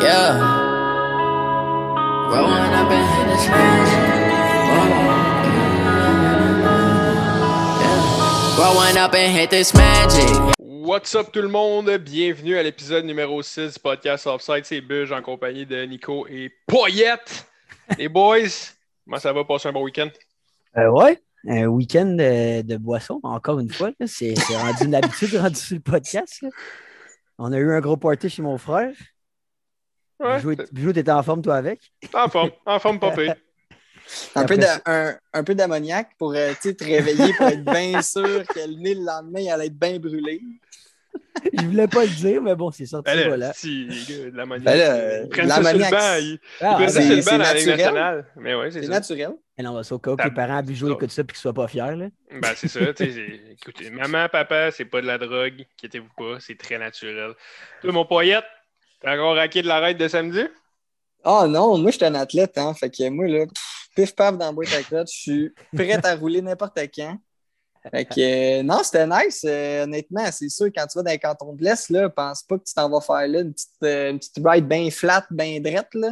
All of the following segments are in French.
Yeah. Up up and hit this magic. What's up tout le monde? Bienvenue à l'épisode numéro 6 du podcast Offside. C'est Buge en compagnie de Nico et Poyette. Les boys, comment ça va? Passer un bon week-end? Euh, ouais, un week-end de, de boisson, encore une fois. C'est c'est rendu une habitude rendu sur le podcast. là. On a eu un gros party chez mon frère. Ouais, Bijou, Bijou, t'étais en forme, toi, avec? en forme, en forme pas pire. Un peu, Après d'a- ça- un, un peu d'ammoniaque pour euh, te réveiller pour être bien sûr que le nez le lendemain, il allait être bien brûlé. Je voulais pas le dire, mais bon, c'est sorti, Ben là, voilà. si, de. Ben prennent ça sur le l'ammoniaque, banc. Ils, Ah, prennent ça c'est- sur le c'est banc dans la Ligue naturel. nationale. Mais ouais, c'est C'est ça. naturel. Et non, c'est au cas où les parents à Bijou écoutent ça et qu'ils soient pas fiers. Là. Ben, c'est ça. tu sais, c'est- Écoutez, maman, papa, c'est pas de la drogue. Inquiétez-vous pas, c'est très naturel. Toi, mon Poyette, t'as encore raqué de l'arrêt de samedi? Ah non, moi, je suis un athlète. Hein, fait que moi, là, pif paf dans la boîte à crotte, je suis prêt à rouler n'importe quand. Fait que, euh, non, c'était nice, euh, honnêtement. C'est sûr, quand tu vas dans les cantons de l'Est, là, pense pas que tu t'en vas faire là une petite, euh, une petite ride bien flat, bien drette. Là.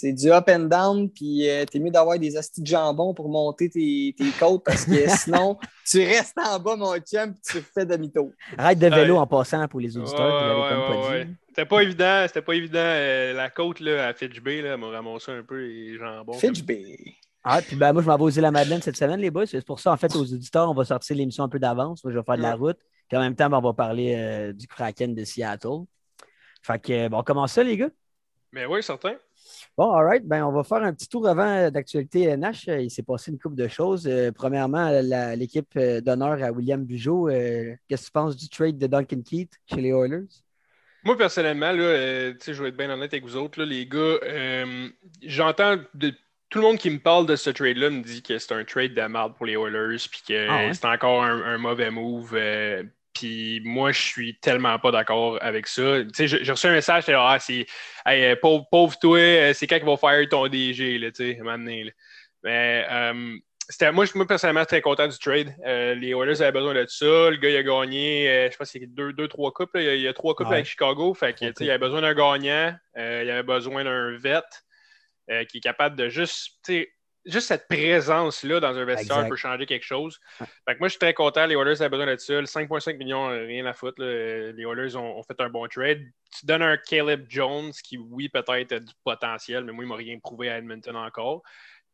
C'est du up and down, puis euh, t'es mieux d'avoir des astis de jambon pour monter tes, tes côtes parce que sinon, tu restes en bas, mon chum, puis tu fais demi-tour. Arrête de vélo Ouais. en passant pour les auditeurs, Ouais, ouais, comme ouais, pas ouais. dit. C'était pas évident, c'était pas évident. euh, la côte là, à Fitch Bay, m'a ramassé un peu les jambons. Fitch Bay. Ah, puis ben, moi, je m'en vais aux îles la Madeleine cette semaine, les boys. C'est pour ça, en fait, aux auditeurs, on va sortir l'émission un peu d'avance. Moi, je vais faire de la route. Puis en même temps, ben, on va parler euh, du Kraken de Seattle. Fait que, bon, on commence ça, les gars? Mais oui, certain. Bon, all right. Ben, on va faire un petit tour avant euh, d'actualité euh, Nash. Euh, Il s'est passé une couple de choses. Euh, premièrement, l'équipe euh, d'honneur à William Bugeaud. euh, Qu'est-ce que tu penses du trade de Duncan Keith chez les Oilers? Moi, personnellement, là, euh, je vais être bien honnête avec vous autres, là, les gars. euh, J'entends de tout le monde qui me parle de ce trade-là me dit que c'est un trade de merde pour les Oilers, puis que Ah ouais? c'est encore un, un mauvais move. Puis moi, je suis tellement pas d'accord avec ça. Tu sais, j'ai reçu un message, j'étais ah, c'est hey, euh, pauvre, pauvre toi, euh, c'est quand qu'il va faire ton DG, là, tu sais, là. Mais euh, c'était, moi, je- moi, personnellement, très content du trade. Euh, les Oilers avaient besoin de ça. Le gars, il a gagné, euh, je pense que c'est deux, deux, trois coupes. là. Il, y a, il y a trois coupes Ouais. avec Chicago. Fait que, il avait besoin d'un gagnant. Il avait besoin d'un vet qui est capable de juste, juste cette présence-là dans un vestiaire Exact. peut changer quelque chose. Fait que moi, je suis très content. Les Oilers avaient besoin de ça. Le 5,5 millions, rien à foutre. là. Les Oilers ont, ont fait un bon trade. Tu donnes un Caleb Jones qui, oui, peut-être a du potentiel, mais moi, il m'a rien prouvé à Edmonton encore.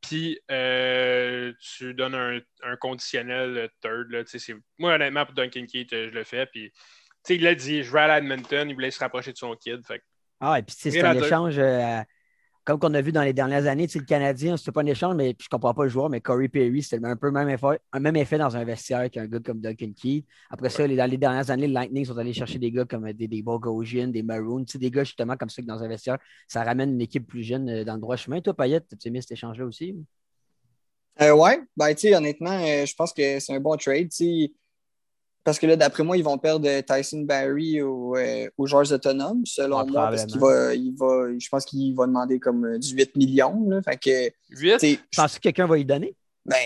Puis, euh, tu donnes un, un conditionnel third. Là, moi, honnêtement, pour Duncan Keith, euh, je le fais. Puis, tu sais, il l'a dit, je vais aller à Edmonton. Il voulait se rapprocher de son kid. Fait Ah, et puis c'est un échange, euh, comme qu'on a vu dans les dernières années, tu sais, le Canadien, c'était pas un échange, mais je comprends pas le joueur, mais Corey Perry, c'était un peu le même effet, un même effet dans un vestiaire qu'un gars comme Duncan Keith. Après ça, les- dans les dernières années, le Lightning sont allés chercher des gars comme des, des Bogosian, des Maroons, tu sais, des gars justement comme ça que dans un vestiaire, ça ramène une équipe plus jeune euh, dans le droit chemin. Toi, Payette, tu aimé cet échange-là aussi? Euh, ouais, ben, tu sais, honnêtement, euh, je pense que c'est un bon trade. tu sais. Parce que là, d'après moi, ils vont perdre Tyson Barry aux, euh, aux joueurs autonomes, selon Ah, moi, parce qu'il va, il va, je pense qu'il va demander comme euh, 18 millions. Là, fait que, 8, tu sais, Penses-tu que quelqu'un va y donner? ben,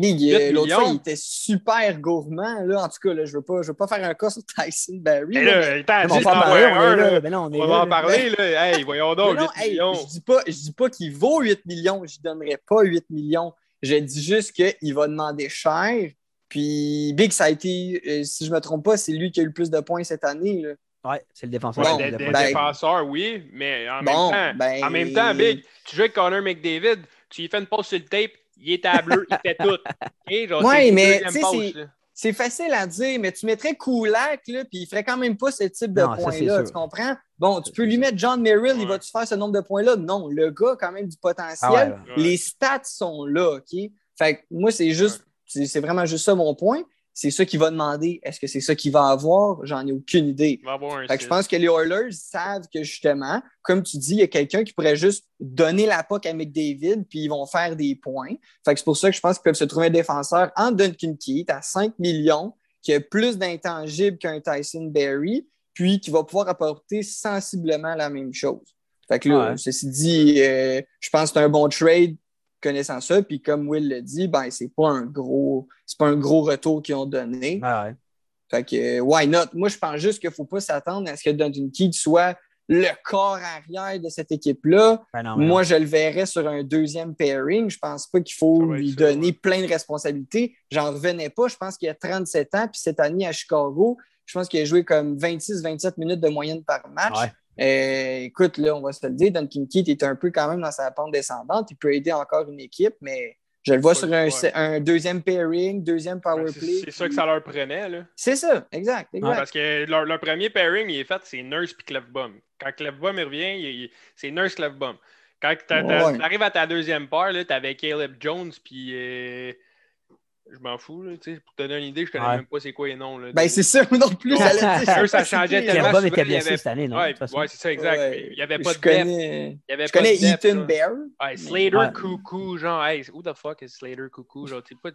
Big, euh, l'autre millions. fois, il était super gourmand. Là, en tout cas, là, je ne veux, pas- je veux pas faire un cas sur Tyson Barry. Mais là, il t'a On dit, va je pas en parler, on là. Ben non, on On va en parler, là. Hey, voyons donc, non, 8 hey, millions. je dis pas, je dis pas qu'il vaut 8 millions, je ne donnerai pas 8 millions. Je dis juste qu'il va demander cher. Puis Big, ça a été, si je me trompe pas, c'est lui qui a eu le plus de points cette année. là. Ouais, c'est le défenseur. Bon, le défenseur. ben- oui, mais en, Bon, même temps, ben- en même temps, Big, tu joues avec Connor McDavid, tu lui fais une passe sur le tape, il est à bleu, il fait tout. OK? Genre, Ouais, mais, c'est- facile à dire, mais tu mettrais Kulak, là, puis il ferait quand même pas ce type de points-là, tu comprends? Bon, tu peux lui sûr. mettre John Merrill, il va-tu faire ce nombre de points-là? Non, le gars a quand même du potentiel. Ah ouais, ouais. Les stats sont là, OK? Fait que moi, c'est juste, c'est c'est vraiment juste ça mon point. C'est ça qu'il va demander. Est-ce que c'est ça qu'il va avoir? J'en ai aucune idée. Il va avoir un Fait que je pense que les Oilers savent que justement, comme tu dis, il y a quelqu'un qui pourrait juste donner la POC à McDavid, puis ils vont faire des points. Fait que c'est pour ça que je pense qu'ils peuvent se trouver un défenseur en Duncan Keith à 5 millions, qui a plus d'intangibles qu'un Tyson Berry, puis qui va pouvoir apporter sensiblement la même chose. Fait que là, Ouais. ceci dit, euh, je pense que c'est un bon trade connaissant ça. Puis comme Will le dit, ben, c'est pas un gros, c'est pas un gros retour qu'ils ont donné. Ah ouais. Fait que, why not? Moi, je pense juste qu'il ne faut pas s'attendre à ce que Duncan Keith soit le corps arrière de cette équipe-là. Ben non, Moi, je le verrais sur un deuxième pairing. Je pense pas qu'il faut lui ça, donner ouais. plein de responsabilités. J'en revenais pas. Je pense qu'il a 37 ans, puis cette année à Chicago, je pense qu'il a joué comme 26-27 minutes de moyenne par match. Ouais. Euh, écoute, là, on va se le dire, Duncan Keith est un peu quand même dans sa pente descendante. Il peut aider encore une équipe, mais je le vois sur un, deuxième pairing, deuxième power Ouais, c'est- play. C'est ça que ça leur prenait. Là. C'est ça, exact. exact. Parce que leur, leur premier pairing, il est fait, c'est Nurse puis Clefbaum. Quand Clefbaum revient, c'est Nurse Clefbaum. Quand tu Ouais. arrives à ta deuxième paire, tu avais Caleb Jones puis euh, je m'en fous. Là, tu sais, pour te donner une idée, je connais Ouais. même pas c'est quoi les noms. Là, Ben, c'est ça, non plus. Eux, ça changeait qui, tellement. souvent, était blessé avait- cette année, non? de Ouais, c'est ça, exact. Ouais. Il n'y avait Je pas de depth. connais, Il y avait je pas connais de depth, Ethan là. Bear. Ouais, Slater Ouais. Coucou, genre, hey, who the fuck is Slater Coucou? Genre, tu sais pas,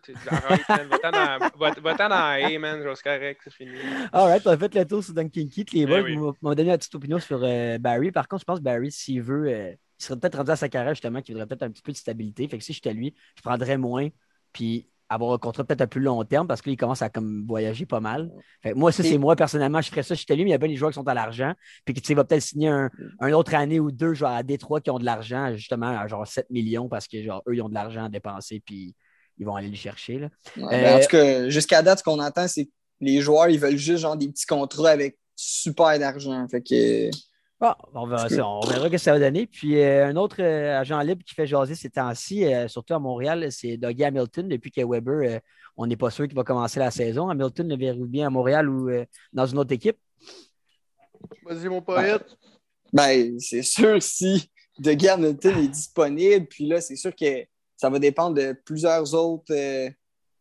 va-t'en dans, va- va-t'en dans A, man, genre, c'est correct, c'est fini. Alright, on a fait le tour sur Duncan Keith. Les boys Ben m'ont- donné une petite opinion sur euh, Barry. Par contre, je pense que Barry, s'il veut, euh, il serait peut-être rendu à sa carrière justement, qu'il voudrait peut-être un petit peu de stabilité. Fait que si j'étais lui, je prendrais moins, puis avoir un contrat peut-être à plus long terme parce qu'il commence à comme voyager pas mal. Fait moi, ça, c'est moi personnellement, je ferais ça. J'étais lui, mais il y a bien des joueurs qui sont à l'argent, puis qui tu sais, va peut-être signer un, un autre année ou deux, genre à Détroit, qui ont de l'argent, justement, à genre 7 millions parce que genre eux, ils ont de l'argent à dépenser, puis ils vont aller le chercher. Là. Ouais, ben, Euh, en tout cas, jusqu'à date, ce qu'on entend, c'est que les joueurs, ils veulent juste genre des petits contrats avec super d'argent. Fait que Bon, on, va, ça, on verra ce que ça va donner. Puis euh, un autre euh, agent libre qui fait jaser ces temps-ci, euh, surtout à Montréal, c'est Dougie Hamilton. Depuis que Weber, euh, on n'est pas sûr qu'il va commencer la saison. Hamilton le verrou bien à Montréal ou euh, dans une autre équipe? Vas-y, mon poète. ben, c'est sûr si De Hamilton est disponible, puis là, c'est sûr que ça va dépendre de plusieurs autres euh,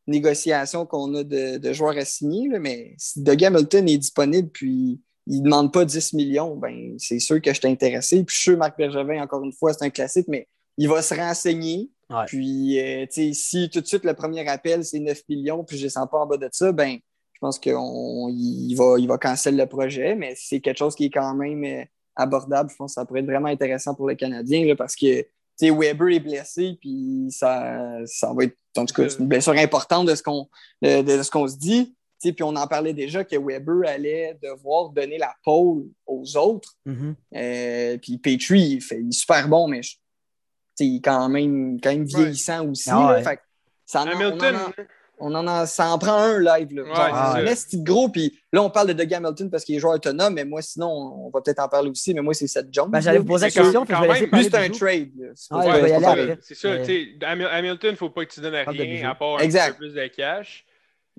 négociations qu'on a de, de joueurs à signer. là, mais si De Hamilton est disponible, puis il ne demande pas 10 millions, ben, c'est sûr que je suis intéressé. Puis je suis sûr, Marc Bergevin, encore une fois, c'est un classique, mais il va se renseigner. Ouais. Puis, euh, si tout de suite le premier appel, c'est 9 millions, puis je ne descends pas en bas de ça, ben, je pense qu'il va, il va canceller le projet, mais c'est quelque chose qui est quand même euh, abordable. Je pense que ça pourrait être vraiment intéressant pour le Canadien là, parce que Weber est blessé, puis ça, ça va être, en tout cas, une blessure importante de ce qu'on de, de ce qu'on se dit. Puis on en parlait déjà que Weber allait devoir donner la pole aux autres. Mhm. Euh, puis Petrie, il, fait, il est super bon, mais je- il est quand même, quand même vieillissant aussi. Ah là. ouais. Fait ça en- on en Hamilton, a- on en a, ça en prend un live. Là. Ouais, Genre, gros. Puis là, on parle de Doug Hamilton parce qu'il est joueur autonome, mais moi, sinon, on va peut-être en parler aussi. Mais moi, c'est Seth Jones. Ben, J'allais vous poser la c'est question, sûr, puis je vais quand même, du un trade. C'est ça, Ham- Hamilton, il ne faut pas que tu donnes de rien à part un peu plus de cash.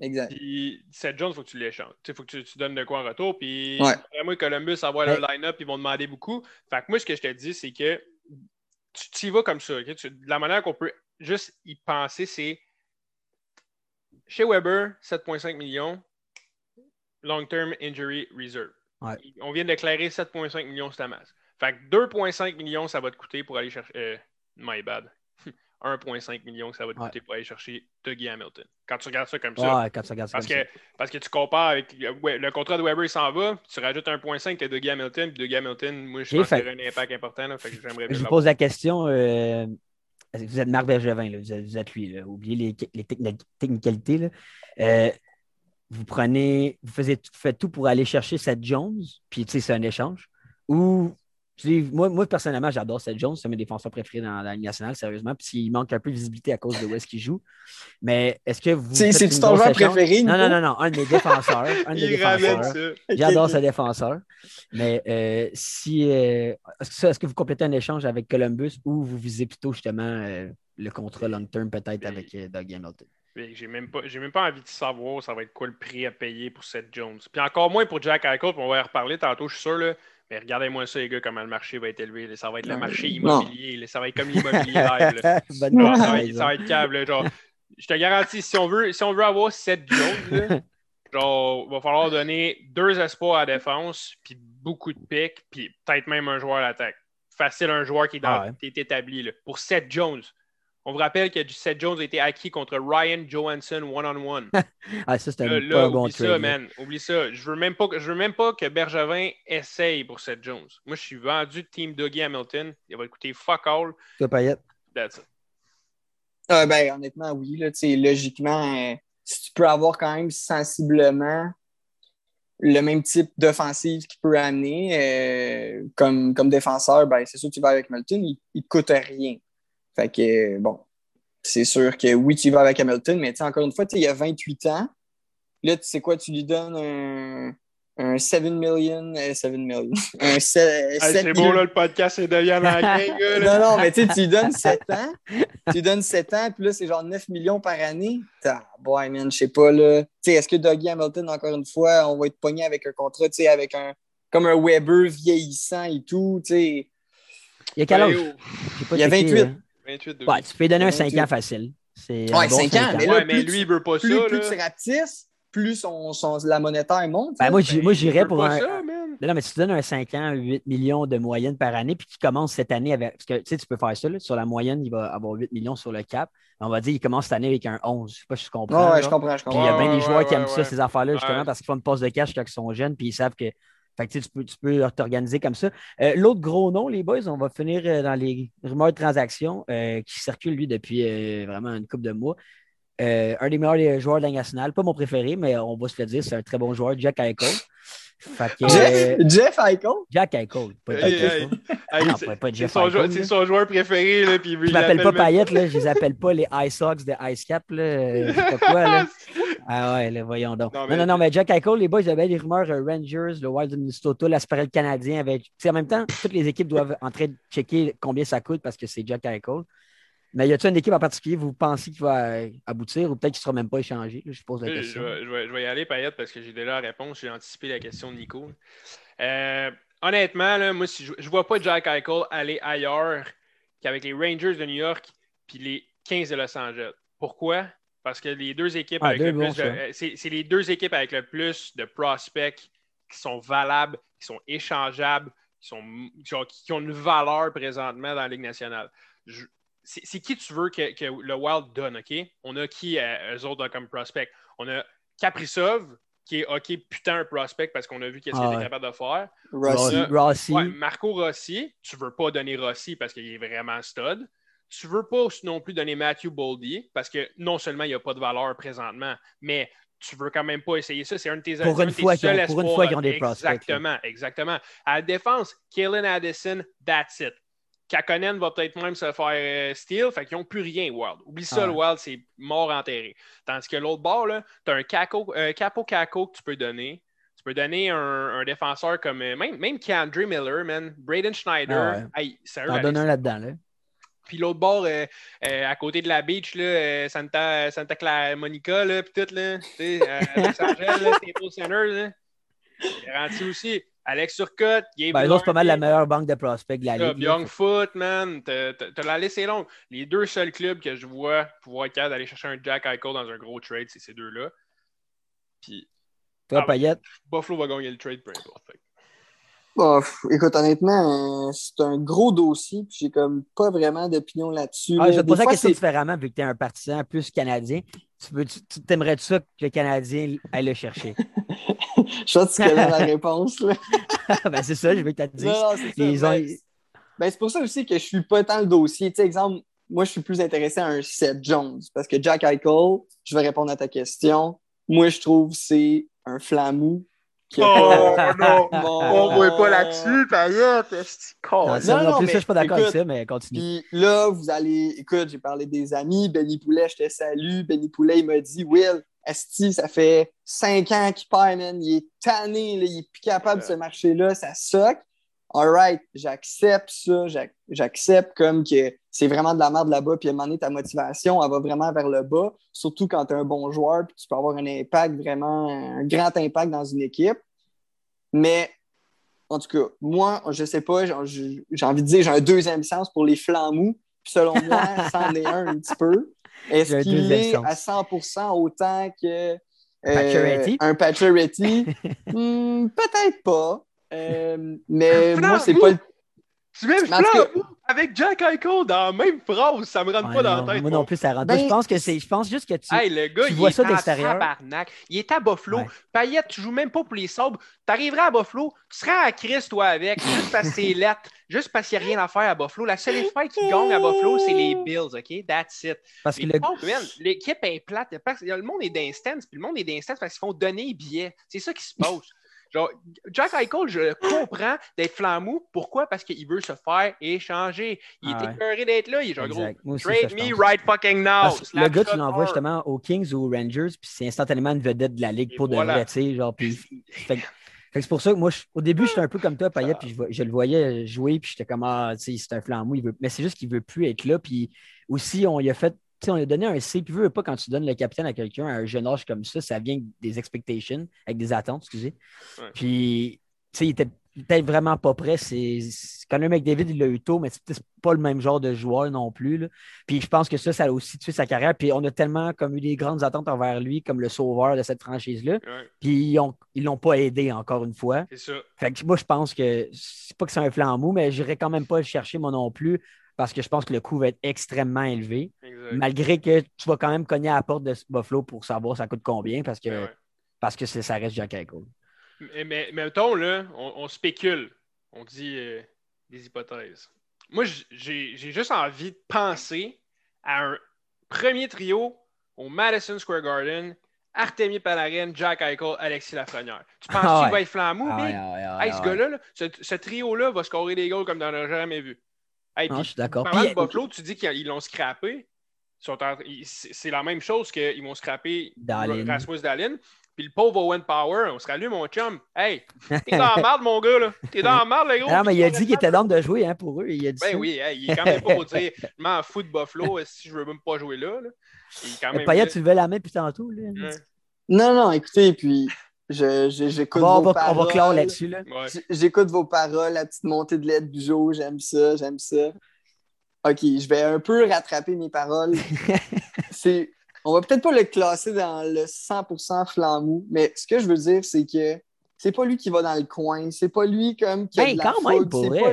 Exact. Puis Seth Jones, il faut que tu l'échanges. Il faut que tu, tu donnes de quoi en retour. Puis Ouais. vraiment, Columbus, avoir Ouais. le line-up, ils vont demander beaucoup. Fait que moi, ce que je te dis, c'est que tu tu y vas comme ça. Tu- de la manière qu'on peut juste y penser, c'est chez Weber, 7,5 millions, long-term injury reserve. Ouais. On vient de déclarer 7,5 millions cette masse. Fait que 2,5 millions, ça va te coûter pour aller chercher. euh, my bad. 1,5 millions que ça va te Ouais. coûter pour aller chercher Dougie Hamilton. Quand tu regardes ça comme ça. Ouais, quand tu regardes ça Parce comme que, parce que tu compares avec ouais, le contrat de Weber, il s'en va, tu rajoutes 1.5, tu as Dougie Hamilton, puis Dougie Hamilton, moi, je pense fait- qu'il aurait un impact important, là, fait que ça. Je vous pose la question. euh, que vous êtes Marc Bergevin, là, vous, êtes, vous êtes lui. Là, oubliez les, les techni- technicalités. là. Euh, vous prenez, vous faisiez faites tout pour aller chercher Seth Jones, puis tu sais, c'est un échange. Ou moi, moi, personnellement, j'adore Seth Jones, c'est un de mes défenseurs préférés dans, dans la Ligue nationale, sérieusement. Puis il manque un peu de visibilité à cause de où est-ce qu'il joue. Mais est-ce que vous. C'est- ton joueur préféré? Non, non, non, non, un de mes défenseurs. Un de mes défenseurs. J'adore ce défenseur. Mais euh, si euh, est-ce que, vous complétez un échange avec Columbus ou vous visez plutôt justement euh, le contrat long term peut-être avec euh, Doug Hamilton? J'ai même, pas- j'ai même pas envie de savoir ça va être quoi le prix à payer pour Seth Jones. Puis encore moins pour Jack Eichel, puis on va y reparler tantôt, je suis sûr. Là. Mais regardez-moi ça, les gars, comment le marché va être élevé. là. Ça va être le marché immobilier. là. Ça va être comme l'immobilier live. là. Bonne Genre, ça, va être, comparaison. ça va être câble. genre, je te garantis, si on veut, si on veut avoir Seth Jones, là, genre, va falloir donner deux espoirs à la défense, puis beaucoup de pics, puis peut-être même un joueur à l'attaque. Facile, un joueur qui est, dans- Ah ouais. qui est établi. Pour Seth Jones, on vous rappelle que Seth Jones a été acquis contre Ryan Johansson one-on-one. Ah, ça, c'est un, bon oublie trade. ça, man. Oublie ça. Je veux même pas que je veux même pas que Bergevin essaye pour Seth Jones. Moi, je suis vendu de Team Dougie Hamilton. Il va coûter fuck all. Toi, Payette? That's it. Ah, ben, honnêtement, oui. Là, logiquement, euh, si tu peux avoir quand même sensiblement le même type d'offensive qu'il peut amener euh, comme, comme défenseur, ben, c'est sûr que tu vas avec Hamilton, il ne te coûte rien. Fait que, bon, c'est sûr que oui, tu vas avec Hamilton, mais encore une fois, il y a 28 ans. Là, tu sais quoi, tu lui donnes un, un 7 million, 7 euh, million, un 7, c'est beau, là, le podcast, c'est devient en anglais, Non, non, mais tu lui donnes 7 ans, tu lui donnes 7 ans, puis là, c'est genre 9 millions par année. Ah, boy, man, je sais pas, là. Tu sais, est-ce que Dougie Hamilton, encore une fois, on va être pogné avec un contrat, tu sais, avec un, comme un Weber vieillissant et tout, tu sais? Il y a quel âge? Il y a 28. 28 ouais, tu peux donner un 5 ans facile. Ouais, 5 ans, mais là, ouais, mais lui, il veut pas plus, ça. Plus tu rapetisses, plus son, son, la monétaire monte. Ben, moi, j'irais pour un. Ça, non, mais si tu donnes un 5 ans, 8 millions de moyenne par année, puis qu'il commence cette année avec. Parce que tu sais, tu peux faire ça, là, sur la moyenne, il va avoir 8 millions sur le cap. On va dire qu'il commence cette année avec un 11. Je sais pas si je comprends. ouais, je comprends, je comprends. Puis il y a bien ouais, des joueurs ouais, qui aiment ouais, ça, ces affaires-là, justement, parce qu'ils font une passe de cash quand ils sont jeunes, puis ils savent que. Fait que, tu peux, tu peux t'organiser comme ça. Euh, L'autre gros nom, les boys, on va finir euh, dans les rumeurs de transactions euh, qui circulent, lui, depuis vraiment une couple de mois. Euh, un des meilleurs joueurs de la nationale. Pas mon préféré, mais on va se le dire, c'est un très bon joueur, Jack Eichel. Fait que, Jeff, Jeff Eichel? Jack Eichel. Pas Hey, Jack hey, Eichel. hey, Non, c'est- pas- Jeff son, joueur- Eichel, c'est son joueur préféré. Là, puis Je m'appelle pas Payette, là, je les appelle pas les Ice Sox de Ice Cap. Là. euh, pas quoi, là. Ah ouais, là, voyons donc. Non, Non, mais- non, non, mais Jack Eichel, les boys, il y avait des rumeurs euh, Rangers, le Wild de Minnesota, l'Asparel canadien. Avec... En même temps, toutes les équipes doivent entrer de checker combien ça coûte parce que c'est Jack Eichel. Mais y a-t-il une équipe en particulier vous pensez qu'il va euh, aboutir ou peut-être qu'il ne sera même pas échangé? Je pose la Je, question. vais, je vais- je vais y aller, Payette, parce que j'ai déjà la réponse. J'ai anticipé la question de Nico. Euh, honnêtement, là, moi, si je ne vois pas Jack Eichel aller ailleurs qu'avec les Rangers de New York puis les 15 de Los Angeles. Pourquoi? Parce que les deux équipes Ah, avec deux le plus de- euh, c'est c'est les deux équipes avec le plus de prospects qui sont valables, qui sont échangeables, qui, sont, qui ont, qui ont une valeur présentement dans la Ligue nationale. Je- c'est qui tu veux que, que le Wild donne, OK? On a qui, euh, eux autres, comme prospect? On a Kaprizov, qui est OK, putain, un prospect parce qu'on a vu qu'est-ce Ah qu'il était capable de faire. Rossi. Rossi. Ouais, Marco Rossi, tu veux pas donner Rossi parce qu'il est vraiment stud. Tu veux pas non plus donner Matthew Boldy parce que non seulement il n'y a pas de valeur présentement, mais tu veux quand même pas essayer ça. C'est un de tes Pour un une de tes fois seuls pour une fois qu'ils ont des prospects, Exactement, exactement. À la défense, Kellen Addison, that's it. Kakonen va peut-être même se faire euh, steal, fait qu'ils n'ont plus rien, Wild. Oublie ça, Ah. le Wild, c'est mort enterré. Tandis que l'autre bord, tu as un caco, euh, capo caco que tu peux donner. Tu peux donner un, un défenseur comme euh, même, même Kendry Miller, man, Braden Schneider. Ah Hey, sérieux, T'en donnes un là-dedans. Là. puis l'autre bord, euh, euh, à côté de la beach, là, euh, Santa, Santa Clara Monica, là, puis tout, là, tu sais, Los Angeles, Staples Center, là. Garanti aussi. Alex Turcotte, Gabe Ben, eux autres, c'est pas mal la meilleure banque de prospects de la Ligue. Young Foot, man. T'as la liste est longue. Les deux seuls clubs que je vois pouvoir être capable d'aller chercher un Jack Eichel dans un gros trade, c'est ces deux-là. Puis Toi, Ah, Payette? Buffalo va gagner le trade, peu importe. Bah, écoute, honnêtement, euh, c'est un gros dossier, puis j'ai comme pas vraiment d'opinion là-dessus. Ah, je vais te Des poser la fois, question c'est- différemment, vu que tu es un partisan plus canadien. Tu veux, tu, tu- t'aimerais ça que le Canadien aille le chercher? Je pense que tu connais la réponse. Là. ben, c'est ça, je veux que tu te dises. Non, non, c'est ça. Ils ont- Ben, ben, c'est pour ça aussi que je suis pas tant le dossier. Tu sais, exemple, moi, je suis plus intéressé à un Seth Jones parce que Jack Eichel, je vais répondre à ta question. Moi, je trouve que c'est un flamou. Oh non! On voit pas là-dessus, Payette! esti, Non, non, non non, plus, mais ça, je suis pas d'accord avec ça, mais continue. Puis là, vous allez. Écoute, j'ai parlé des amis. Benny Poulet, je te salue. Benny Poulet, il m'a dit Will, Esti, ça fait cinq ans qu'il perd, man. Il est tanné, là. il est plus capable de ce marché-là. Ça suck. All right, j'accepte ça. J'ac- J'accepte comme que c'est vraiment de la merde là-bas. Puis à un moment donné, ta motivation, elle va vraiment vers le bas. Surtout quand tu es un bon joueur. Puis tu peux avoir un impact, vraiment, un grand impact dans une équipe. Mais en tout cas, moi, je sais pas, j'ai envie de dire, j'ai un deuxième sens pour les flammes Puis selon moi, c'en est un un petit peu. Est-ce qu'il est à 100% autant que euh, un Pacioretty? Hmm, Peut-être pas. Euh, mais moi, c'est pas le Tu cas- Flambeau avec Jack Eichel dans la même phrase, ça me rentre Ouais, pas dans non, la tête. moi non plus, ça rentre Ben, pas. Je pense que c'est. Je pense juste que tu. Hey, le gars, Tu il vois ça d'extérieur? tabarnak. Il est à Buffalo. Ouais. Payette, tu joues même pas pour les sabres. T'arriverais à Buffalo, tu serais à Chris, toi, avec, juste parce que c'est lettre, juste parce qu'il n'y a rien à faire à Buffalo. La seule fois qui gagne à Buffalo, c'est les Bills, OK? That's it. Parce que le. L'équipe est plate. Le monde est d'instance, puis le monde est d'instance parce qu'ils font donner les billets. C'est ça qui se passe. Genre, Jack Eichel, je comprends d'être flammou. Pourquoi? Parce qu'il veut se faire échanger. Il Ah est ouais. écœuré d'être là. Il est genre, gros, Exact. Aussi, trade ça, je me pense. right fucking now. Le gars, tu l'envoies justement aux Kings ou aux Rangers, puis c'est instantanément une vedette de la ligue Et pour voilà. de vrai, tu sais, genre, puis... fait, c'est pour ça que moi, je- au début, j'étais un peu comme toi, Payet, puis je, le voyais jouer, puis j'étais comme, ah, tu sais, c'est un flambeau, il veut... mais c'est juste qu'il veut plus être là, puis aussi, on lui a fait, on lui a donné un C, puis veux pas, quand tu donnes le capitaine à quelqu'un à un jeune âge comme ça, ça vient avec des expectations, avec des attentes, excusez. Ouais. Puis, tu sais, il était peut-être vraiment pas prêt. C'est Connor McDavid, il l'a eu tôt, mais c'est peut-être pas le même genre de joueur non plus. là. Puis je pense que ça, ça a aussi tué sa carrière. Puis on a tellement comme eu des grandes attentes envers lui comme le sauveur de cette franchise-là. Ouais, Puis ils l'ont pas aidé encore une fois. c'est ça. Fait que moi, je pense que c'est pas que c'est un flanc mou, mais j'irai quand même pas le chercher moi non plus parce que je pense que le coût va être extrêmement élevé. Exact. Malgré que tu vas quand même cogner à la porte de Buffalo pour savoir ça coûte combien parce que, Ouais, ouais. parce que ça reste Jack Eichel. Mais, mais, mettons, là, on, on spécule. On dit euh, des hypothèses. Moi, j'ai juste envie de penser à un premier trio au Madison Square Garden. Artemi Panarin, Jack Eichel, Alexis Lafrenière. Tu penses Ah ouais. qu'il va être flammou, Ah ouais, ah ouais, ah Hey, ce gars-là, là, ce, ce trio-là va scorer des goals comme t'en as jamais vu. Hey, Non, puis, je suis d'accord. Parlant de Buffalo, tu dis qu'ils l'ont scrappé. C'est la même chose qu'ils vont scraper Dahlin. Rasmus Dallin. Puis le pauvre Owen Power, on se rallume, mon chum. Hey, t'es dans la merde, mon gars, là. T'es dans la merde, le gros. Ah non, mais il a dit qu'il était d'âme de jouer hein, pour eux. Il a dit Ben ça. oui, hey, il est quand même pas pour dire, je m'en fous de Buffalo, si je veux même pas jouer là. là? Il est quand Mais même. Payet, là. tu levais la main puis tantôt. Là. Non, non, écoutez, puis je, je- On, j'écoute va, vos va- on va paroles. clore là-dessus. Là. Ouais. J'écoute vos paroles, la petite montée de lait du jour, j'aime ça, j'aime ça. OK, je vais un peu rattraper mes paroles. c'est, on va peut-être pas le classer dans le 100% flammou, mais ce que je veux dire, c'est que c'est pas lui qui va dans le coin, c'est pas lui comme qui a Ben, de la quand même, pour pas-.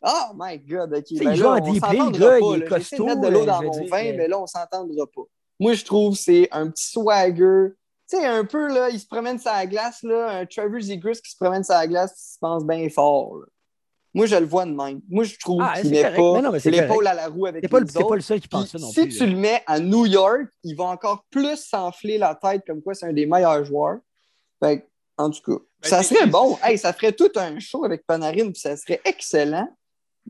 Oh my God, OK. Ben il joue en le gars, pas, il est de mettre de costaud, l'eau euh, dans mon dire, vin, mais là, on s'entendra pas. Moi, je trouve que c'est un petit swagger. Tu sais, un peu, là, il se promène sur la glace, là, un Trevor Zegras qui se promène sur la glace, il se pense bien fort. là. Moi, je le vois de même. Moi, je trouve Ah, qu'il correct. pas l'épaule à la roue avec T'es pas, le- les pas le seul qui pense Puis ça non si plus. tu là. le mets à New York, il va encore plus s'enfler la tête comme quoi c'est un des meilleurs joueurs. Fait que, en tout cas, Ben, ça serait bon. Hey, ça ferait tout un show avec Panarin, puis ça serait excellent.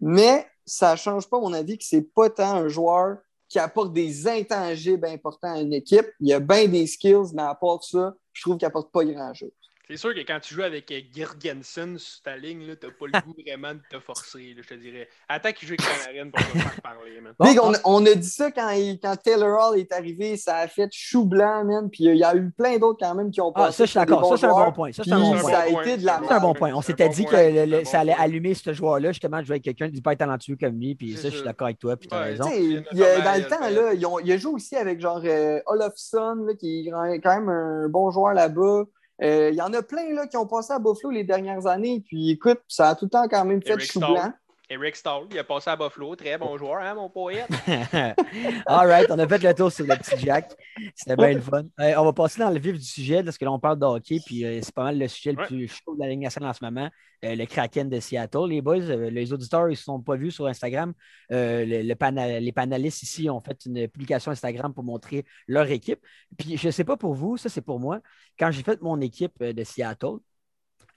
Mais ça ne change pas mon avis que c'est pas tant un joueur qui apporte des intangibles importants à une équipe. Il y a bien des skills, mais à part ça, je trouve qu'il n'apporte pas grand-chose. C'est sûr que quand tu joues avec euh, Girgensen sur ta ligne, là, t'as pas le goût vraiment de te forcer, là, je te dirais. Attends qu'il joue avec Panarin pour te faire parler, man. Bon, Big, on- a dit ça quand, il- quand Taylor Hall est arrivé, ça a fait chou blanc, man. Puis il y a eu plein d'autres quand même qui ont Ah, passé. ça, je suis d'accord. Ça, c'est un bon point. Ça, c'est un bon point. ça a bon été point, de la c'est C'est un bon point. On s'était dit que le- ça allait allumer ce joueur-là, justement, de jouer avec quelqu'un d'hyper talentueux comme lui. Puis ça, je suis d'accord avec toi. Puis tu as Ouais, raison. Il a dans le temps, il y en a là, il a joué aussi avec genre euh, Olofsson, qui est quand même un bon joueur là-bas. Euh, il y en a plein là, qui ont passé à Buffalo les dernières années. Puis écoute, ça a tout le temps quand même fait chou blanc. Eric Stahl, il a passé à Buffalo, très bon joueur, hein, mon poète? All right, on a fait le tour sur le petit Jack. C'était bien le fun. Euh, on va passer dans le vif du sujet, parce que là, on parle de hockey, puis euh, c'est pas mal le sujet le Ouais. plus chaud de la Ligue nationale en ce moment. Euh, le Kraken de Seattle. Les boys, les auditeurs, ils ne se sont pas vus sur Instagram. Le- le pana- les panélistes ici ont fait une publication Instagram pour montrer leur équipe. Puis je ne sais pas pour vous, ça c'est pour moi. Quand j'ai fait mon équipe de Seattle,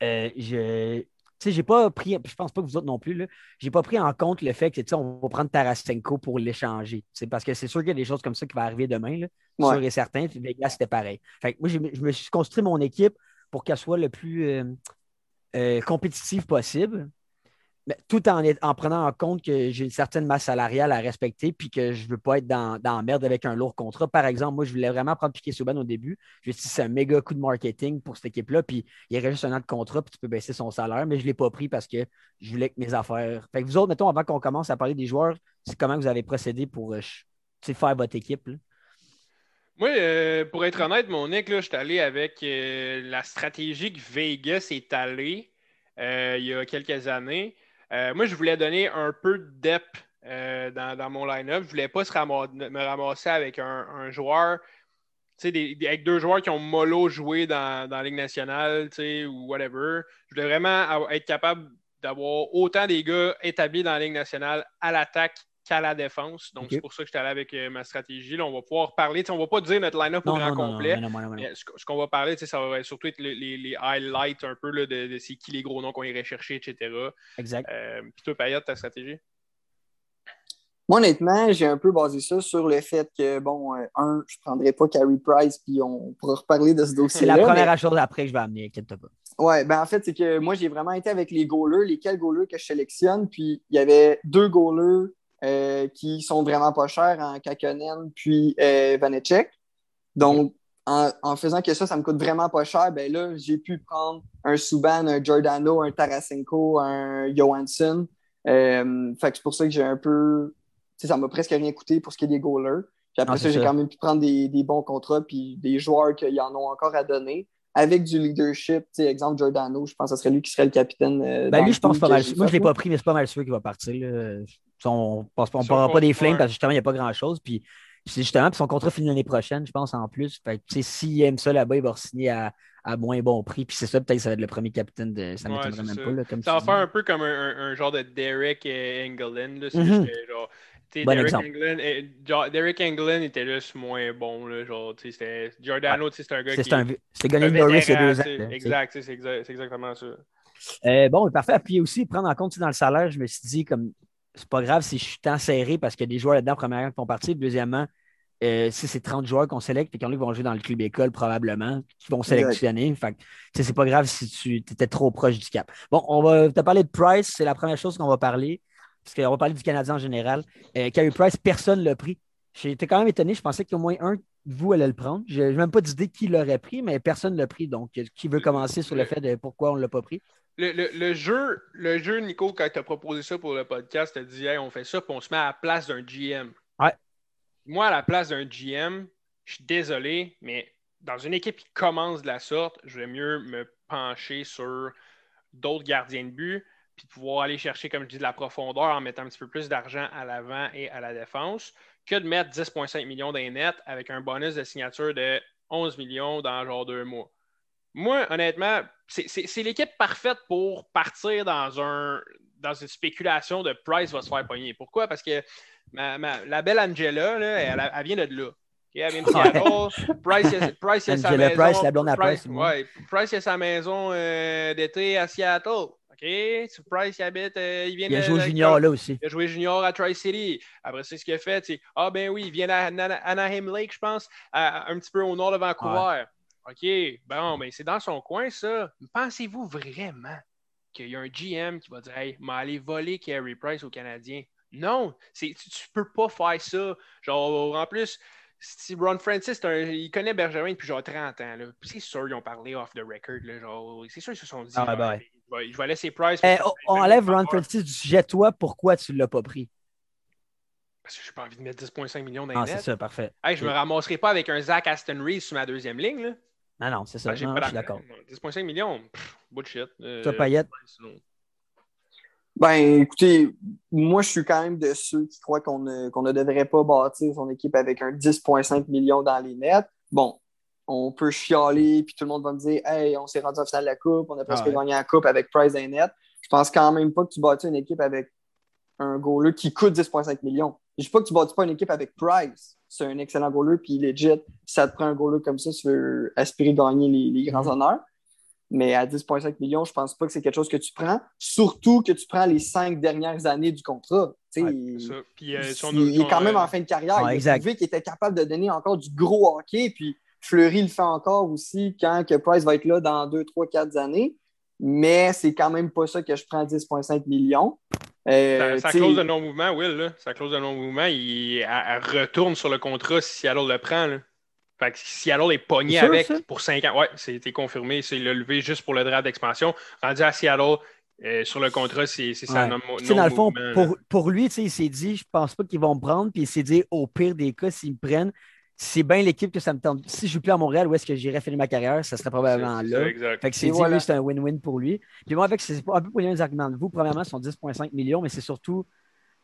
euh, je. Tu sais, j'ai pas pris, je pense pas que vous autres non plus, là, j'ai pas pris en compte le fait que, on va prendre Tarasenko pour l'échanger. C'est parce que c'est sûr qu'il y a des choses comme ça qui vont arriver demain, là, Ouais. sûr et certain. Puis Vegas, c'était pareil. Fait que moi, je me suis construit mon équipe pour qu'elle soit le plus euh, euh, compétitive possible, mais tout en, en prenant en compte que j'ai une certaine masse salariale à respecter puis que je ne veux pas être dans, dans merde avec un lourd contrat. Par exemple, moi, je voulais vraiment prendre Piquet Souban au début. Je suis dit, c'est un méga coup de marketing pour cette équipe-là. Puis il y aurait juste un an de contrat, puis tu peux baisser son salaire, mais je ne l'ai pas pris parce que je voulais que mes affaires. Fait que vous autres, mettons, avant qu'on commence à parler des joueurs, c'est comment vous avez procédé pour euh, faire votre équipe. là? Moi, euh, pour être honnête, mon là, je suis allé avec euh, la stratégie que Vegas est allé euh, il y a quelques années. Euh, moi, je voulais donner un peu de depth euh, dans, mon line-up. Je voulais pas se me ramasser avec un, joueur, avec deux joueurs qui ont mollo joué dans, dans la Ligue nationale, ou whatever. Je voulais vraiment être capable d'avoir autant des gars établis dans la Ligue nationale à l'attaque qu'à la défense. Donc, c'est pour ça que j'étais allé avec euh, ma stratégie. Là, on va pouvoir parler. On ne va pas dire notre line-up au grand complet. non, non, non, non. Mais ce qu'on va parler, ça va surtout être le- les, les highlights un peu là, de, de c'est qui les gros noms qu'on irait chercher, etc. Exact. Euh, Puis toi, Payette, ta stratégie? Moi, honnêtement, j'ai un peu basé ça sur le fait que, bon, euh, un, je ne prendrais pas Carey Price, puis on pourra reparler de ce C'est dossier-là. la mais- première chose après que je vais amener, inquiète-toi pas. Ouais, ben en fait, c'est que moi, j'ai vraiment été avec les goalers, lesquels goalers que je sélectionne. Puis il y avait deux goalers euh, qui sont vraiment pas chers en Kakonen puis euh, Vanecek. Donc, en, en faisant que ça, ça me coûte vraiment pas cher, ben là, j'ai pu prendre un Subban, un Giordano, un Tarasenko, un Johansson. Euh, fait que c'est pour ça que j'ai un peu. Ça m'a presque rien coûté pour ce qui est des goalers. Puis après Ah, ça, j'ai quand même pu prendre des, des bons contrats puis des joueurs qui en ont encore à donner avec du leadership. Tu sais, exemple, Giordano, je pense que ce serait lui qui serait le capitaine. euh, Ben, lui, je pense pas mal. Moi, je l'ai pas pris, mais c'est pas mal sûr qu'il va partir. là. On ne parlera pas des flames ouais. parce que justement, il n'y a pas grand-chose. Puis c'est justement, puis son contrat finit l'année prochaine, je pense, en plus. Fait que, s'il aime ça là-bas, il va signer à, à moins bon prix. Puis c'est ça, peut-être que ça va être le premier capitaine de. Ça ne Ouais, m'étonnerait même ça. pas. Là, comme Ça va faire un peu comme un, un- un genre de Derek euh, là. Genre, tu sais, Bon Derek euh, genre, Derek était juste moins bon. Là, genre, c'était- Giordano, tu sais, c'est un gars C'est qui c'est un, c'est gagné Norris il y a deux ans. Exact, c'est exact- c'est exactement ça. Euh, bon, parfait. Puis aussi, prendre en compte dans le salaire, je me suis dit, comme c'est pas grave si je suis tant serré parce qu'il y a des joueurs là-dedans, premièrement, qui vont partir. Deuxièmement, euh, si c'est 30 joueurs qu'on sélecte, puis qu'on vont jouer dans le club école probablement, qui vont sélectionner. Fait c'est pas grave si tu étais trop proche du cap. Bon, on va te parler de Price, c'est la première chose qu'on va parler, parce qu'on va parler du Canadien en général. Euh, Carey Price, personne ne l'a pris. Été quand même étonné, je pensais qu'au moins un de vous allait le prendre. Je n'ai même pas d'idée qui l'aurait pris, mais personne ne l'a pris. Donc, qui veut commencer sur le fait de pourquoi on ne l'a pas pris? Le, le- le jeu, le jeu, Nico, quand tu as proposé ça pour le podcast, tu as dit hey, on fait ça, puis on se met à la place d'un GM. Ouais. Moi, à la place d'un GM, je suis désolé, mais dans une équipe qui commence de la sorte, je vais mieux me pencher sur d'autres gardiens de but, puis pouvoir aller chercher, comme je dis, de la profondeur en mettant un petit peu plus d'argent à l'avant et à la défense, que de mettre 10,5 millions d'un net avec un bonus de signature de 11 millions dans genre deux mois. Moi, honnêtement, c'est- l'équipe parfaite pour partir dans, un, dans une spéculation de Price va se faire pogner. Pourquoi? Parce que ma- ma- la belle Angela, là, elle, elle vient de là. Elle vient de Seattle. Price, a- Price, a sa maison. Price, la blonde à Price, Price, ouais, a sa maison euh, d'été à Seattle. OK? Price, il habite. euh, il vient Il a de- joué de- junior là aussi. il a joué junior à Tri-City. Après, c'est ce qu'il a fait. Ah, ben oui, il vient à Ana- Anaheim Lake, je pense, à- un petit peu au nord de Vancouver. OK, bon, ben c'est dans son coin, ça. Pensez-vous vraiment qu'il y a un GM qui va dire Hey, m'a aller voler Carey Price aux Canadiens? Non, c'est- tu, tu peux pas faire ça. Genre, en plus, si Ron Francis, un- il connaît Bergerin depuis genre 30 ans. C'est sûr qu'ils ont parlé off the record. Là, genre, c'est sûr qu'ils se sont dit Ah, ouais, ben ouais. je, vais, je vais laisser Price. Eh, on, enlève Ron Francis du sujet. Toi, pourquoi tu ne l'as pas pris? Parce que j'ai pas envie de mettre 10,5 millions dans Ah, c'est ça, parfait. Hey, je me ramasserai pas avec un Zach Aston Reese sur ma deuxième ligne. Là. Non, non, c'est ça. Ah, j'ai Non, pas je suis d'accord. 10,5 millions, pff, bullshit. Euh, Toi, Payette? Ben, écoutez, moi, je suis quand même de ceux qui croient qu'on ne, qu'on ne devrait pas bâtir son équipe avec un 10,5 millions dans les nets. Bon, on peut chialer, puis tout le monde va me dire Hey, on s'est rendu en finale de la Coupe, on a presque Ah ouais. gagné la Coupe avec Price et net. Je pense quand même pas que tu bâtis une équipe avec un goaler qui coûte 10,5 millions. Je dis pas que tu bâtis pas une équipe avec Price. C'est un excellent goaler, puis legit, si ça te prend un goaler comme ça, tu veux aspirer gagner les, les grands Mhm. honneurs. Mais à 10,5 millions, je pense pas que c'est quelque chose que tu prends, surtout que tu prends les cinq dernières années du contrat. Tu sais, Ouais, il. Puis, euh, son- il est quand même euh, en fin de carrière. Ouais, il a prouvé qu'il était capable de donner encore du gros hockey. Puis Fleury le fait encore aussi quand que Price va être là dans 2, 3, 4 années. Mais c'est quand même pas ça que je prends 10,5 millions. Euh, Sa, sa clause de non-mouvement, Will, là, sa clause de non-mouvement, il, elle, elle retourne sur le contrat si Seattle le prend. Là. Fait que si Seattle est pogné sûr, avec ça? pour 5 ans, ouais, c'était confirmé, c'est le levé juste pour le draft d'expansion. Rendu à Seattle, euh, sur le contrat, c'est sa Ouais. dans le fond, pour, pour lui, il s'est dit, je pense pas qu'ils vont me prendre, puis il s'est dit, au pire des cas, s'ils me prennent, c'est bien l'équipe que ça me tente. Si je joue plus à Montréal, où est-ce que j'irais finir ma carrière? Ça serait probablement C'est- c'est ça, là. exact. Fait que c'est dit, voilà. lui, c'est un win-win pour lui. Puis moi, avec, c'est pas un peu pour les arguments de vous. Premièrement, son 10,5 millions, mais c'est surtout,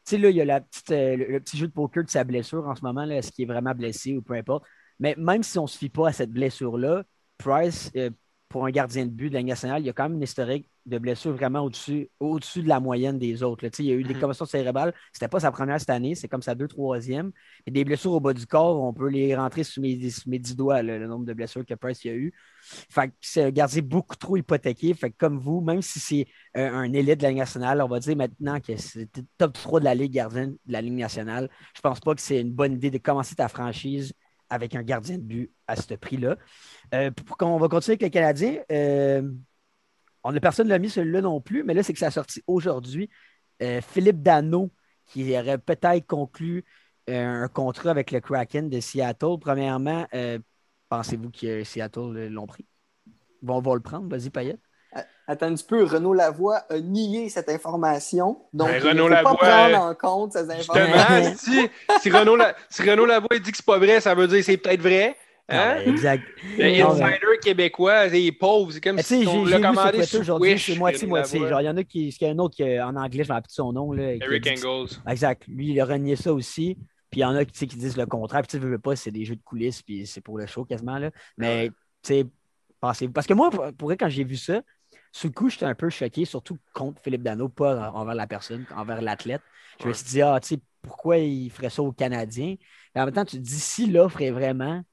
tu sais, là, il y a la petite, euh, le, le petit jeu de poker de sa blessure en ce moment, là, est-ce qu'il est vraiment blessé ou peu importe. Mais même si on ne se fie pas à cette blessure-là, Price, euh, pour un gardien de but de la Ligue nationale, il y a quand même une historique de blessures vraiment au-dessus au de la moyenne des autres. là. Il y a eu des Mhm. commotions cérébrales. C'était pas sa première cette année, c'est comme sa deux, troisième. Et des blessures au bas du corps, on peut les rentrer sous mes, sous mes 10 doigts, là, le nombre de blessures que Price y a eu. Fait que c'est un gardien beaucoup trop hypothéqué. Fait que comme vous, même si c'est euh, un élite de la Ligue nationale, on va dire maintenant que c'est top 3 de la Ligue gardien de la Ligue nationale. Je pense pas que c'est une bonne idée de commencer ta franchise avec un gardien de but à ce prix-là. Euh, pour qu'on va continuer avec les Canadiens, euh, on n'a personne l'a mis celui-là non plus, mais là, c'est que ça a sorti aujourd'hui. Euh, Philippe Dano, qui aurait peut-être conclu euh, un contrat avec le Kraken de Seattle. Premièrement, euh, pensez-vous que Seattle l'ont pris? Bon, on va le prendre. Vas-y, Payet. Attends un petit peu, Renaud Lavoie a nié cette information. Donc, Ben, il ne faut pas prendre en compte ces Justement, informations. si, si Renaud, La- si Renaud Lavoie dit que c'est pas vrai, ça veut dire que c'est peut-être vrai. Hein? Ah, exact. Le Non, insider québécois, il est pauvre. C'est comme Mais si on l'a sur commandé sous aujourd'hui, c'est moitié-moitié. Genre, il y en a qui, il y a un autre qui, en anglais, je ne me rappelle plus son nom. Là, Eric dit- Engels. Exact. Lui, il a renié ça aussi. Puis il y en a qui, qui disent le contraire. Puis tu veux, pas, c'est des jeux de coulisses, puis c'est pour le show quasiment. Là. Mais tu sais, pensez-vous. Parce que moi, pour pour vrai, quand j'ai vu ça, sous le coup, j'étais un peu choqué, surtout contre Philippe Dano, pas envers la personne, envers l'athlète. Je me suis dit, ah, tu sais, pourquoi il ferait ça aux Canadiens? Mais en même temps, tu te dis, si l'offre est vraiment.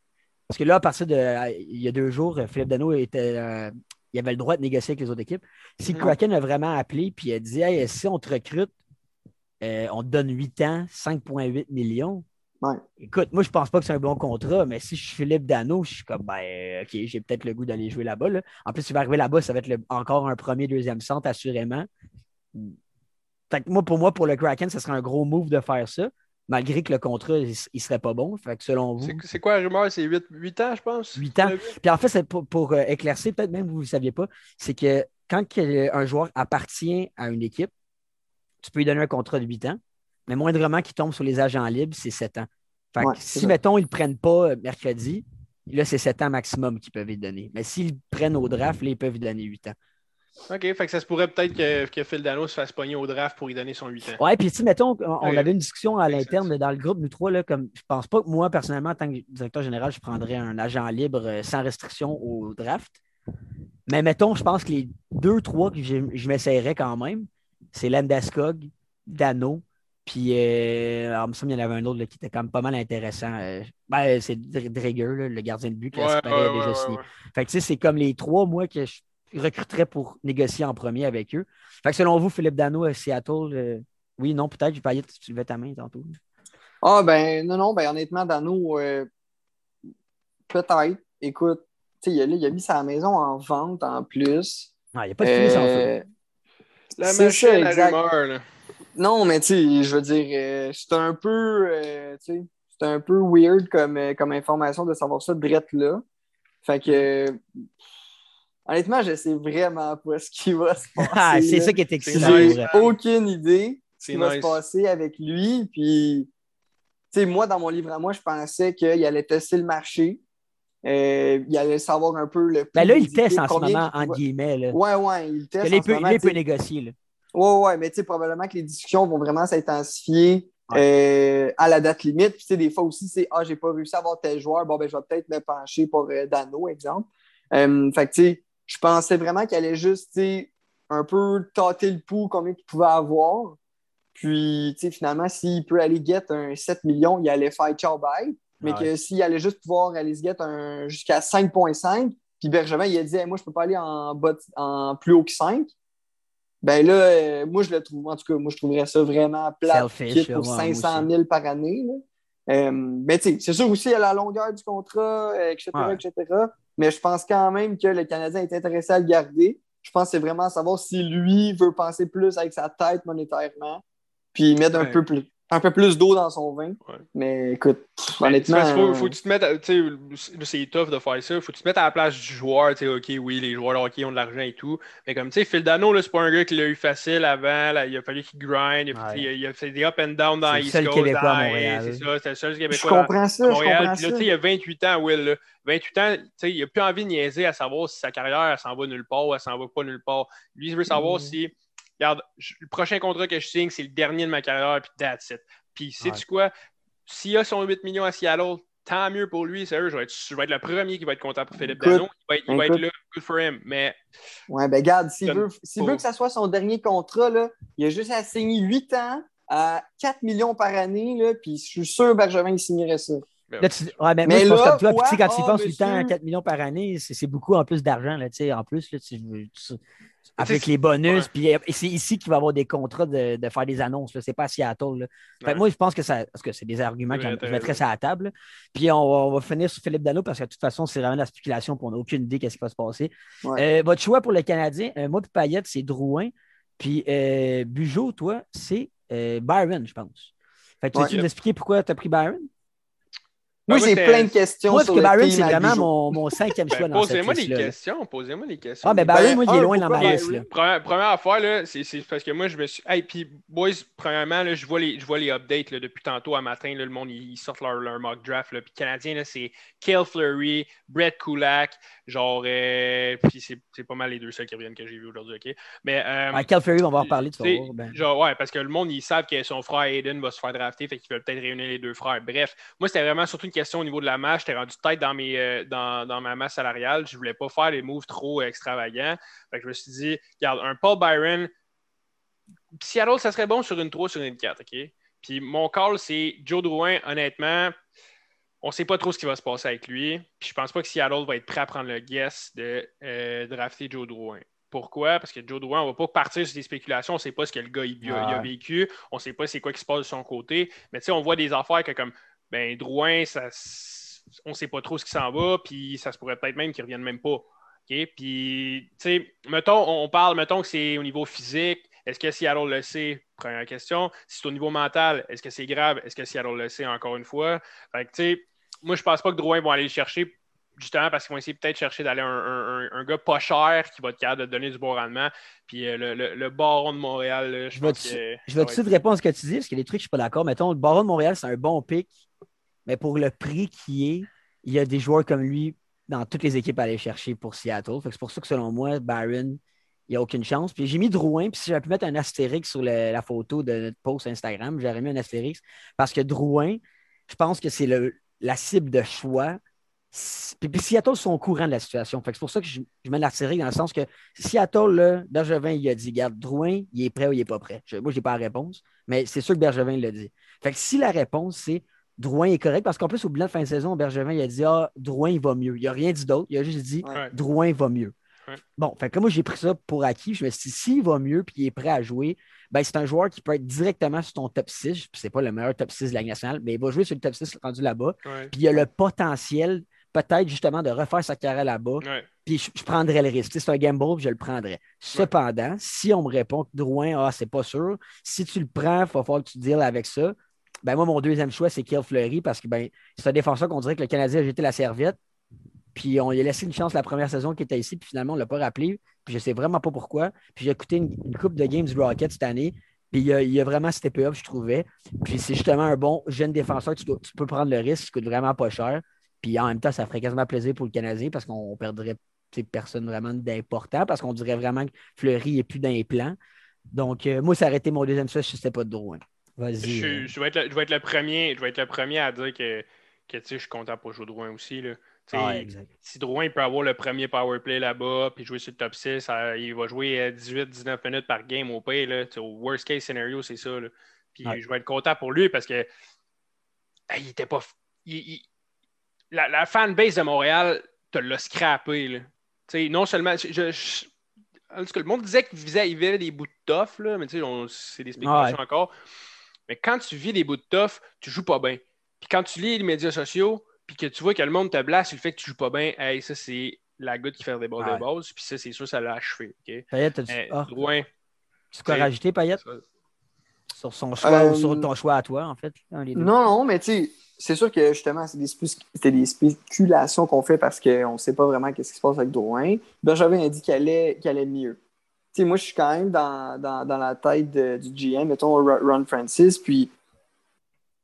Parce que là, à partir de. Il y a deux jours, Philippe Dano était. euh, il avait le droit de négocier avec les autres équipes. Si Mhm. Kraken a vraiment appelé puis a dit Hey, si on te recrute, euh, on te donne 8 ans, 5,8 millions. Ouais. Écoute, moi, je pense pas que c'est un bon contrat, mais si je suis Philippe Dano, je suis comme, ben, OK, j'ai peut-être le goût d'aller jouer là-bas. là. En plus, il va arriver là-bas, ça va être le- encore un premier, deuxième centre, assurément. Fait que moi, pour moi, pour le Kraken, ce serait un gros move de faire ça, malgré que le contrat, il, il serait pas bon. Fait que selon vous, C'est- quoi la rumeur? C'est 8, 8 ans, je pense? 8 ans. puis en fait, c'est pour, pour, euh, éclaircir, peut-être même vous ne le saviez pas, c'est que quand un joueur appartient à une équipe, tu peux lui donner un contrat de 8 ans, mais moindrement qu'il tombe sur les agents libres, c'est 7 ans. Fait que Ouais, si, ça. mettons, ils ne le prennent pas euh, mercredi, là, c'est 7 ans maximum qu'ils peuvent lui donner. Mais s'ils le prennent au draft, là, ils peuvent lui donner 8 ans. OK, fait que ça se pourrait peut-être que, que Phil Dano se fasse pogner au draft pour lui donner son 8 ans. Ouais, puis si, mettons, on, on Ouais. avait une discussion à l'interne dans le groupe, nous trois, là, comme je pense pas que moi, personnellement, en tant que directeur général, je prendrais un agent libre euh, sans restriction au draft. Mais mettons, je pense que les deux, trois que je, je m'essayerais quand même, c'est Landeskog, Dano, puis euh, alors, il me semble qu'il y en avait un autre là, qui était quand même pas mal intéressant. euh, ben, c'est Dr- Drager, le gardien de but que Ouais, ouais, a déjà ouais, signé. ouais. Fait que tu sais, c'est comme les trois, moi, que je recruterais pour négocier en premier avec eux. Fait que selon vous, Philippe Dano à Seattle, euh, oui, non, peut-être, pas tu levais ta main tantôt? Ah, ben, non, non, ben, honnêtement, Dano, euh, peut-être. Écoute, tu sais, il, a- il a mis sa maison en vente en plus. Ah, il n'y a pas de fumée sans feu. Euh, La machine ça, à exact. rumeur, là. Non, mais tu sais, je veux dire, euh, c'est un peu, euh, tu sais, c'est un peu weird comme, euh, comme information de savoir ça drette là. Fait que, euh, honnêtement, je sais vraiment pas ce qui va se passer. Ah, c'est ça qui est excitant. J'ai aucune idée ce qui va se passer avec lui. Puis, tu sais, moi, dans mon livre à moi, je pensais qu'il allait tester le marché. Euh, il allait savoir un peu le prix Ben là, il teste en ce moment, entre pouvait- guillemets. Là. Ouais, ouais, il teste. Que en ce peut, moment, il peut négocier. Là. Ouais, ouais, mais tu sais, probablement que les discussions vont vraiment s'intensifier Ouais. euh, à la date limite. Puis, tu sais, des fois aussi, c'est Ah, j'ai pas réussi à avoir tel joueur, bon, ben, je vais peut-être me pencher pour euh, Dano, exemple. Euh, fait que, tu sais, je pensais vraiment qu'il allait juste, un peu tâter le pouls, combien il pouvait avoir. Puis, finalement, s'il peut aller get un 7 millions, il allait faire ciao bye. Mais Ah que s'il allait juste pouvoir aller se get un, jusqu'à 5,5, puis Bergevin, il a dit Hey, Moi, je peux pas aller en, bas en plus haut que 5. Ben là, euh, moi, je le trouve, en tout cas, moi, je trouverais ça vraiment plat pour là, ouais, 500 moi 000 par année. là. Euh, mais tu sais, c'est sûr aussi à la longueur du contrat, euh, etc., Ouais. etc. Mais je pense quand même que le Canadien est intéressé à le garder. Je pense que c'est vraiment à savoir si lui veut penser plus avec sa tête monétairement, puis mettre un peu plus, un peu plus d'eau dans son vin. Ouais. Mais écoute, pff, Ben, honnêtement. qu'il faut, faut que tu te mettes, c'est tough de faire ça. Faut que tu te mettes à la place du joueur, tu sais, ok, oui, les joueurs de hockey ont de l'argent et tout. Mais comme, tu sais, Phil Dano, c'est pas un gars qui l'a eu facile avant, là, il a fallu qu'il grind, il a, fait, Ouais. il a- il a fait des up and down dans C'est le East seul Coast, Québécois à dans- Montréal. C'est ça, c'est le seul je Québécois dans- comprends ça, à je Montréal. comprends Puis là, ça. tu sais, il a 28 ans, Will. là. 28 ans, tu sais, il n'a plus envie de niaiser à savoir si sa carrière, elle s'en va nulle part ou elle s'en va pas nulle part. Lui, il veut savoir Mhm. si, regarde, je- le prochain contrat que je signe, c'est le dernier de ma carrière, puis that's it. Puis, sais-tu quoi? S'il a son 8 millions à Seattle, tant mieux pour lui, sérieux. Je vais être, je vais être le premier qui va être content pour Philippe Écoute, Dano. Il va être, il va être là, good for him. Mais Ouais, ben regarde, s'il veut, s'il pas. veut que ça soit son dernier contrat, là, il a juste à signer 8 ans à 4 millions par année, là, puis je suis sûr que Bergevin il signerait ça. Là, tu- ouais, mais, Mais moi, je pense là, comme toi. Puis, tu sais, quand tu y penses 8 ans à monsieur. 4 millions par année, c'est beaucoup en plus d'argent. là, tu sais, En plus, là, tu- tu- avec les bonus, ouais. puis et c'est ici qu'il va y avoir des contrats de, de faire des annonces. là. C'est pas à Seattle. là. Fait Ouais. moi, je pense que ça. Parce que c'est des arguments que je mettrais ça à la table. là. Puis on va, on va finir sur Philippe Dano parce que de toute façon, c'est vraiment de la spéculation puis on n'a aucune idée qu'est-ce qui va se passer. Ouais. Euh, votre choix pour le Canadien, euh, moi puis Payette, c'est Drouin. Puis euh, Bugeaud, toi, c'est euh, Byron, je pense. Fait que tu Ouais. veux-tu nous expliquer pourquoi tu as pris Byron? Moi, moi, j'ai plein de questions Moi, parce sur que Byron, c'est vraiment mon, mon cinquième choix ben, dans cette posez-moi des liste-là. questions. Posez-moi des questions. Ah, ben Ben, Byron, moi, il est loin dans ma liste. Première, première affaire, là, c'est, c'est parce que moi, je me suis. Hey, puis, boys, premièrement, là, je, vois les, je vois les updates là, depuis tantôt à matin. Là, le monde, ils, sortent leur, leur mock draft. Là, puis, Canadien, là, c'est Kale Fleury, Brett Kulak. Genre, euh, puis c'est, c'est pas mal les deux seuls qui reviennent que j'ai vu aujourd'hui. OK? Mais. euh, À Cal Ferry, on va en reparler, tu vas voir. Ben, Genre, ouais, parce que le monde, ils savent que son frère Aiden va se faire drafter, fait qu'ils veulent peut-être réunir les deux frères. Bref, moi, c'était vraiment surtout une question au niveau de la masse. J'étais rendu tête dans, mes, euh, dans, dans ma masse salariale. Je voulais pas faire des moves trop extravagants. Fait que je me suis dit, regarde, un Paul Byron, Seattle, ça serait bon sur une 3, sur une 4, OK? Puis mon call, c'est Joe Drouin, honnêtement. On ne sait pas trop ce qui va se passer avec lui. Puis je pense pas que Seattle va être prêt à prendre le guess de euh, drafter Joe Drouin. Pourquoi? Parce que Joe Drouin, on ne va pas partir sur des spéculations. On ne sait pas ce que le gars il, il a, vécu. On ne sait pas c'est quoi qui se passe de son côté. Mais tu sais, on voit des affaires que comme ben Drouin, ça, on ne sait pas trop ce qui s'en va. Puis ça se pourrait peut-être même qu'il ne revienne même pas. Puis, tu sais, mettons, on parle, mettons que c'est au niveau physique. Est-ce que Seattle le sait? Première question. Si c'est au niveau mental, est-ce que c'est grave? Est-ce que Seattle le sait encore une fois? Fait que, tu sais, moi, je pense pas que Drouin vont aller le chercher justement parce qu'ils vont essayer peut-être chercher d'aller un, un- gars pas cher qui va être capable de donner du bon rendement. Puis euh, le, le- le baron de Montréal, là, je Je vais tout- que. de suite répondre à ce que tu dis, parce qu'il y a des trucs que je suis pas d'accord. Mettons, le Baron de Montréal, c'est un bon pick, mais pour le prix qui est, il y a des joueurs comme lui dans toutes les équipes à aller chercher pour Seattle. C'est pour ça que selon moi, Byron, il n'y a aucune chance. Puis j'ai mis Drouin, puis si j'avais pu mettre un astérix sur la photo de notre post Instagram, j'aurais mis un astérix parce que Drouin, je pense que c'est la cible de choix. Puis, puis Seattle sont au courant de la situation. C'est pour ça que je, mets l'astérix dans le sens que Seattle, là, Bergevin, il a dit Garde, Drouin, il est prêt ou il n'est pas prêt. Moi, je n'ai pas la réponse, mais c'est sûr que Bergevin l'a dit. Fait que si la réponse, c'est Drouin est correct, parce qu'en plus, au bilan de fin de saison, Bergevin, il a dit Ah, Drouin, il va mieux. Il n'a rien dit d'autre. Il a juste dit Ouais. Drouin va mieux. Ouais. Bon, fait que moi, j'ai pris ça pour acquis. Je me suis dit, s'il va mieux puis il est prêt à jouer, ben, c'est un joueur qui peut être directement sur ton top 6. Puis c'est pas le meilleur top 6 de la nationale, mais il va jouer sur le top 6 rendu là-bas. Ouais. Puis il a le potentiel, peut-être justement, de refaire sa carrière là-bas. Puis je, je prendrais le risque. C'est un gamble, je le prendrais. Cependant, si on me répond que Drouin, ah, c'est pas sûr, si tu le prends, il va falloir que tu deals avec ça. Ben moi, mon deuxième choix, c'est Kiel Fleury parce que ben, c'est un défenseur qu'on dirait que le Canadien a jeté la serviette. Puis on lui a laissé une chance la première saison qu'il était ici, puis finalement, on ne l'a pas rappelé. Puis je ne sais vraiment pas pourquoi. Puis j'ai écouté une, coupe de games du Rocket cette année. Puis il a, il a vraiment steppé up, je trouvais. Puis c'est justement un bon jeune défenseur. Tu, tu peux prendre le risque, qui coûte vraiment pas cher. Puis en même temps, ça ferait quasiment plaisir pour le Canadien parce qu'on perdrait personne vraiment d'important parce qu'on dirait vraiment que Fleury n'est plus dans les plans. Donc, euh, moi, ça aurait été mon deuxième choix si c'était pas de Drouin. Vas-y. Je, euh. je vais être le, je vais être le premier, je vais être le premier à dire que, que je suis content pour jouer Drouin aussi. Là. Ah, exact. si Drouin peut avoir le premier power play là-bas, puis jouer sur le top 6, ça- il va jouer 18-19 minutes par game au pire. Là. Au worst case scenario, c'est ça. là. Puis je vais être content pour lui parce que hey, il était pas. f- il- il- la, la fanbase de Montréal te l'a scrappé. Là. Non seulement. je- je- je- en tout cas, le monde disait qu'il visait, il des bouts de tough, là, mais on- c'est des spéculations Ouais. encore. Mais quand tu vis des bouts de tough, tu joues pas bien. Puis quand tu lis les médias sociaux, puis que tu vois que le monde te blasse sur le fait que tu joues pas bien, hey, ça, c'est la goutte qui fait des balles Ouais. de base. Puis ça, c'est sûr, ça l'a achevé. Payette, Mais ah, Drouin, tu quoi rajouter, Payette, ça- sur son choix Euh, ou sur ton choix à toi, en fait? deux? Non, non, mais tu sais, c'est sûr que justement, c'est des, spé- c'était des spéculations qu'on fait parce qu'on ne sait pas vraiment ce qui se passe avec Drouin. Bergevin a dit qu'il allait, qu'il allait mieux. Moi, je suis quand même dans, dans, dans la tête du GM, mettons Ro- Ron Francis, puis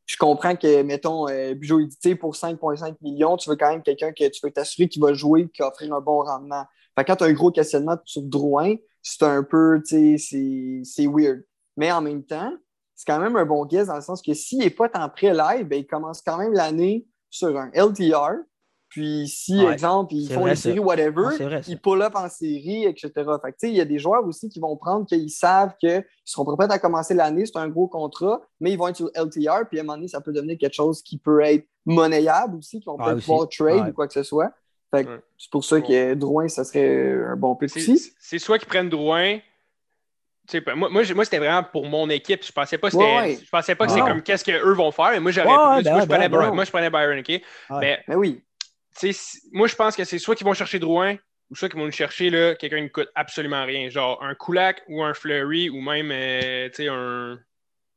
je comprends que, mettons, euh, Bujo, sais, pour 5,5 millions, tu veux quand même quelqu'un que tu veux t'assurer qu'il va jouer qui va offrir un bon rendement. Quand tu as un gros questionnement sur Drouin, c'est un peu, tu sais, c'est- weird. Mais en même temps, c'est quand même un bon guess dans le sens que s'il n'est pas tant prêt live, ben, il commence quand même l'année sur un LTR. Puis si, Ouais, exemple, ils font une ça. série, whatever, vrai, ils pull up en série, etc. Fait que, tu sais, il y a des joueurs aussi qui vont prendre qu'ils savent qu'ils seront prêts à commencer l'année, c'est un gros contrat, mais ils vont être sur LTR, puis à un moment donné, ça peut devenir quelque chose qui peut être monnayable aussi, qui vont Ouais, peut-être aussi. pouvoir trade Ouais. ou quoi que ce soit. Fait que Ouais. c'est pour ça que Drouin, ça serait un bon pick C'est aussi. c'est soit qu'ils prennent Drouin. tu sais, moi, moi, moi, c'était vraiment pour mon équipe. Je pensais pas que Ouais, c'était ouais. je pensais pas que c'est comme qu'est-ce qu'eux vont faire. Mais moi, j'aurais Ouais, ben moi, je prenais ben Byron, ouais. moi, je prenais Byron, OK? Ouais. Mais Mais oui. Moi, je pense que c'est soit qu'ils vont chercher Drouin ou soit qu'ils vont nous chercher là, quelqu'un qui ne coûte absolument rien. Genre un Kulak ou un Fleury ou même euh, tu sais, un.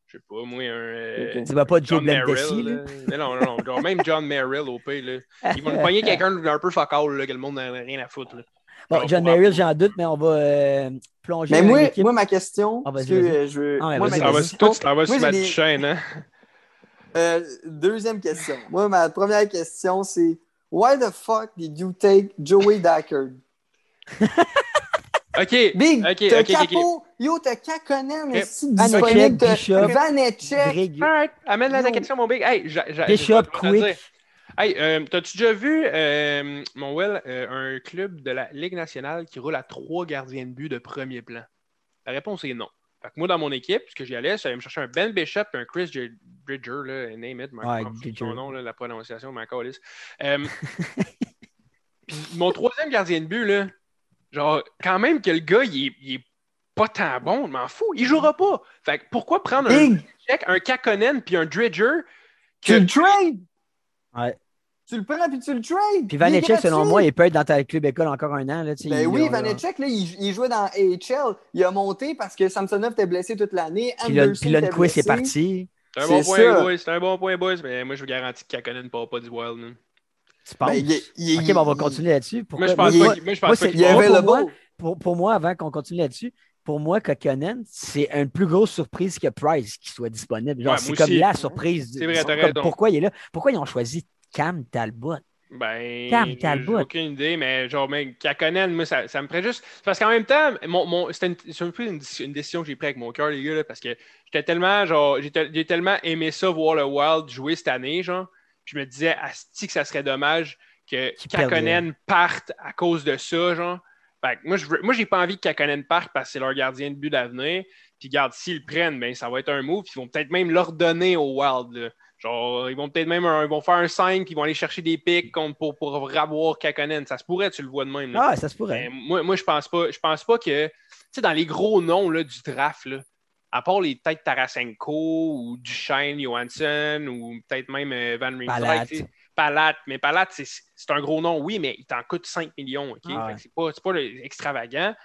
Je sais pas, moi, un. euh. Tu vas pas John Merrill. là? là. Mais non, non, non. Genre, même John Merrill au pays. Là. Ils vont nous pogner quelqu'un d'un peu focal là, que le monde n'a rien à foutre. Là. Bon, Alors, John Merrill, j'en doute, mais on va euh, plonger Mais moi, ma question, Ah, parce vas-y, que euh, je veux. Ah, moi, ma. Toi, tu t'en vas Moi, sur ma chaîne, hein? Euh, deuxième question. Moi, ma première question, c'est Why the fuck did you take Joey Dackard? OK. Big, OK, t'as OK, OK. Capo, yo, t'as Kakonen, Ok. mais si Vanecek, disponible, t'as Alright, amène la question, mon big. Hey, Bishop, Quick. Hey, euh, t'as-tu déjà vu, euh, mon Will, euh, un club de la Ligue nationale qui roule à trois gardiens de but de premier plan? La réponse est non. Fait que moi, dans mon équipe, ce que j'y allais, aller me chercher un Ben Bishop et un Chris J- Bridger, là, name it, Ouais, son nom, là, la prononciation, m'en calisse. Euh, puis mon troisième gardien de but, là, genre, quand même que le gars, il est, il est pas tant bon, je m'en fous, il jouera pas. Fait que pourquoi prendre un check, un Kakonen puis un Dredger tu le trades. Ouais. Tu le prends puis tu le trades. Puis Vanecek, selon moi, il peut être dans ta club école encore un an. Là, Ben oui, Vanecek, là, il, il jouait dans AHL. Il a monté parce que Samsonov était blessé toute l'année. Puis Lund- Anderson puis était Lundqvist est parti. C'est un bon point, ça. boys. C'est un bon point, boys. Mais moi, je vous garantis que Kakonen ne part pas du Wild. là. Tu penses? Ben, il ok, ben, on va continuer là-dessus. Pourquoi- Moi, je pense moi, pas qu'il moi, je pense moi, pas c'est- qu'il Il est part. Pour moi, available. pour, pour moi, avant qu'on continue là-dessus, pour moi, Kokkonen, c'est une plus grosse surprise que Price qui soit disponible. Genre, Ouais, c'est comme aussi. la surprise. C'est vrai, comme, raison. Pourquoi il est là? Pourquoi ils ont choisi Cam Talbot? Ben, Cam Talbot. aucune idée, mais genre, mais Kakonen, moi, ça, ça me ferait juste. Parce qu'en même temps, mon, mon, c'était un peu une, une décision que j'ai prise avec mon cœur, les gars, là, parce que j'étais tellement, genre, j'ai tel- j'ai tellement aimé ça, voir le Wild jouer cette année, genre. Puis je me disais, Asti, que ça serait dommage que Kakonen parte à cause de ça, genre. Fait que moi, je veux, moi, j'ai pas envie que Kakonen parte parce que c'est leur gardien de but d'avenir. Puis, garde, s'ils le prennent, ben, ça va être un move. Puis, ils vont peut-être même l'ordonner au Wild. là. Genre, ils vont peut-être même un- ils vont faire un 5, ils vont aller chercher des pics pour, pour ravoir Kakonen. Ça se pourrait, tu le vois de même. là. Ah, ça se pourrait. Mais moi, moi, je pense pas. Je pense pas que. Tu sais, dans les gros noms là, du draft, là, à part les têtes Tarasenko ou Duchesne, Johansson ou peut-être même euh, Van Riemsdyk, Palat. Mais Palat, c'est un gros nom, oui, mais il t'en coûte 5 millions. OK? Ah ouais. C'est pas, pas le- extravagant.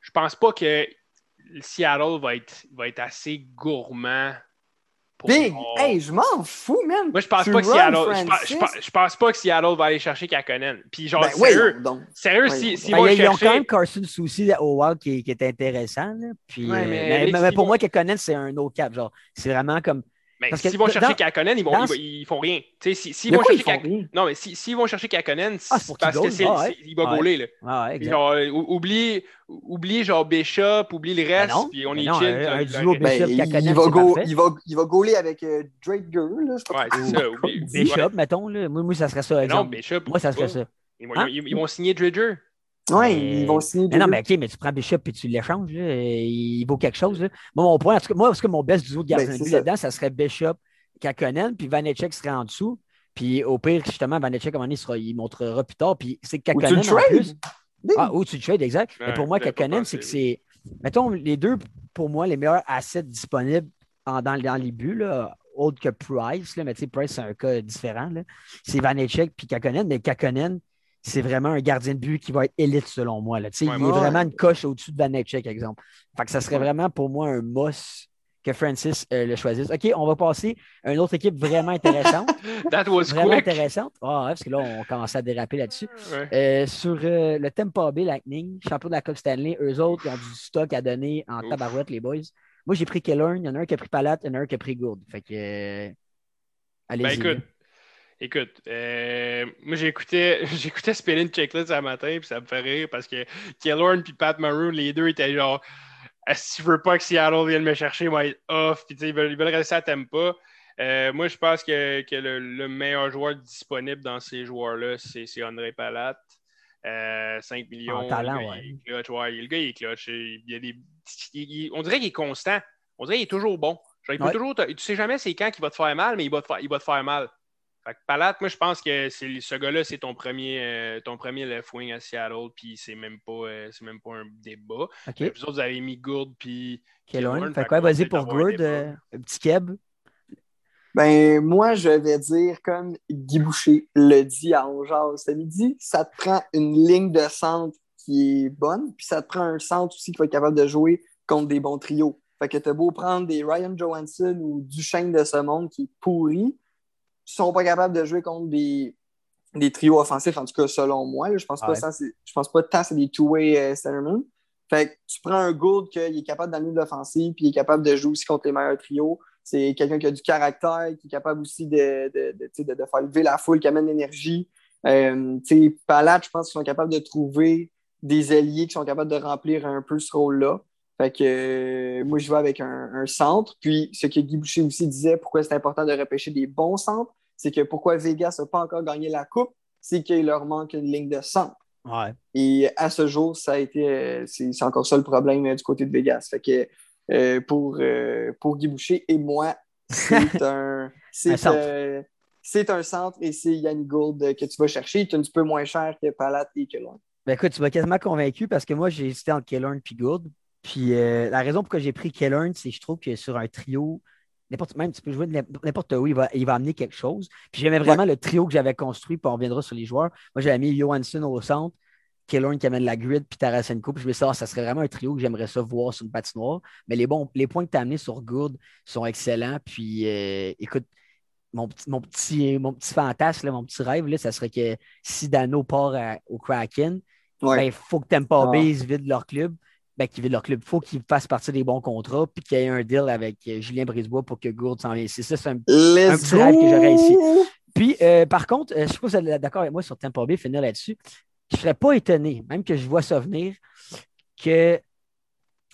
Je pense pas que le Seattle va être, va être assez gourmand. Big, hey, je m'en fous, man. moi, je pense Tu pas que Seattle. Je je pense- je pense pas que Seattle va aller chercher Kakonen. Puis, genre, Ben oui, sérieux, donc. sérieux, Oui. si, s'ils Ben, vont ils, ils ont quand même Carson Souci au Wild qui, est- qui est intéressant. là. Puis, Ouais, euh, mais mais, les- mais- mais s'ils pour moi, Kokkonen, c'est un no cap. Genre, c'est vraiment comme. Mais s'ils vont dans- chercher Kakonen, ils, vont, dans- ils, vont- ils font rien. Tu sais, si- s'ils De vont quoi chercher ils font Kak- rien? Non, mais si- s'ils vont chercher Kakonen, Ah, c'est pour parce qu'il que goal. c'est, Ah, ouais. va Ouais. gauler. Là. Ah, ouais, genre, euh, ou- oublie, oublie genre Bishop, oublie le Ben reste, non, puis on ben est non, chill. un- un duo Bishop, Ben, il, Kakonen, il va go- il, va, il va gauler avec euh, Drake Gurr, là, je Ouais, c'est ça. Oublie, Bishop, ouais. mettons. Là. Moi, moi, ça serait ça. Non, exemple. Bishop. moi, ça serait ça. Ils vont, Hein? ils vont signer Dredger. Ouais, Mais- ils vont signer. Mais non, mais OK, mais tu prends Bishop et tu l'échanges. Il vaut quelque chose. là. Moi, mon point, en tout cas, moi, parce que mon best duo de gardien Ben, de but ça. là-dedans, ça serait Bishop, Kakonen, puis Vanecek serait en dessous. Puis au pire, justement, Vanecek, à un moment donné, il, montrera plus tard. Puis c'est Ou tu Kakonen en trades? plus. Ah, ou tu trades, exact. Mais Ouais, pour moi, Kakonen, c'est que oui. c'est. Mettons, les deux, pour moi, les meilleurs assets disponibles en- dans, dans les buts, là, autre que Price, là, mais tu sais, Price, c'est un cas différent. C'est Vanecek puis Kakonen, mais Kakonen, c'est vraiment un gardien de but qui va être élite selon moi. Là. Ouais, il est vraiment une coche au-dessus de Vanecek, par exemple. Fait que ça serait vraiment pour moi un must que Francis euh, le choisisse. OK, on va passer à une autre équipe vraiment intéressante. That was vraiment quick. intéressante. Ah, ouais, parce que là, on commence à déraper là-dessus. Ouais. Euh, sur euh, le Tampa Bay Lightning, champion de la Coupe Stanley, eux autres, ils ont du stock à donner en Ouf. tabarouette, les boys. Moi, j'ai pris Killern, il y en a un qui a pris Palat, il y en a un qui a pris Gourde. Fait que. euh, Ben écoute, écoute, euh, moi j'écoutais, j'écoutais Spinning Checklist ce matin, puis ça me fait rire parce que Killorn puis Pat Maroon, les deux étaient genre, si tu veux pas que Seattle vienne me chercher, moi être off, puis ils veulent, ils veulent rester à Tampa. Euh, moi, je pense que, que le, le meilleur joueur disponible dans ces joueurs-là, c'est c'est André Palat. Euh, 5 millions. En talent, le gars, ouais. il est clutch, ouais, le gars, il est clutch. Il a des, il- on dirait qu'il est constant. On dirait qu'il est toujours bon. Genre, il peut Ouais. toujours te- tu sais jamais c'est quand qu'il va te faire mal, mais il va te faire, il va te faire mal. Fait que Palat, moi, je pense que ce gars-là, c'est ton premier, euh, ton premier left wing à Seattle, puis c'est même pas, euh, c'est même pas un débat. OK. Mais Vous autres, vous avez mis Gould, puis Killorn. Fait fait quoi, vas-y pour avoir un euh, un petit keb. Ben, moi, je vais dire, comme Guy Boucher le dit à Ongeaz ce midi, ça te prend une ligne de centre qui est bonne, puis ça te prend un centre aussi qui va être capable de jouer contre des bons trios. Fait que t'as beau prendre des Ryan Johansson ou Duchesne de ce monde qui est pourri, sont pas capables de jouer contre des, des trios offensifs, en tout cas selon moi. là. Je pense Ouais. pas ça, je pense pas tant c'est des two-way euh, centermen. Fait que tu prends un Gould qu'il est capable d'amener de l'offensive, puis il est capable de jouer aussi contre les meilleurs trios. C'est quelqu'un qui a du caractère, qui est capable aussi de, de, de, de- faire lever la foule, qui amène l'énergie. Euh, Palat, je pense qu'ils sont capables de trouver des alliés qui sont capables de remplir un peu ce rôle-là. Fait que euh, moi, je vais avec un, un centre. Puis, ce que Guy Boucher aussi disait, pourquoi c'est important de repêcher des bons centres, c'est que pourquoi Vegas n'a pas encore gagné la coupe, c'est qu'il leur manque une ligne de centre. Ouais. Et à ce jour, ça a été, euh, c'est c'est encore ça le problème euh, du côté de Vegas. Fait que euh, pour, euh, pour Guy Boucher et moi, c'est un, Un c'est centre. euh, c'est un centre et c'est Yann Gould que tu vas chercher. Il est un petit peu moins cher que Palat et que. Ben écoute, tu m'as quasiment convaincu parce que moi, j'ai hésité entre Killorn et Gould. Puis euh, la raison pourquoi j'ai pris Killorn, c'est que je trouve que sur un trio, n'importe même tu peux jouer n'importe- où, il va, il va amener quelque chose. Puis j'aimais vraiment le trio que j'avais construit, puis on reviendra sur les joueurs. Moi, j'avais mis Johansson au centre, Killorn qui amène la grid, puis Tarasenko. Puis je me suis dit, ah, ça serait vraiment un trio que j'aimerais ça voir sur une patinoire. Mais les, bons, les points que tu as amenés sur Gould sont excellents. Puis euh, écoute, mon petit, mon petit, mon petit fantasme, là, mon petit rêve, là, ça serait que si Dano part à- au Kraken, Ouais. ben, il faut que Tampa Ah. Bay vide leur club. Ben, qu'ils vident leur club. Il faut qu'ils fassent partie des bons contrats, puis qu'il y ait un deal avec euh, Julien Brisebois pour que Gourde s'en vienne. C'est ça, c'est un petit rêve que j'aurais ici. puis, euh, par contre, euh, je pas si vous êtes d'accord avec moi sur Tampa Bay, finir là-dessus. Je ne serais pas étonné, même que je vois ça venir, que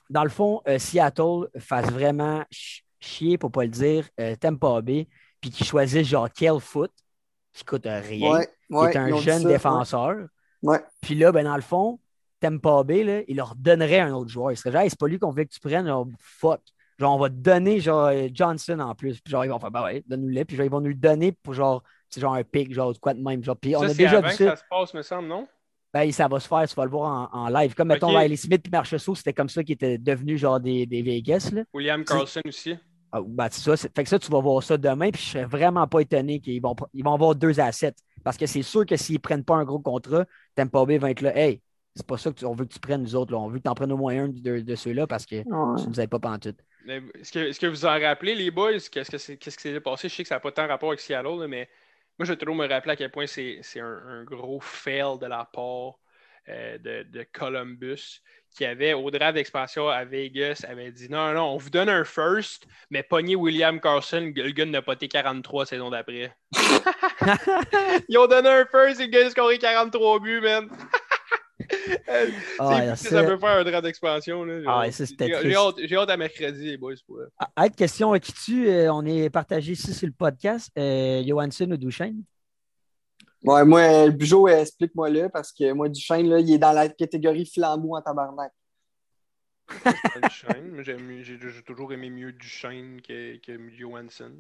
dans le fond, euh, Seattle fasse vraiment ch- chier, pour ne pas le dire, Tampa Bay, puis qu'ils choisissent genre Kel Foot, qui coûte rien, Ouais, ouais, qui est un jeune ça, défenseur. Ouais. Puis là, ben, dans le fond, Tampa Bay, là, il leur donnerait un autre joueur. Il serait genre, Hey, c'est pas lui qu'on veut que tu prennes, genre, fuck. Genre, on va te donner genre euh, Johnson en plus. Puis genre, ils vont faire, bah ouais, donne-nous-le. Puis genre, ils vont nous le donner pour genre, c'est genre un pic, genre, quoi de même. Genre, puis on ça, a c'est déjà avant vu que ça. ça se passe, me semble, non? Ben, ça va se faire, tu vas le voir en, en live. Comme, mettons, Ok. Riley Smith et Marchessault, c'était comme ça qui était devenu genre des, des Vegas. Là. William Carlson aussi. Ah, ben, c'est ça, fait que ça, tu vas voir ça demain, puis je serais vraiment pas étonné qu'ils vont, ils vont avoir deux assets. Parce que c'est sûr que s'ils prennent pas un gros contrat, Tampa Bay va être là. Hey, c'est pas ça qu'on veut que tu prennes, nous autres. là. On veut que tu en prennes au moins un de, de ceux-là parce que Ouais. tu nous aides pas pantoute. Est-ce que, est-ce que vous en rappelez, les boys? Qu'est-ce que c'est- qu'est-ce qui s'est passé? Je sais que ça n'a pas tant rapport avec Seattle, là, mais moi, je vais toujours me rappeler à quel point c'est c'est un, un gros fail de la part euh, de, de Columbus, qui avait, au draft d'expansion à Vegas, avait dit non, non, on vous donne un first, mais pogner William Carlson, le gars n'a pas été 43 saison d'après. Ils ont donné un first et le gars a scoré 43 buts, man. Euh, Ah, ça- peut faire un draft d'expansion. Ah, J'ai- hâte, à mercredi, les boys. Pour... Ah, Être question qui tu euh, on est partagé ici sur le podcast. Euh, Johansson ou Duchesne? Ouais, moi, le Joe, euh, explique-moi-le, parce que moi, Duchesne, là, il est dans la catégorie flambeau en tabarnak. Duchesne. J'ai toujours aimé mieux Duchesne que, que Johansson.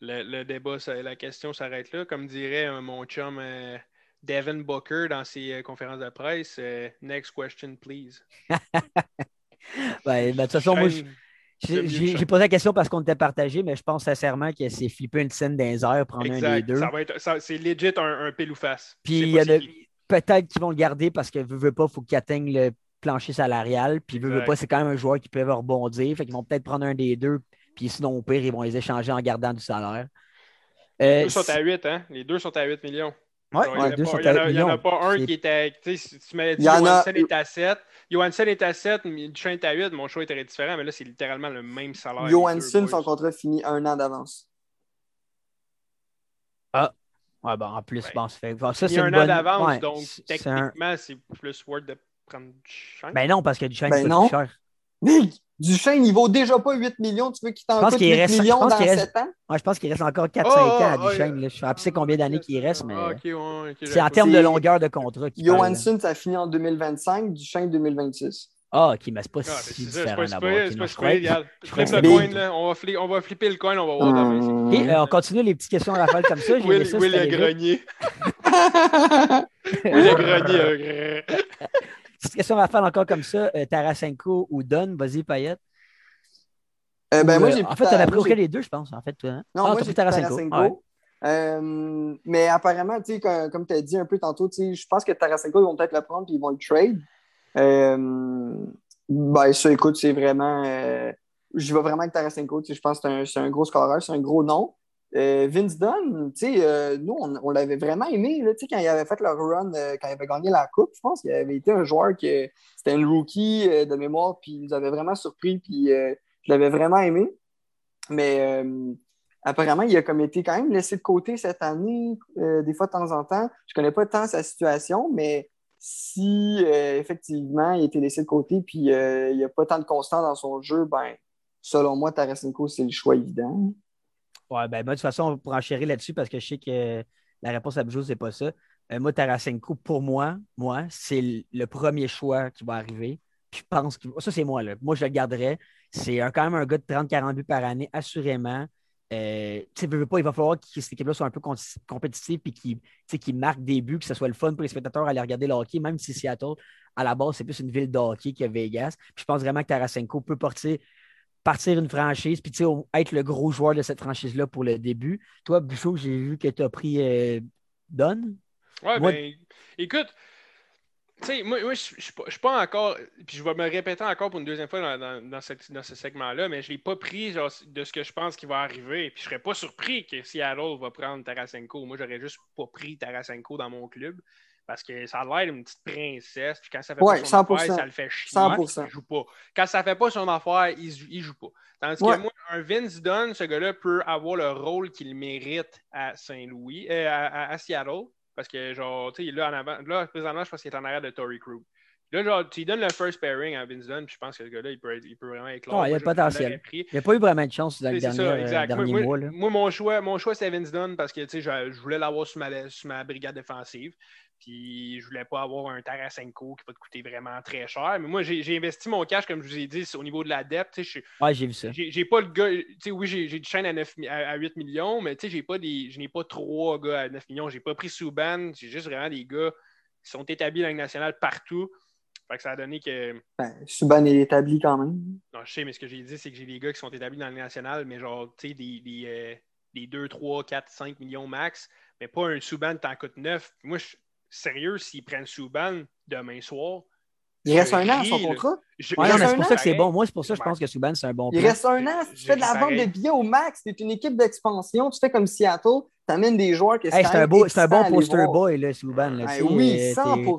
Le, le débat, ça- la question s'arrête là. Comme dirait euh, mon chum euh, Devin Booker dans ses euh, conférences de presse, euh, next question, please. Ben, ben, de toute façon, moi, je- j'ai posé la question parce qu'on était partagé, mais je pense sincèrement que c'est flipper une scène les airs, prendre un des deux. C'est legit un, un pile ou face. Puis peut-être qu'ils vont le garder parce que veut, veut pas, il faut qu'il atteigne le plancher salarial. Puis veut, veut pas, c'est quand même un joueur qui peut rebondir. Fait qu'ils vont peut-être prendre un des deux. Puis sinon, au pire, ils vont les échanger en gardant du salaire. Les Euh, deux sont à 8, hein? Les deux sont à 8 millions. Ouais, ouais, il n'y en, a pas- en a- un C'est- qui était. Tu sais, si tu m'avais dit Il y en a- est à 7. Johansson est à 7, mais Duchesne est à 8. Mon choix était différent, mais là, c'est littéralement le même salaire. boys. son contrat finit un an d'avance. Ouais, bon, en plus, Ouais. bon, ça fait. bon, ça, Il y c'est a un an d'avance, ouais, donc c'est un- techniquement, c'est plus worth de prendre Duchesne. Ben non, parce que Duchesne, Ben c'est non. plus cher. Duchesne, il vaut déjà pas 8 millions. Tu veux qu'il t'en coûte qu'il 8 reste- je millions pense dans qu'il reste- 7 ans? Ouais, je pense qu'il reste encore 4-5 Oh, ans à oh, Duchesne. oh. Je sais pas combien d'années qu'il reste, mais Ah, ouais, ok, c'est en termes de longueur de contrat. Johansson, ça finit en 2025, Duchesne 2026. Ah, ok, mais c'est pas Ah, si différent je super. crois- Regarde, je Flip crois le coin, là. On va, fli- on va flipper le coin, on va voir demain. Ok, euh, on continue les petites questions rafales comme ça. Will, ça, Will léger. grogné. Will a grogné. Question rafale encore comme ça. euh, Tarasenko ou Don, vas-y, Payette. Euh, ben, Ou, moi, euh, j'ai en fait, t'en as pris aucun des deux, je pense, en fait. Toi, hein? Non, ah, moi, j'ai pris Tarasenko. Tarasenko. Ouais. Euh, mais apparemment, tu sais, comme, comme tu as dit un peu tantôt, tu je pense que Tarasenko, ils vont peut-être le prendre et ils vont le trade. Ben, ça, écoute, c'est vraiment. je vais vraiment avec Tarasenko. tu Je pense que c'est un, c'est un gros scoreur, c'est un gros nom. Euh, Vince Dunn, euh, nous, on, l'avait vraiment aimé, là, quand il avait fait leur run, euh, quand il avait gagné la Coupe, je pense qu'il avait été un joueur que c'était un rookie de mémoire, puis il nous avait vraiment surpris, puis je l'avais vraiment aimé. Mais apparemment, il a comme été quand même laissé de côté cette année, des fois de temps en temps. Je connais pas tant sa situation, mais si effectivement il a été laissé de côté puis il n'y a pas tant de constant dans son jeu, ben selon moi, Tarasenko, c'est le choix évident. Ouais, ben, moi, de toute façon, on pourra enchérir là-dessus parce que je sais que la réponse à Bijou, c'est pas ça. Euh, moi, Tarasenko, pour moi, moi, c'est le- premier choix qui va arriver. Je pense que ça, c'est moi. Là. Moi, je le garderais. C'est quand même un gars de 30-40 buts par année, assurément. Euh, tu veux, pas, il va falloir que cette équipe-là soit un peu compétitive et qu'il marque des buts, que ce soit le fun pour les spectateurs à aller regarder le hockey, même si Seattle, à la base, c'est plus une ville de hockey que Vegas. Puis je pense vraiment que Tarasenko peut partir, partir une franchise, puis être le gros joueur de cette franchise-là pour le début. Toi, Bouchot, j'ai vu que tu as pris euh, Don. Ouais, Moi- ben, écoute, tu sais, moi, moi je je suis pas- encore, puis je vais me répéter encore pour une deuxième fois dans, dans- dans ce, dans ce segment-là, mais je l'ai pas pris genre, de ce que je pense qui va arriver. Puis je serais pas surpris que Seattle va prendre Tarasenko. Moi, j'aurais juste pas pris Tarasenko dans mon club. Parce que ça a l'air d'une petite princesse. Puis quand ça fait Ouais, pas son 100%. affaire, ça le fait chier. 100%. Il joue pas. Quand ça fait pas son affaire, il, joue- il joue pas. Tandis Ouais. que moi, un Vince Dunn, ce gars-là peut avoir le rôle qu'il mérite à Saint-Louis, euh, à, Seattle. Parce que, genre, tu sais, là, en avant, là, présentement, je pense qu'il est en arrière de Tory Crew. Là, genre, tu lui donnes le first pairing à Vince Dunn, puis je pense que ce gars-là, il peut, être- il peut vraiment éclore. Il y a le potentiel. Il n'a pas eu vraiment de chance dans le dernier, ça, euh, exact. Moi, dernier moi- mois. là. moi, mon choix, mon choix c'est Vince Dunn parce que tu sais, je, je voulais l'avoir sur ma, sur ma brigade défensive. Puis je voulais pas avoir un Tarasenko qui va te coûter vraiment très cher. Mais moi, j'ai j'ai investi mon cash, comme je vous ai dit, au niveau de la dette. Tu sais, je- Ouais, j'ai vu ça. j'ai j'ai pas le gars. Tu sais, oui, j'ai j'ai une chaîne à, 9 mi- à, à 8 millions, mais tu sais, j'ai pas des. Je n'ai pas trois gars à 9 millions. J'ai pas pris Subban. J'ai juste vraiment des gars qui sont établis dans la Ligue nationale partout. Fait que ça a donné que. Ben, Subban est établi quand même. Non, je sais, mais ce que j'ai dit, c'est que j'ai des gars qui sont établis dans le national, mais genre, tu sais, des, des, euh, des 2, 3, 4, 5 millions max, mais pas un Subban t'en coûte 9. Moi, je, sérieux, s'ils prennent Subban demain soir, Il reste un an à son contrat. c'est pour ça que c'est bon. Moi, c'est pour ça que je pense que Subban, c'est un bon Il reste un an. Si tu fais de la vente de billets au max, tu es une équipe d'expansion, tu fais comme Seattle, tu amènes des joueurs que Hey, c'est un, beau, un bon poster boy, là, Subban. là, Ben oui, euh, 100 Non, Tu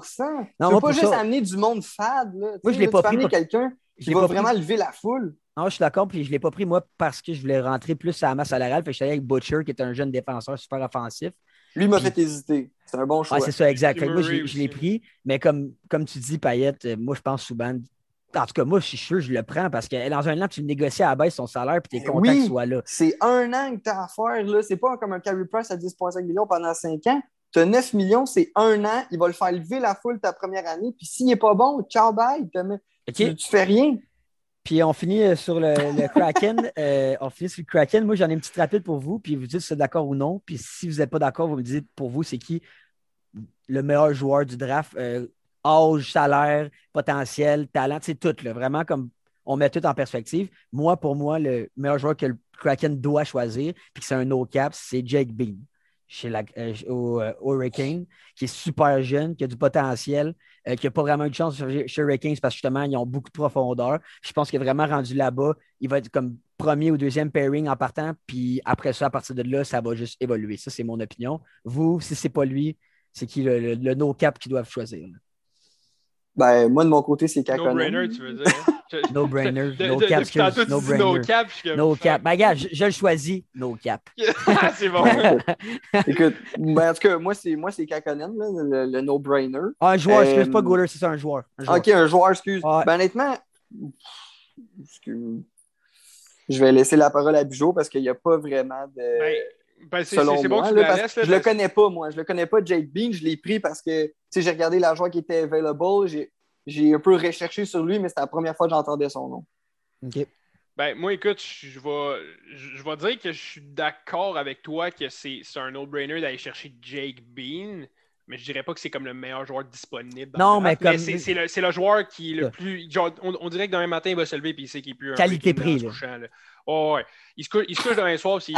peux moi, pas juste ça- amener du monde fade. Là. Tu Moi, sais, je l'ai pas peux pris quelqu'un Je qui l'ai va pas pris- vraiment lever la foule. Non, je suis d'accord, puis je ne l'ai pas pris, moi, parce que je voulais rentrer plus à la masse salariale. Fait que je suis allé avec Butcher, qui est un jeune défenseur super offensif. Lui m'a fait hésiter. C'est un bon choix. Ouais, c'est ça, exact. Moi, je l'ai pris, mais comme, comme tu dis, Payette, euh, moi, je pense Subban. En tout cas, moi, je suis sûr je le prends parce que dans un an, tu le négocies à la baisse son salaire puis tu es Eh content oui. qu'il soit là. C'est un an que tu as à faire. Là. C'est pas comme un Carey Price à 10,5 millions pendant 5 ans. Tu as 9 millions, c'est un an. Il va le faire lever la foule ta première année. Puis s'il n'est pas bon, ciao, bye. Tu, tu fais rien. Puis on finit euh, sur le, le Kraken. Euh, on finit sur le Kraken. Moi, j'en ai une petite rapide pour vous, puis vous dites si vous êtes d'accord ou non. Puis si vous n'êtes pas d'accord, vous me dites pour vous, c'est qui le meilleur joueur du draft? Euh, âge, salaire, potentiel, talent, c'est tout. Là, vraiment, comme on met tout en perspective. Moi, pour moi, le meilleur joueur que le Kraken doit choisir, puis que c'est un no-cap, c'est Jake Bean chez la, euh, au euh, Hurricane, qui est super jeune, qui a du potentiel, euh, qui n'a pas vraiment eu de chance chez chez Hurricanes parce que justement, ils ont beaucoup de profondeur. Je pense qu'il est vraiment rendu là-bas. Il va être comme premier ou deuxième pairing en partant, puis après ça, à partir de là, ça va juste évoluer. Ça, c'est mon opinion. Vous, si c'est pas lui, c'est qui le, le- le no-cap qu'ils doivent choisir? là? Ben, moi, de mon côté, c'est brainer, tu veux dire. No-brainer, De- no de- cap, excuse, no no brainer. cap. je No cap. Ben, je, je le choisis, no cap. c'est bon. Écoute, ben, en tout cas, moi, c'est, moi, c'est Kakonen, là, le, le no-brainer. Ah, un joueur, excuse Euh, pas Gooler, c'est ça, un joueur. Un joueur. OK, un joueur, excuse. Ben, honnêtement, je- je vais laisser la parole à Bijot parce qu'il n'y a pas vraiment de. Ben, ben, c'est selon c'est- c'est bon moi, que tu là, la parce laisses. que là, je le connais pas, moi. Je le connais pas, Jake Bean. Je l'ai pris parce que j'ai regardé la joueur qui était available. J'ai, un peu recherché sur lui, mais c'était la première fois que j'entendais son nom. OK. Ben, moi, écoute, je vais, je vais dire que je suis d'accord avec toi que c'est c'est un no-brainer d'aller chercher Jake Bean, mais je dirais pas que c'est comme le meilleur joueur disponible. dans Non, le mais comme- c'est c'est le, c'est le joueur qui est le plus. Genre, on, on dirait que demain matin, il va se lever et il sait qu'il est plus Qualité-prix. Oh, ouais. Il se couche, il se couche demain soir puis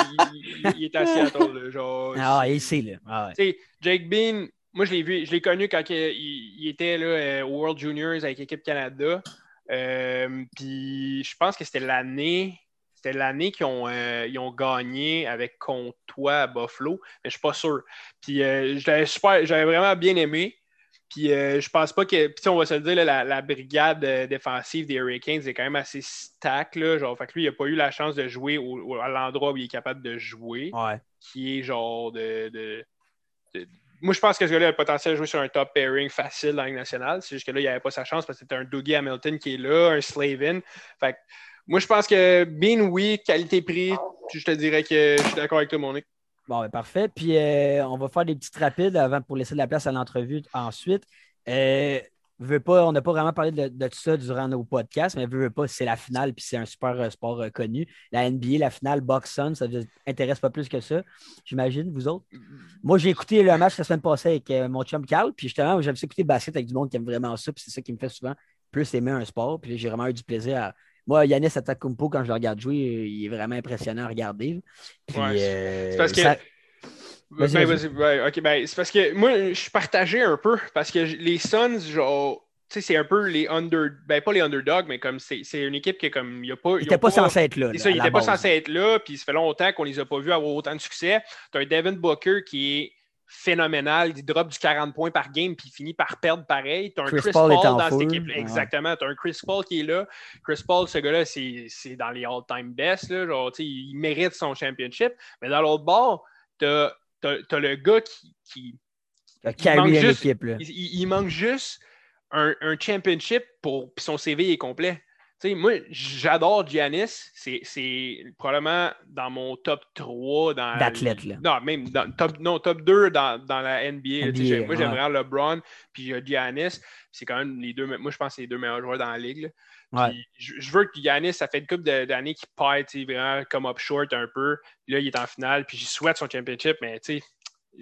il, est assis à Seattle. là, genre, Ah, il sait, là. Ah, ouais. tu sais, Jake Bean, moi, je l'ai vu, je l'ai connu quand il, était là, euh, au World Juniors avec l'équipe Canada. Euh, Puis je pense que c'était l'année. C'était l'année qu'ils ont, euh, ils ont gagné avec Comtois à Buffalo, mais je suis pas sûr. Puis euh, j'avais vraiment bien aimé. Puis je pense pas que. Puis on va se le dire, là, la, la brigade défensive des Hurricanes est quand même assez stack. Là, genre, fait que lui, il n'a pas eu la chance de jouer au- au- à l'endroit où il est capable de jouer Ouais. qui est genre de. de- de- Moi, je pense que ce gars-là a le potentiel de jouer sur un top pairing facile dans la Ligue nationale. C'est juste que là, il n'avait pas sa chance parce que c'était un Dougie Hamilton qui est là, un Slavin. Fait que moi, je pense que Bean, oui, qualité-prix, je te dirais que je suis d'accord avec toi, Monique. Bon, ben, parfait. Puis euh, on va faire des petites rapides avant pour laisser de la place à l'entrevue ensuite. Euh, veux pas, on n'a pas vraiment parlé de, de tout ça durant nos podcasts, mais veux, veux pas, c'est la finale, puis c'est un super euh, sport euh, connu. La NBA, la finale, Box Sun, ça ne vous intéresse pas plus que ça, j'imagine, vous autres? Moi, j'ai écouté le match la semaine passée avec euh, mon chum Carl, puis justement, j'aime ça écouter le basket avec du monde qui aime vraiment ça, puis c'est ça qui me fait souvent plus aimer un sport. Puis j'ai vraiment eu du plaisir à. Moi, Yanis Atakumpo, quand je le regarde jouer, il est vraiment impressionnant à regarder. Puis, Ouais, euh, C'est parce que. ça- Ben, Vas-y, ok, ben, c'est parce que moi, je suis partagé un peu parce que les Suns, genre, tu sais, c'est un peu les under. Ben, pas les underdogs, mais comme c'est c'est une équipe qui est comme. Il y a pas, il ils n'était ont pas censé être là. C'est ça, à il la n'était pas base. censé être là, puis ça fait longtemps qu'on les a pas vus avoir autant de succès. Tu as un Devin Booker qui est phénoménal, il drop du 40 points par game, puis il finit par perdre pareil. Tu as un Chris Chris, Paul dans cette équipe. Ouais. Exactement, tu as un Chris Paul qui est là. Chris Paul, ce gars-là, c'est c'est dans les all-time best. Là, genre, tu sais, il mérite son championship. Mais dans l'autre bord, tu as, le gars qui, qui, Il manque juste- là. il, manque juste un, un championship pour puis son CV est complet. Tu moi, j'adore Giannis. C'est, c'est probablement dans mon top 3 dans D'athlète, là. Non, même dans top, non, top 2 dans, dans la NBA. Tu moi, j'aime ouais. vraiment LeBron puis Giannis. C'est quand même les deux. Moi, je pense que c'est les deux meilleurs joueurs dans la ligue. là. Ouais. Je, je veux que Giannis, ça fait une couple d'années qu'il sais, vraiment comme up short un peu. Là, il est en finale, puis j'y souhaite son championship, mais tu sais,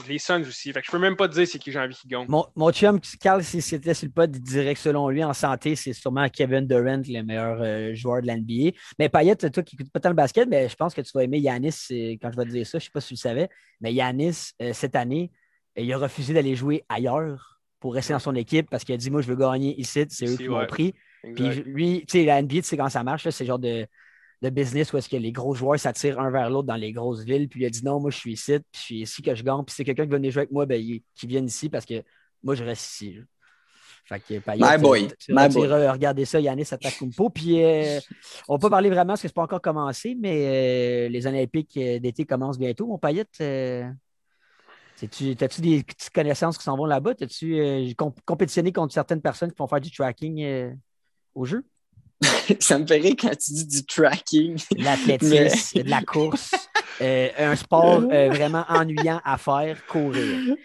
les Suns aussi. Fait que je peux même pas te dire c'est qui j'ai envie qu'il gagne. Mon, mon chum, Carl, si c'était sur le pod, il dirait que selon lui, en santé, c'est sûrement Kevin Durant, le meilleur euh, joueur de l'NBA. Mais Payet, toi qui n'écoutes pas tant le basket, mais je pense que tu vas aimer Yanis euh, quand je vais te dire ça. Je ne sais pas si tu le savais, mais Yanis, euh, cette année, il a refusé d'aller jouer ailleurs pour rester dans son équipe parce qu'il a dit Moi, je veux gagner ici, c'est eux qui m'ont ouais. pris. Puis lui, tu sais, la NBA, tu sais comment ça marche, c'est genre de, de business où est-ce que les gros joueurs s'attirent un vers l'autre dans les grosses villes. Puis il a dit non, moi je suis ici, puis je suis ici que je gagne. Puis c'est quelqu'un qui veut venir jouer avec moi, ben, il- qui vienne ici parce que moi je reste ici. Fait que Payet, My boy, my boy. iras regarder ça, Yanis Atakumpo. Puis euh, on va pas parler vraiment parce que c'est pas encore commencé, mais euh, les Olympiques euh, d'été commencent bientôt. Mon Payet, euh, T'as-tu des petites connaissances qui s'en vont là-bas? T'as-tu euh, comp- compétitionné contre certaines personnes qui vont faire du tracking au jeu? Ça me fait rire quand tu dis du tracking. de l'athlétisme, de la course, euh, un sport euh, vraiment ennuyant à faire, courir.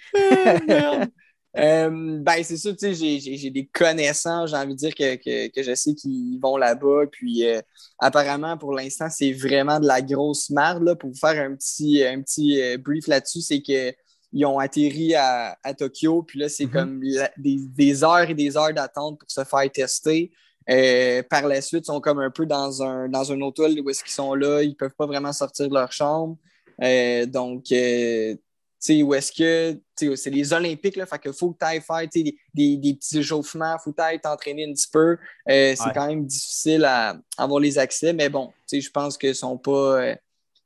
Merde. Euh, ben, c'est sûr, tu sais, j'ai- des connaissances, j'ai envie de dire que, que, que je sais qu'ils vont là-bas. Puis, euh, apparemment, pour l'instant, c'est vraiment de la grosse merde. Là, pour vous faire un petit, un petit euh, brief là-dessus, c'est qu'ils ont atterri à, à Tokyo. Puis là, c'est Mhm. comme la- des, des heures et des heures d'attente pour se faire tester. Euh, par la suite, ils sont comme un peu dans un, dans un hôtel où est-ce qu'ils sont là. Ils ne peuvent pas vraiment sortir de leur chambre. Euh, donc, euh, tu sais, où est-ce que, c'est les Olympiques, là, fait que faut que tu ailles faire, des, des, des petits échauffements, faut que tu ailles t'entraîner un petit peu. C'est quand même difficile à avoir les accès, mais bon, tu sais, je pense que sont pas.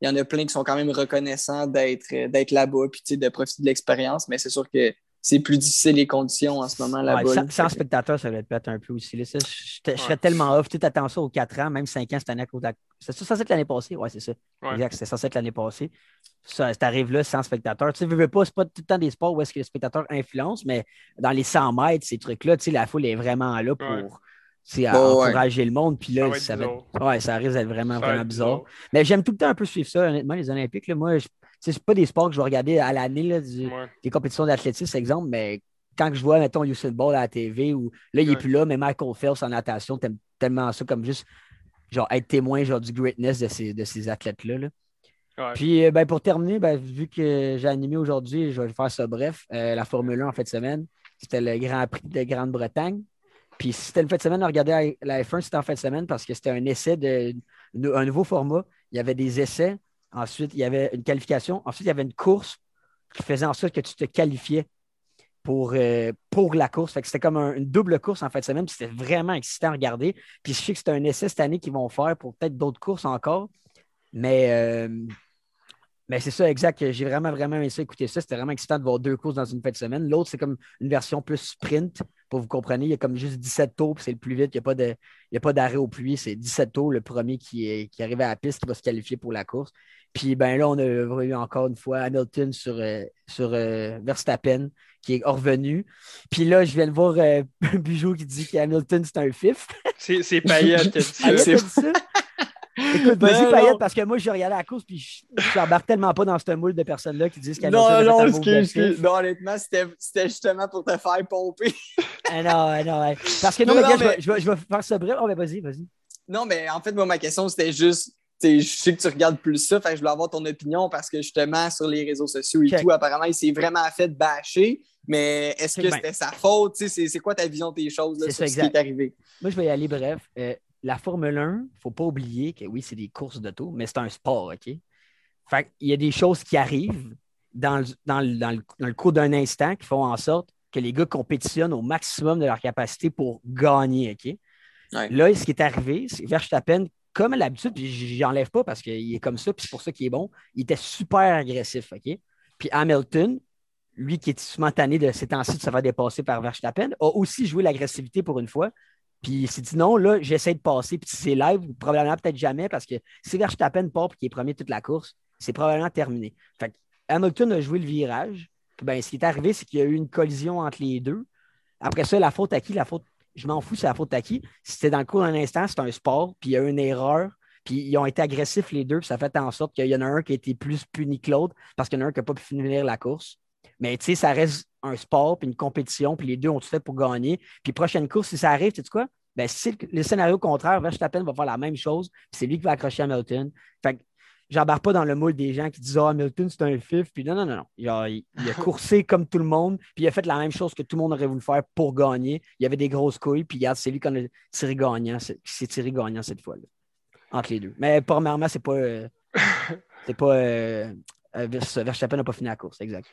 Il y en a plein qui sont quand même reconnaissants d'être d'être là-bas, puis de profiter de l'expérience, mais c'est sûr que c'est plus difficile les conditions en ce moment là-bas. Ouais, sans, sans spectateurs, ça va être peut-être un peu aussi. là. Ça, je, je- je serais tellement off. Tu attends ça aux 4 ans, même 5 ans cette année C'est ça censé être l'année passée? Oui, c'est ça. Ouais. Exact, c'est censé être l'année passée. Ça, ça arrive là sans spectateurs. Tu sais, veux, pas, c'est pas tout le temps des sports où est-ce que les spectateurs influencent, mais dans les 100 mètres, ces trucs-là, tu sais, la foule est vraiment là pour, Ouais. c'est à Bon, ouais. encourager le monde. Puis Ça là, va être ça, va être- ouais, ça risque d'être vraiment, Ça va vraiment bizarre. Mais j'aime tout le temps un peu suivre ça, honnêtement, les Olympiques. Là, moi, je- sais, c'est pas des sports que je vais regarder à l'année, Ouais. des compétitions d'athlétisme, exemple, mais quand je vois, mettons, Usain Bolt à la TV, ou là, il n'est Ouais. plus là, mais Michael Phelps en natation, t'aimes tellement ça comme juste genre être témoin genre, du greatness de ces, de ces athlètes-là. là. Ouais. Puis, euh, ben, pour terminer, ben, vu que j'ai animé aujourd'hui, je vais faire ça bref. euh, la Formule 1 en fin de semaine, c'était le Grand Prix de Grande-Bretagne. Puis, si c'était une fin de semaine à regarder la la F1, c'était en fin de semaine parce que c'était un essai de- un nouveau format. Il y avait des essais. Ensuite, il y avait une qualification. Ensuite, il y avait une course qui faisait en sorte que tu te qualifiais pour, euh, pour la course. Fait c'était comme un- une double course en fin de semaine. C'était vraiment excitant à regarder. Puis je sais que c'est un essai cette année qu'ils vont faire pour peut-être d'autres courses encore. Mais, euh, mais c'est ça, exact. J'ai vraiment, vraiment aimé ça, écouter ça. C'était vraiment excitant de voir deux courses dans une fin de semaine. L'autre, c'est comme une version plus sprint, pour vous compreniez. Il y a comme juste 17 tours, puis c'est le plus vite. Il n'y a pas d'arrêt au pluie. C'est 17 tours. Le premier qui, est, qui arrive à la piste qui va se qualifier pour la course. Puis ben là, on a eu encore une fois Hamilton sur, euh, sur euh, Verstappen qui est revenu. Puis là, je viens de voir euh, Bugeaud qui dit qu'Hamilton, c'est un fif. C'est c'est Payet qui a dit ça? Écoute, vas-y, Non, Payet, non. parce que moi, je regardais la course, puis je n'embarque tellement pas dans ce moule de personnes-là qui disent Non, a fait non, de excuse. Non, honnêtement, c'était justement pour te faire pomper. Ah non, ah non, ouais. Parce que non, Non, mais, non, je vais- mais- je, vais, je vais faire ça bref. Oh, ben vas-y, vas-y. Non, mais en fait, moi, ma question, c'était juste. Je sais que tu regardes plus ça, fait je voulais avoir ton opinion parce que justement, sur les réseaux sociaux et tout, apparemment, il s'est vraiment fait bâcher. Mais est-ce que bien. c'était sa faute? C'est quoi ta vision des choses là, C'est sur ça, ce qui est arrivé? Moi, je vais y aller bref. Euh, la Formule 1, il ne faut pas oublier que oui, c'est des courses d'auto, mais c'est un sport, OK? Fait il y a des choses qui arrivent dans le, dans le- dans le- dans le cours d'un instant qui font en sorte que les gars compétitionnent au maximum de leur capacité pour gagner, OK? Ouais. Là, ce qui est arrivé, c'est Verstappen, comme à l'habitude, puis j'y enlève pas parce qu'il est comme ça, puis c'est pour ça qu'il est bon, il était super agressif, OK? Puis Hamilton, lui qui est spontané de ces temps-ci de se faire dépasser par Verstappen, a aussi joué l'agressivité pour une fois. Puis il s'est dit non, là, j'essaie de passer. Puis si c'est live, probablement peut-être jamais, parce que si Verstappen part et qu'il est premier toute la course, c'est probablement terminé. Fait Hamilton a joué le virage. Puis ben, ce qui est arrivé, c'est qu'il y a eu une collision entre les deux. Après ça, la faute à qui? La faute, je m'en fous, c'est la faute à qui? C'était dans le cours d'un instant, c'est un sport, puis il y a eu une erreur. Puis ils ont été agressifs les deux, puis ça fait en sorte qu'il y en a un qui a été plus puni que l'autre parce qu'il y en a un qui n'a pas pu finir la course. Mais tu sais, ça reste un sport, puis une compétition, puis les deux ont tout fait pour gagner. Puis prochaine course, si ça arrive, tu sais quoi? Ben, si le, scénario contraire, Verstappen va faire la même chose, puis c'est lui qui va accrocher Hamilton. Fait que j'embarque pas dans le moule des gens qui disent Ah, Hamilton, c'est un fif. Puis non, non, non, non. Il a, il- il a coursé comme tout le monde, puis il a fait la même chose que tout le monde aurait voulu faire pour gagner. Il y avait des grosses couilles, puis regarde, c'est lui qui a tiré gagnant, c'est- tiré gagnant cette fois-là. Entre les deux. Mais premièrement, c'est pas. euh, c'est pas. euh, euh, Vers- Verstappen n'a pas fini la course, exact.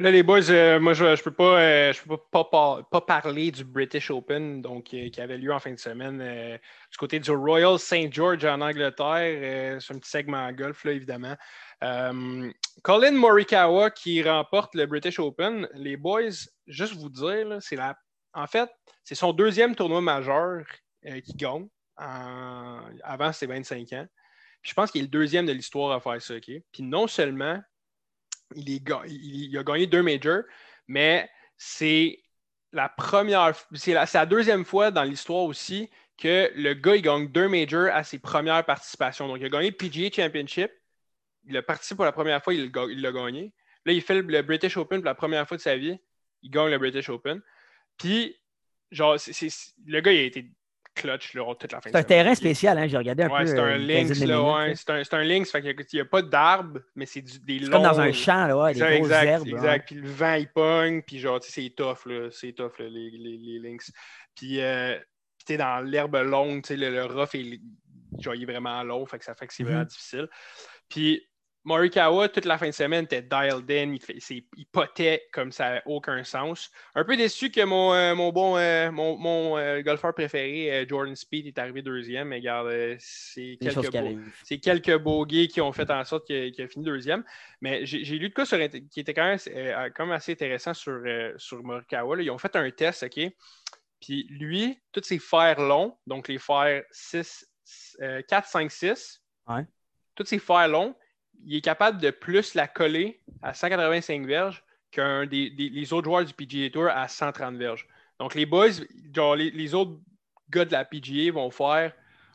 Là, les boys, euh, moi, je ne peux, pas, euh, je peux pas, pas, pas parler du British Open donc, euh, qui avait lieu en fin de semaine euh, du côté du Royal St. George en Angleterre. Euh, c'est un petit segment à golf, là, évidemment. Euh, Colin Morikawa qui remporte le British Open. Les boys, juste vous dire, c'est la... en fait, c'est son deuxième tournoi majeur euh, qu'il gagne. Avant, c'était 25 ans. Puis je pense qu'il est le deuxième de l'histoire à faire ça. Puis non seulement il, a gagné deux majors, mais c'est la première, c'est la, deuxième fois dans l'histoire aussi que le gars il gagne deux majors à ses premières participations. Donc, il a gagné le PGA Championship. Il a participé pour la première fois, il l'a gagné. Là, il fait le, British Open pour la première fois de sa vie. Il gagne le British Open. Puis, genre, le gars, il a été clutch là, toute la fin C'est un terrain spécial, hein? J'ai regardé un Ouais, peu. c'est euh, un une links, là, ouais. C'est un, un links, fait qu'il n'y a pas d'arbres, mais c'est des longs... comme dans un champ, là, ouais, des grosses exact, herbes. exact. ouais. Puis le vent, il pogne, puis genre, tu sais, c'est tough, là. C'est tough, là, les, les, les links. Puis, euh, puis t'es dans l'herbe longue, tu sais, le, le rough, est, genre, il est vraiment long, fait que ça fait que c'est Mhm. vraiment difficile. Puis, Morikawa, toute la fin de semaine, était dialed in, il, fait, il potait comme ça n'avait aucun sens. Un peu déçu que mon, euh, mon bon, euh, mon, mon, euh, golfeur préféré, Jordan Speed, est arrivé deuxième, mais regarde, c'est quelques beaux- c'est quelques bogeys qui ont fait en sorte qu'il a, qu'il a fini deuxième. Mais j'ai j'ai lu de quoi sur, qui était quand même, quand même assez intéressant sur, sur Morikawa. là. Ils ont fait un test, OK? Puis lui, tous ses fers longs, donc les fers 6, 4, 5, 6, Ouais. tous ses fers longs, il est capable de plus la coller à 185 verges qu'un des, des- les autres joueurs du PGA Tour à 130 verges. Donc les boys, genre les, les autres gars de la PGA vont faire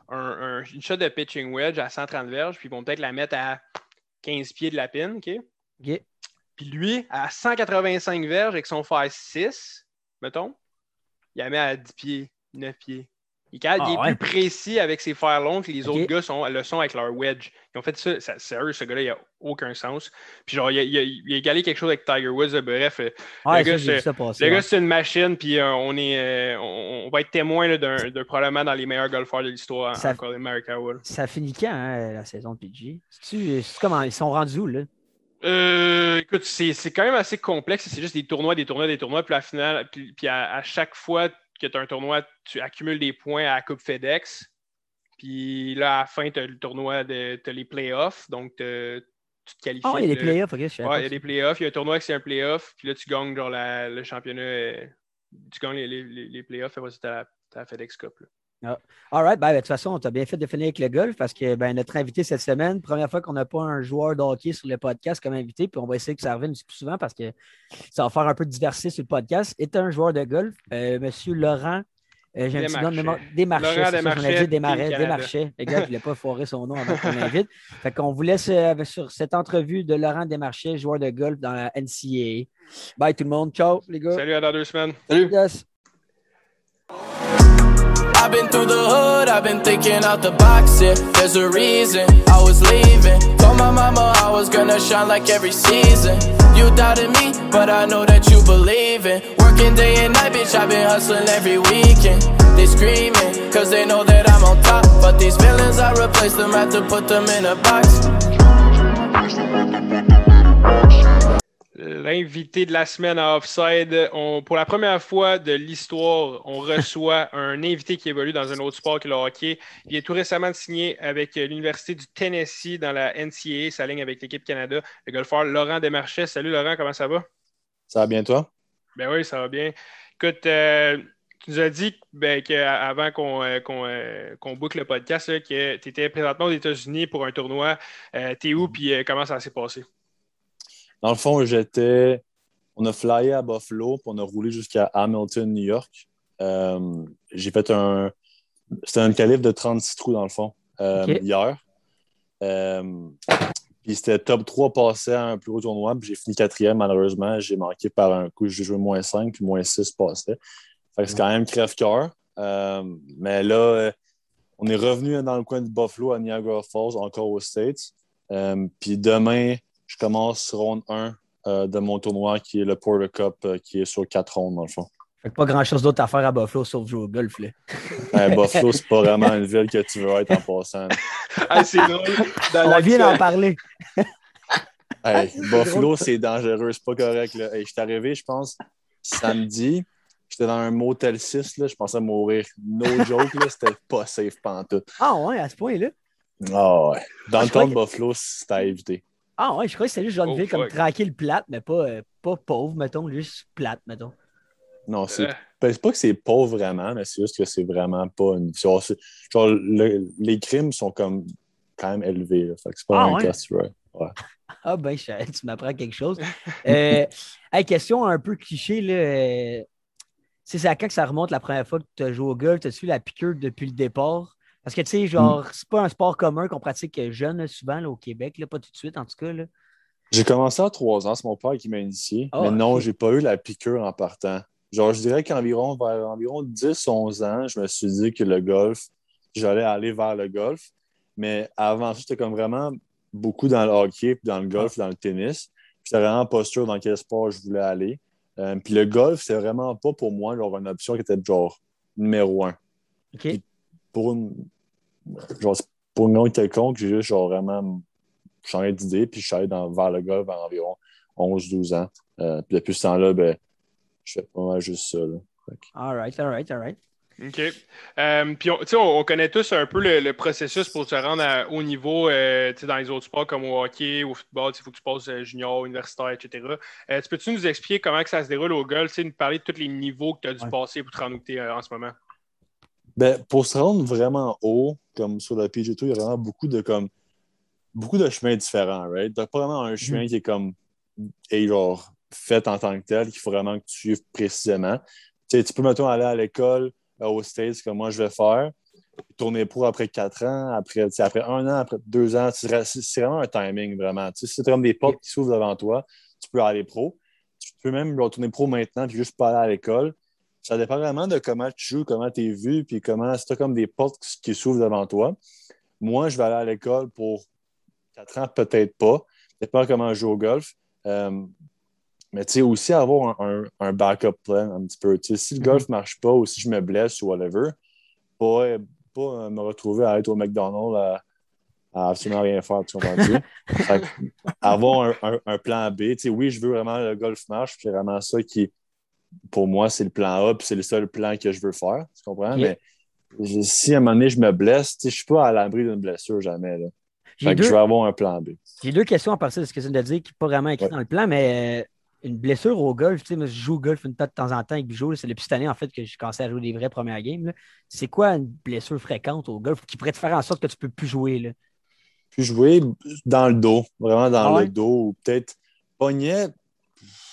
un, un- une shot de pitching wedge à 130 verges, puis ils vont peut-être la mettre à 15 pieds de la pin, OK? Puis lui, à 185 verges avec son fer 6, mettons, il la met à 10 pieds, 9 pieds. Il, est Ah il est ouais. plus précis avec ses fers longs que les autres gars sont, le sont avec leur wedge. Ils ont fait ça, ça sérieux, ce gars-là, il a aucun sens. Puis genre, il a, il a- il a égalé quelque chose avec Tiger Woods. Bref, ça, c'est- passer. le ouais. gars, c'est une machine, puis euh, on, est, euh, on, on va être témoin d'un probablement dans les meilleurs golfeurs de l'histoire, Ça- encore. Ça finit quand, hein, la saison de PG? Comment ils sont rendus où, là? Euh, écoute, c'est quand même assez complexe. C'est juste des tournois, des tournois, des tournois. Puis à la finale, puis, puis à, à chaque fois que tu as un tournoi, tu accumules des points à la Coupe FedEx. Puis là, à la fin, tu as le tournoi, de, tu as les playoffs. Donc, tu te qualifies. Ah, il y a des playoffs, ok, je Ouais, il y a des playoffs. Il y a un tournoi qui c'est un playoff. Puis là, tu gagnes genre la- le championnat. euh, tu gagnes les, les, les- playoffs. Et après, tu as la, t'as la FedEx Cup. là. All right, ben, de toute façon, tu as bien fait de finir avec le golf parce que ben, notre invité cette semaine, première fois qu'on n'a pas un joueur de hockey sur le podcast comme invité, puis on va essayer que ça revienne plus souvent parce que ça va faire un peu de diversité sur le podcast, est un joueur de golf, euh, Monsieur Laurent. euh, j'ai un petit nom de Desmarchais. mémoire. Desmarchais. Laurent c'est ça, je Desmarchais, Desmarais. Desmarchais. Exact, je ne voulais pas foirer son nom avant qu'on l'invite. Fait qu'on vous laisse euh, sur cette entrevue de Laurent Desmarchais, joueur de golf dans la NCAA. Bye tout le monde. Ciao, les gars. Salut, à dans deux semaines. Yes. I've been through the hood, I've been thinking out the box, yeah. There's a reason I was leaving. Told my mama I was gonna shine like every season. You doubted me, but I know that you believe in. Working day and night, bitch, I've been hustling every weekend. They screaming, cause they know that I'm on top. But these feelings, I replace them, have to put them in a box. L'invité de la semaine à Offside, on- pour la première fois de l'histoire, on reçoit un invité qui évolue dans un autre sport que le hockey. Il est tout récemment signé avec euh, l'Université du Tennessee dans la NCAA, sa ligne avec l'équipe Canada, le golfeur Laurent Desmarchais. Salut Laurent, comment ça va? Ça va bien, toi? Ben oui, ça va bien. Écoute, euh, tu nous as dit ben, qu'avant qu'on euh, qu'on, euh, qu'on boucle le podcast, là, que tu étais présentement aux États-Unis pour un tournoi. Euh, T'es où puis euh, comment ça s'est passé? Dans le fond, j'étais. On a flyé à Buffalo, puis on a roulé jusqu'à Hamilton, New York. Euh, J'ai fait un. C'était un calibre de 36 trous, dans le fond, euh, hier. Euh, puis c'était top 3 passé à un plus gros tournoi, puis j'ai fini quatrième, malheureusement. J'ai manqué par un coup, j'ai joué moins 5, puis moins 6 passé. Fait que c'est quand même crève-cœur. Mais là, on est revenu dans le coin de Buffalo à Niagara Falls, encore aux States. Puis demain, je commence ronde 1 euh, de mon tournoi qui est le Porter Cup, euh, qui est sur 4 rondes, dans le fond. Fait que pas grand chose d'autre à faire à Buffalo sauf jouer au golf. Là. Euh, Buffalo, c'est pas vraiment une ville que tu veux être en passant. Ah, c'est drôle. Dans On vient d'en parler. Hey, Buffalo, c'est dangereux, c'est pas correct. Là. Hey, je suis arrivé, je pense, samedi. J'étais dans un motel 6, là, je pensais mourir. No joke, là, c'était pas safe pantoute. Ah ouais, à ce point-là? Ah ouais. Dans Ah, le temps de Buffalo, c'était à éviter. Ah ouais, je crois que c'était juste genre une Oh, ville comme fuck. tranquille, plate, mais pas, euh, pas pauvre, mettons, juste plate, mettons. Non, c'est Euh, ben, c'est pas que c'est pauvre vraiment, mais c'est juste que c'est vraiment pas une. Genre, c'est- genre, le- les crimes sont comme quand même élevés. Là. Fait que c'est pas Ah un ouais? cas. Ah ben, je- tu m'apprends quelque chose. Euh, hey, question un peu cliché, là. c'est c'est à quand que ça remonte la première fois que tu as joué au golf? T'as-tu la piqûre depuis le départ? Parce que, tu sais, genre, Mm. c'est pas un sport commun qu'on pratique jeune, là, souvent, là, au Québec, là, pas tout de suite, en tout cas, là. J'ai commencé à trois ans, c'est mon père qui m'a initié. Ah, mais non, j'ai pas eu la piqûre en partant. Genre, je dirais qu'environ vers environ 10-11 ans, je me suis dit que le golf, j'allais aller vers le golf. Mais avant ça, j'étais comme vraiment beaucoup dans le hockey, puis dans le golf, dans le tennis. Puis J'étais vraiment pas sûr dans quel sport je voulais aller. Euh, puis le golf, c'est vraiment pas pour moi genre, une option qui était genre numéro un. Pour une, genre, pour une quelconque, j'ai juste genre vraiment changé d'idée, puis je suis allé dans, vers le golf à environ 11-12 ans. Euh, puis depuis ce temps-là, ben, je fais pas mal juste ça. là. Que- All right, all right, all right. OK. Euh, puis, on, tu sais, on, on connaît tous un peu le, le processus pour se rendre à haut niveau euh, tu sais, dans les autres sports comme au hockey, au football. Il faut que tu passes euh, junior, universitaire, etc. Euh, tu peux-tu nous expliquer comment que ça se déroule au golf, tu sais, nous parler de tous les niveaux que tu as dû Ouais. passer pour te rendre où tu es en ce moment? Ben, pour se rendre vraiment haut, comme sur le PG Tour, il y a vraiment beaucoup de comme beaucoup de chemins différents, right? T'as pas vraiment un chemin qui est comme genre fait en tant que tel, qu'il faut vraiment que tu suives précisément. Tu peux, mettons, aller à l'école, euh, aux States, comme moi je vais faire. Tourner pro après quatre ans, après, après un an, après deux ans. C'est vra- c'est- c'est vraiment un timing, vraiment. Tu sais, c'est comme des portes qui s'ouvrent devant toi. Tu peux aller pro. Tu peux même retourner pro maintenant puis juste pas aller à l'école. Ça dépend vraiment de comment tu joues, comment tu es vu, puis comment c'est comme des portes qui s'ouvrent devant toi. Moi, je vais aller à l'école pour quatre ans, peut-être pas. Ça dépend comment je joue au golf. Euh, mais tu sais, aussi avoir un, un- un backup plan un petit peu. Si le golf ne marche pas ou si je me blesse ou whatever, pas, pas euh, me retrouver à être au McDonald's à, à absolument rien faire, tu que avoir un, un- plan B, tu sais, oui, je veux vraiment le golf marche, puis c'est vraiment ça qui, pour moi, c'est le plan A, puis c'est le seul plan que je veux faire, tu comprends? Mais je- si à un moment donné, je me blesse, je ne suis pas à l'abri d'une blessure jamais. Là. Que deux, je vais avoir un plan B. j'ai deux questions à partir de ce que tu viens de dire qui n'est pas vraiment écrit Ouais. dans le plan, mais euh, une blessure au golf, tu sais, je joue au golf une fois de temps en temps avec Bijou. C'est depuis cette année, en fait, que j'ai commencé à jouer des vraies premières games. C'est quoi une blessure fréquente au golf qui pourrait te faire en sorte que tu ne peux plus jouer? Là? Puis jouer dans le dos, vraiment dans Ah ouais? le dos, ou peut-être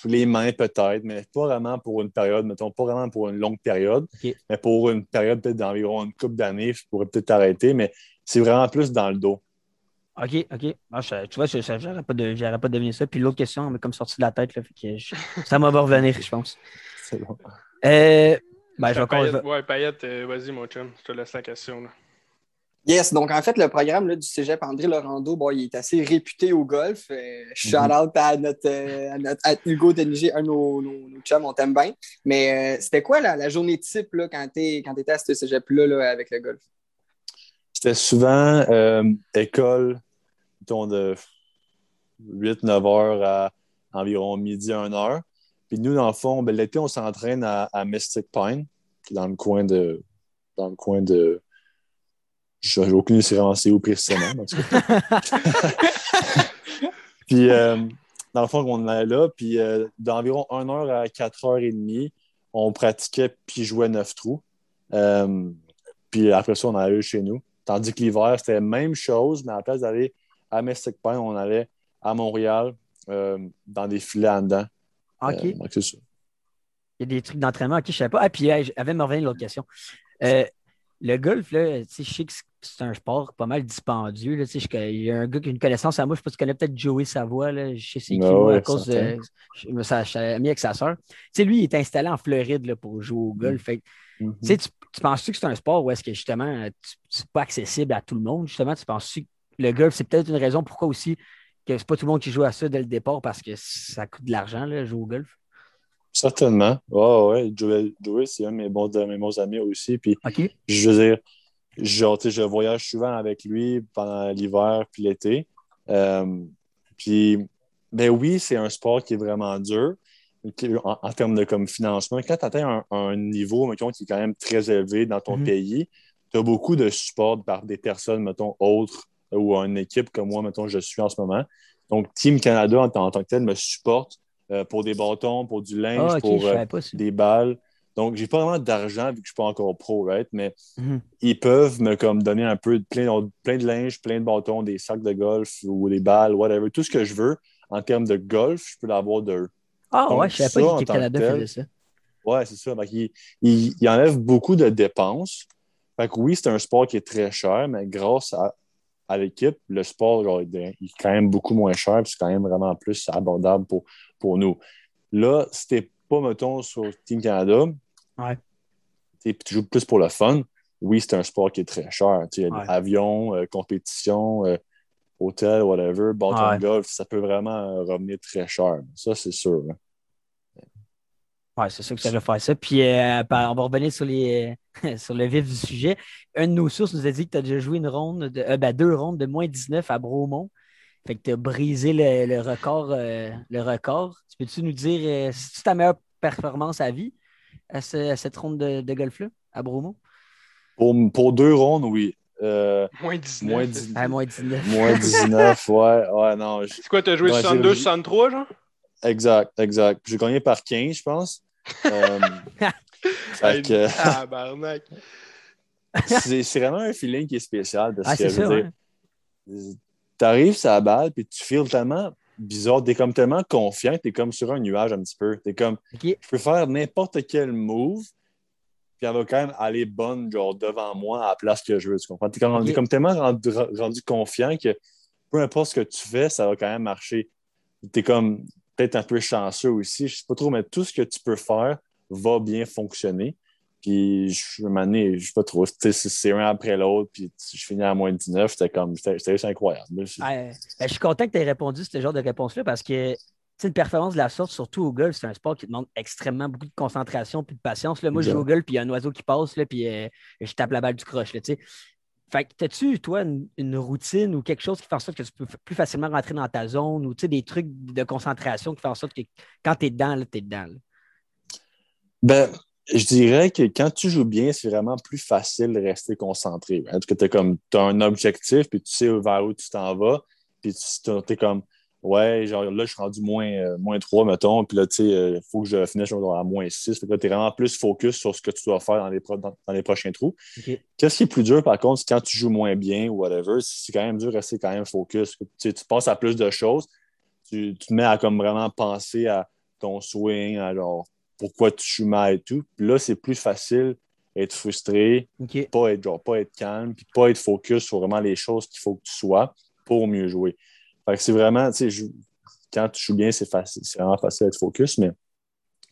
les mains peut-être, mais pas vraiment pour une période, mettons, pas vraiment pour une longue période, mais pour une période peut-être d'environ une couple d'années, je pourrais peut-être arrêter, mais c'est vraiment plus dans le dos. OK, OK. Ah, je- tu vois, je n'aurais pas, de, pas deviné ça. Puis l'autre question, elle m'est comme sortie de la tête. Là, fait que je- ça m'a va revenir, je pense. C'est bon. Euh, ben, je vais encore. Payette, ouais, Payette, euh, vas-y, mon chum, je te laisse la question. Là. Yes, donc en fait, le programme là, du cégep André Laurando, bon, il est assez réputé au golf. Euh, shout out à notre, euh, à notre- à Hugo Deniger, un de nos, nos, nos chums, on t'aime bien. Mais euh, c'était quoi la, la journée type là, quand tu étais à ce cégep-là là, avec le golf? C'était souvent école, mettons, de 8-9 heures à environ midi, 1 heure. Puis nous, dans le fond, ben, l'été, on s'entraîne à, à Mystic Pine, dans le coin de. Dans le coin de. J'ai aucune idée c'est vraiment c'est où précisément. mais en tout cas. puis, euh, dans le fond, on allait là, puis euh, d'environ 1 heure à 4 heures et demie, on pratiquait puis jouait 9 trous. Euh, puis après ça, on allait chez nous. Tandis que l'hiver, c'était la même chose, mais à la place d'aller à Mystic Pine, on allait à Montréal dans des filets en dedans. OK. Donc c'est ça. Il y a des trucs d'entraînement. OK, je ne savais pas. Ah, puis, j'avais me revenir l'autre question. Euh, le golf, là, tu sais, je sais que c'est un sport pas mal dispendieux. Là, il y a un gars qui a une connaissance à moi, je sais pas si tu connais peut-être Joey Savoie. Là, je sais c'est qui, moi, à cause de. Je me suis ami avec sa soeur. Tu sais, lui, il est installé en Floride là, pour jouer au golf. Fait Mhm. tu tu, tu penses-tu que c'est un sport où est-ce que justement, c'est pas accessible à tout le monde? Justement, tu penses-tu que le golf, c'est peut-être une raison pourquoi aussi que c'est pas tout le monde qui joue à ça dès le départ parce que ça coûte de l'argent, jouer au golf? Certainement. Ouais, ouais. Joey, Joey, c'est un de mes bons, de mes bons amis aussi. Puis, je veux dire, genre, je voyage souvent avec lui pendant l'hiver puis l'été. Euh, puis, ben oui, c'est un sport qui est vraiment dur en, en termes de comme financement. Quand tu atteins un, un niveau, mettons, qui est quand même très élevé dans ton Mhm. pays, tu as beaucoup de support par des personnes, mettons, autres ou une équipe comme moi, mettons, je suis en ce moment. Donc, Team Canada, en, tant en tant que tel, me supporte euh, pour des bâtons, pour du linge, Ah, pour euh, des balles. Donc, j'ai pas vraiment d'argent vu que je suis pas encore pro, right? Mais Mhm. ils peuvent me comme donner un peu de plein, plein de linge, plein de bâtons, des sacs de golf ou des balles, whatever. Tout ce que je veux en termes de golf, je peux l'avoir d'eux. Ah Donc, ouais, je savais ça, pas que que Canada tel, faisait ça. Ouais, c'est ça. Il, il enlève beaucoup de dépenses. Fait que oui, c'est un sport qui est très cher, mais grâce à, à l'équipe, le sport genre, il est quand même beaucoup moins cher, puis c'est quand même vraiment plus abordable pour, pour nous. Là, si t'es pas, mettons, sur Team Canada, Ouais. tu sais, puis tu joues plus pour le fun, oui, c'est un sport qui est très cher. Ouais. Avion, euh, compétition, euh, hôtel, whatever, bâton Ouais. golf, ça peut vraiment euh, revenir très cher. Ça, c'est sûr. hein. Ouais, c'est sûr que ça va faire ça. Puis euh, par- on va revenir sur, les, sur le vif du sujet. Un de nos sources nous a dit que tu as déjà joué une ronde, de, euh, ben, deux rondes de moins 19 à Bromont. Fait que tu as brisé le, le record. euh, le record. Tu peux-tu nous dire euh, si c'est ta meilleure performance à vie à, ce- à cette ronde de, de golf-là, à Bromont? Pour, pour deux rondes, oui. Euh, Moins 19. moins, c'est- 10 À moins 19. moins 19, ouais. Ouais, non. je- C'est quoi, t'as joué Ouais, 62, j'ai- 63, genre? Exact, exact. J'ai gagné par 15, je pense. Euh, fait que, barnac. c'est c'est vraiment un feeling qui est spécial parce Ah, que je veux ça, dire, t'arrives sur la balle puis tu feels tellement bizarre, t'es comme tellement confiant, t'es comme sur un nuage un petit peu. T'es comme, OK. je peux faire n'importe quel move, puis elle va quand même aller bonne, genre, devant moi à la place que je veux. Tu comprends? T'es comme, comme tellement rendu, rendu confiant que peu importe ce que tu fais, ça va quand même marcher. T'es comme peut-être un peu chanceux aussi. Je sais pas trop, mais tout ce que tu peux faire va bien fonctionner. Puis, je donné, je sais pas trop, c'est un après l'autre, puis je finis à moins de 19, c'était comme, c'était juste incroyable. Ouais, ben, je suis content que tu aies répondu à ce genre de réponse-là parce que une performance de la sorte, surtout au golf, c'est un sport qui demande extrêmement beaucoup de concentration et de patience. Là, moi, je joue au golf, puis il y a un oiseau qui passe, là, puis euh, je tape la balle du croche. Là. Fait que, as-tu, toi, une, routine ou quelque chose qui fait en sorte que tu peux plus facilement rentrer dans ta zone ou des trucs de concentration qui font en sorte que quand tu es dedans, tu es dedans? là? Ben, je dirais que quand tu joues bien, c'est vraiment plus facile de rester concentré. hein. Parce que tu as un objectif, puis tu sais vers où tu t'en vas, puis tu es comme, ouais, genre là, je suis rendu moins, euh, moins 3, mettons, puis là, tu sais, il faut que je finisse à moins 6. Fait que là, tu es vraiment plus focus sur ce que tu dois faire dans les, pro- dans, dans les prochains trous. Qu'est-ce qui est plus dur, par contre, c'est quand tu joues moins bien ou whatever, c'est quand même dur de rester quand même focus. Tu, passes à plus de choses, tu, tu te mets à comme vraiment penser à ton swing, à genre pourquoi tu joues mal et tout. Puis là, c'est plus facile d'être frustré, pas être, genre, pas être calme, puis pas être focus sur vraiment les choses qu'il faut que tu sois pour mieux jouer. Fait que c'est vraiment, tu sais, je- quand tu joues bien, c'est facile, c'est vraiment facile d'être focus, mais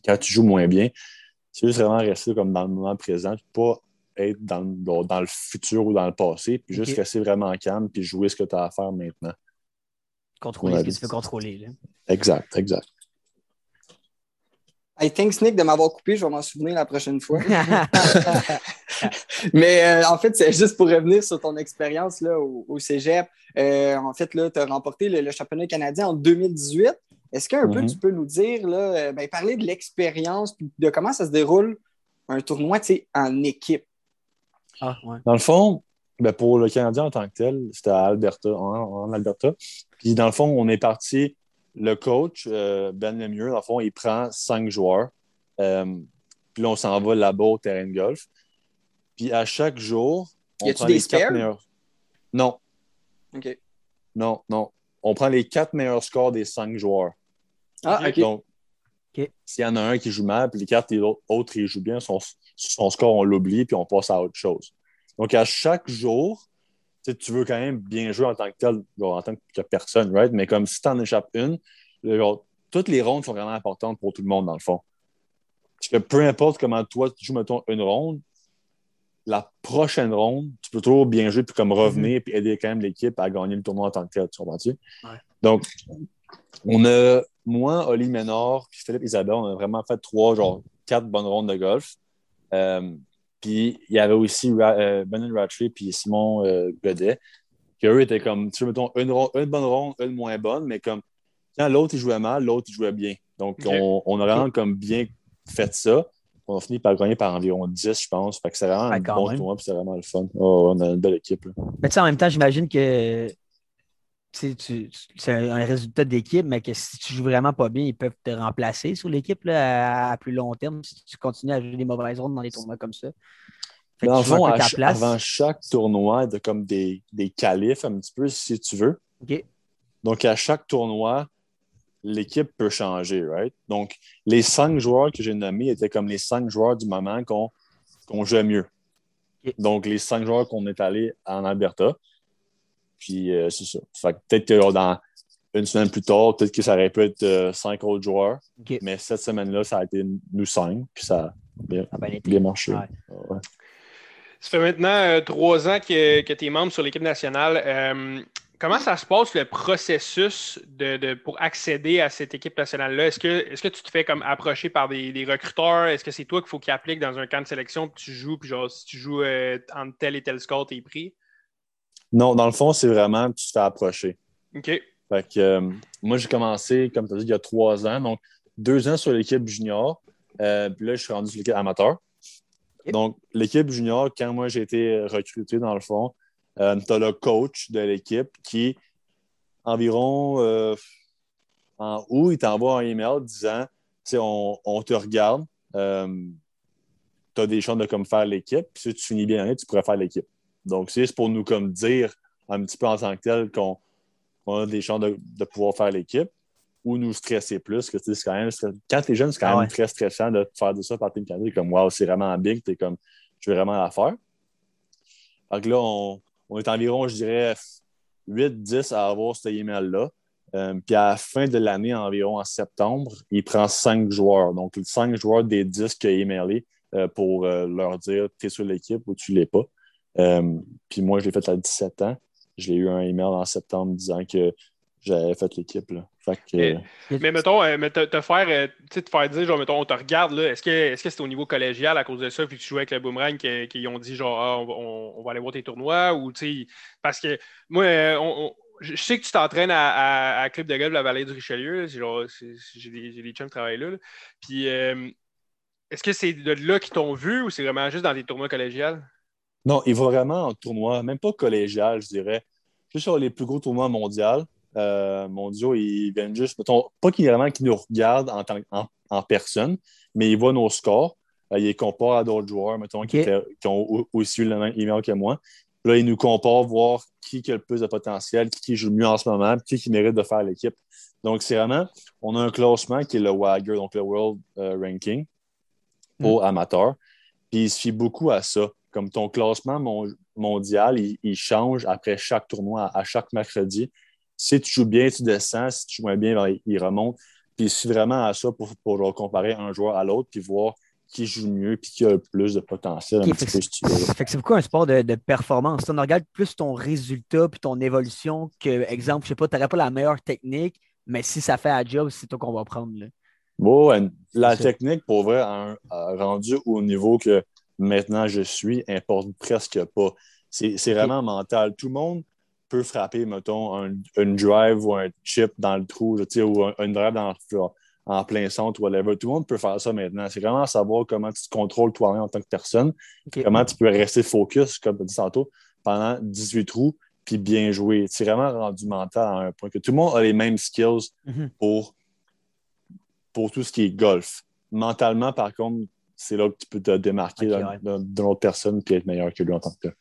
quand tu joues moins bien, c'est juste vraiment rester comme dans le moment présent, puis pas être dans, le- dans, dans le futur ou dans le passé, puis juste rester vraiment calme, puis jouer ce que tu as à faire maintenant. Contrôler ce que tu peux contrôler. Là. Exact, exact. Hey, thanks Nick de m'avoir coupé, je vais m'en souvenir la prochaine fois. Mais euh, en fait, c'est juste pour revenir sur ton expérience là, au, au Cégep. Euh, en fait, tu as remporté le, le championnat canadien en 2018. Est-ce qu'un peu Mhm. tu peux nous dire, là, euh, ben, parler de l'expérience de comment ça se déroule un tournoi tu sais, en équipe? ah, ouais. Dans le fond, ben pour le Canadien en tant que tel, c'était à Alberta, en, en Alberta. Puis dans le fond, on est parti, le coach, euh, Ben Lemieux, dans le fond, il prend cinq joueurs. Euh, puis là, on s'en va là-bas au terrain de golf. Puis à chaque jour, on Y a-tu prend des les quatre meilleurs. Non, OK. non, non. On prend les quatre meilleurs scores des cinq joueurs. Ah, OK. Donc, OK. s'il y en a un qui joue mal, puis les quatre autres, ils jouent bien, son, son score, on l'oublie, puis on passe à autre chose. Donc, à chaque jour, tu tu veux quand même bien jouer en tant que tel, genre, en tant que personne, right? Mais comme si tu en échappes une, genre, toutes les rondes sont vraiment importantes pour tout le monde, dans le fond. Parce que peu importe comment toi, tu joues, mettons, une ronde, la prochaine ronde, tu peux toujours bien jouer, puis comme revenir, puis aider quand même l'équipe à gagner le tournoi en tant que tel, tu comprends-tu? Ouais. Donc, on a, moi, Oli Ménard, puis Philippe Isabelle, on a vraiment fait trois, genre, quatre bonnes rondes de golf. Euh, puis il y avait aussi euh, Brennan Ratchley puis Simon euh, Godet, qui eux étaient comme, tu sais, mettons, une, bonne ronde, une moins bonne, mais comme quand l'autre il jouait mal, l'autre il jouait bien. Donc on, on a vraiment comme bien fait ça. On a fini par gagner par environ 10, je pense. Fait que c'est vraiment Ouais, un bon tournoi, puis c'est vraiment le fun. Oh, on a une belle équipe. là. Mais tu sais, en même temps, j'imagine que tu sais, tu- tu- c'est un résultat d'équipe, mais que si tu joues vraiment pas bien, ils peuvent te remplacer sur l'équipe à, à plus long terme si tu continues à jouer des mauvaises rondes dans des tournois comme ça. Fait Dans fond, à ch- place. avant chaque tournoi, il y a comme des, des qualifs un petit peu, si tu veux. Donc, à chaque tournoi, l'équipe peut changer, right? Donc, les cinq joueurs que j'ai nommés étaient comme les cinq joueurs du moment qu'on jouait mieux. Donc, les cinq joueurs qu'on est allés en Alberta. Puis, euh, c'est ça. Fait que peut-être que dans une semaine plus tard, peut-être que ça aurait pu être euh, cinq autres joueurs. Mais cette semaine-là, ça a été nous cinq. Puis, ça a bien, Ça a bien été. bien marché. Ouais. Ouais. Ça fait maintenant euh, trois ans que, que tu es membre sur l'équipe nationale. Euh, comment ça se passe le processus de, de- pour accéder à cette équipe nationale-là? Est-ce que, est que tu te fais comme approcher par des, des recruteurs? Est-ce que c'est toi qu'il faut qu'ils appliquent dans un camp de sélection puis tu joues, puis genre si tu joues euh, entre tel et tel score, t'es pris? Non, dans le fond, c'est vraiment tu te fais approcher. OK. Fait que, euh, moi, j'ai commencé, comme tu as dit, il y a trois ans. Donc, deux ans sur l'équipe junior. Euh, puis là, je suis rendu sur l'équipe amateur. Donc, l'équipe junior, quand moi j'ai été recruté, dans le fond, euh, tu as le coach de l'équipe qui, environ en août, il t'envoie un email disant Tu sais, on, on te regarde, tu as des chances de comme, faire l'équipe, puis si tu finis bien tu pourrais faire l'équipe. Donc, c'est juste pour nous comme dire un petit peu en tant que tel qu'on on a des chances de, de pouvoir faire l'équipe. ou nous stresser plus. Que, quand, même quand tu es jeune, c'est quand Ah même ouais. très stressant de faire de ça par Team Canada. Comme, wow, c'est vraiment big. Tu es comme, je vais vraiment la faire. Fait que là, on, on est environ, je dirais, 8-10 à avoir cet email-là. Euh, puis à la fin de l'année, environ en septembre, il prend 5 joueurs. Donc, 5 joueurs des 10 qu'il a emailés euh, pour euh, leur dire tu es sur l'équipe ou tu l'es pas. Euh, puis moi, je l'ai fait à 17 ans. Je l'ai eu un email en septembre disant que j'avais fait l'équipe. que, euh, Mais mettons, euh, mais te, te faire, te faire dire, genre, mettons, on te regarde, est-ce que c'est au niveau collégial à cause de ça, puis que tu jouais avec le boomerang, qui, qui ont dit, genre, ah, on, va- on- on va aller voir tes tournois, ou, tu sais, parce que moi, on- on- je sais que tu t'entraînes à, à, à Club de golf de la Vallée du Richelieu, j'ai des, j'ai des chums qui travaillent là, là. puis euh, est-ce que c'est de là qu'ils t'ont vu, ou c'est vraiment juste dans des tournois collégiales? Non, il va vraiment en tournoi, même pas collégial, je dirais. Juste sur les plus gros tournois mondiaux. euh, mondiaux, ils viennent juste, mettons, pas qu'ils nous regardent en, tant- en, en personne, mais ils voient nos scores. euh, ils les comparent à d'autres joueurs, mettons, qui, Ok. étaient- qui ont au- aussi eu le même email que moi. Puis Là, ils nous comparent, voir qui a le plus de potentiel, qui, qui joue le mieux en ce moment, qui, qui mérite de faire l'équipe. Donc, c'est vraiment, on a un classement qui est le WAGR, donc le World euh, Ranking pour amateurs. Puis il se fie beaucoup à ça. Comme ton classement mon- mondial, il, il change après chaque tournoi, à, à chaque mercredi. Si tu joues bien, tu descends. Si tu joues moins bien, ben, il, remonte. Puis fie vraiment à ça pour, pour comparer un joueur à l'autre, puis voir qui joue mieux, puis qui a le plus de potentiel. Ok, un fait petit que c'est beaucoup un sport de, de performance. On regarde plus ton résultat puis ton évolution que, exemple, je sais pas, tu n'aurais pas la meilleure technique, mais si ça fait la job, c'est toi qu'on va prendre. Là. Bon, la C'est technique, pour vrai, a, un- a rendu au niveau que maintenant je suis, importe presque pas. C'est vraiment mental. Tout le monde peut frapper, mettons, un, une drive ou un chip dans le trou, ou un, une drive dans, genre, en plein centre, whatever. Tout le monde peut faire ça maintenant. C'est vraiment savoir comment tu te contrôles toi-même en tant que personne, comment tu peux rester focus, comme tu dit tantôt, pendant 18 trous, puis bien jouer. C'est vraiment rendu mental à un point que tout le monde a les mêmes skills Mhm. pour, pour tout ce qui est golf. Mentalement, par contre, c'est là que tu peux te démarquer ouais. d'une autre personne et être meilleur que lui en tant que tel.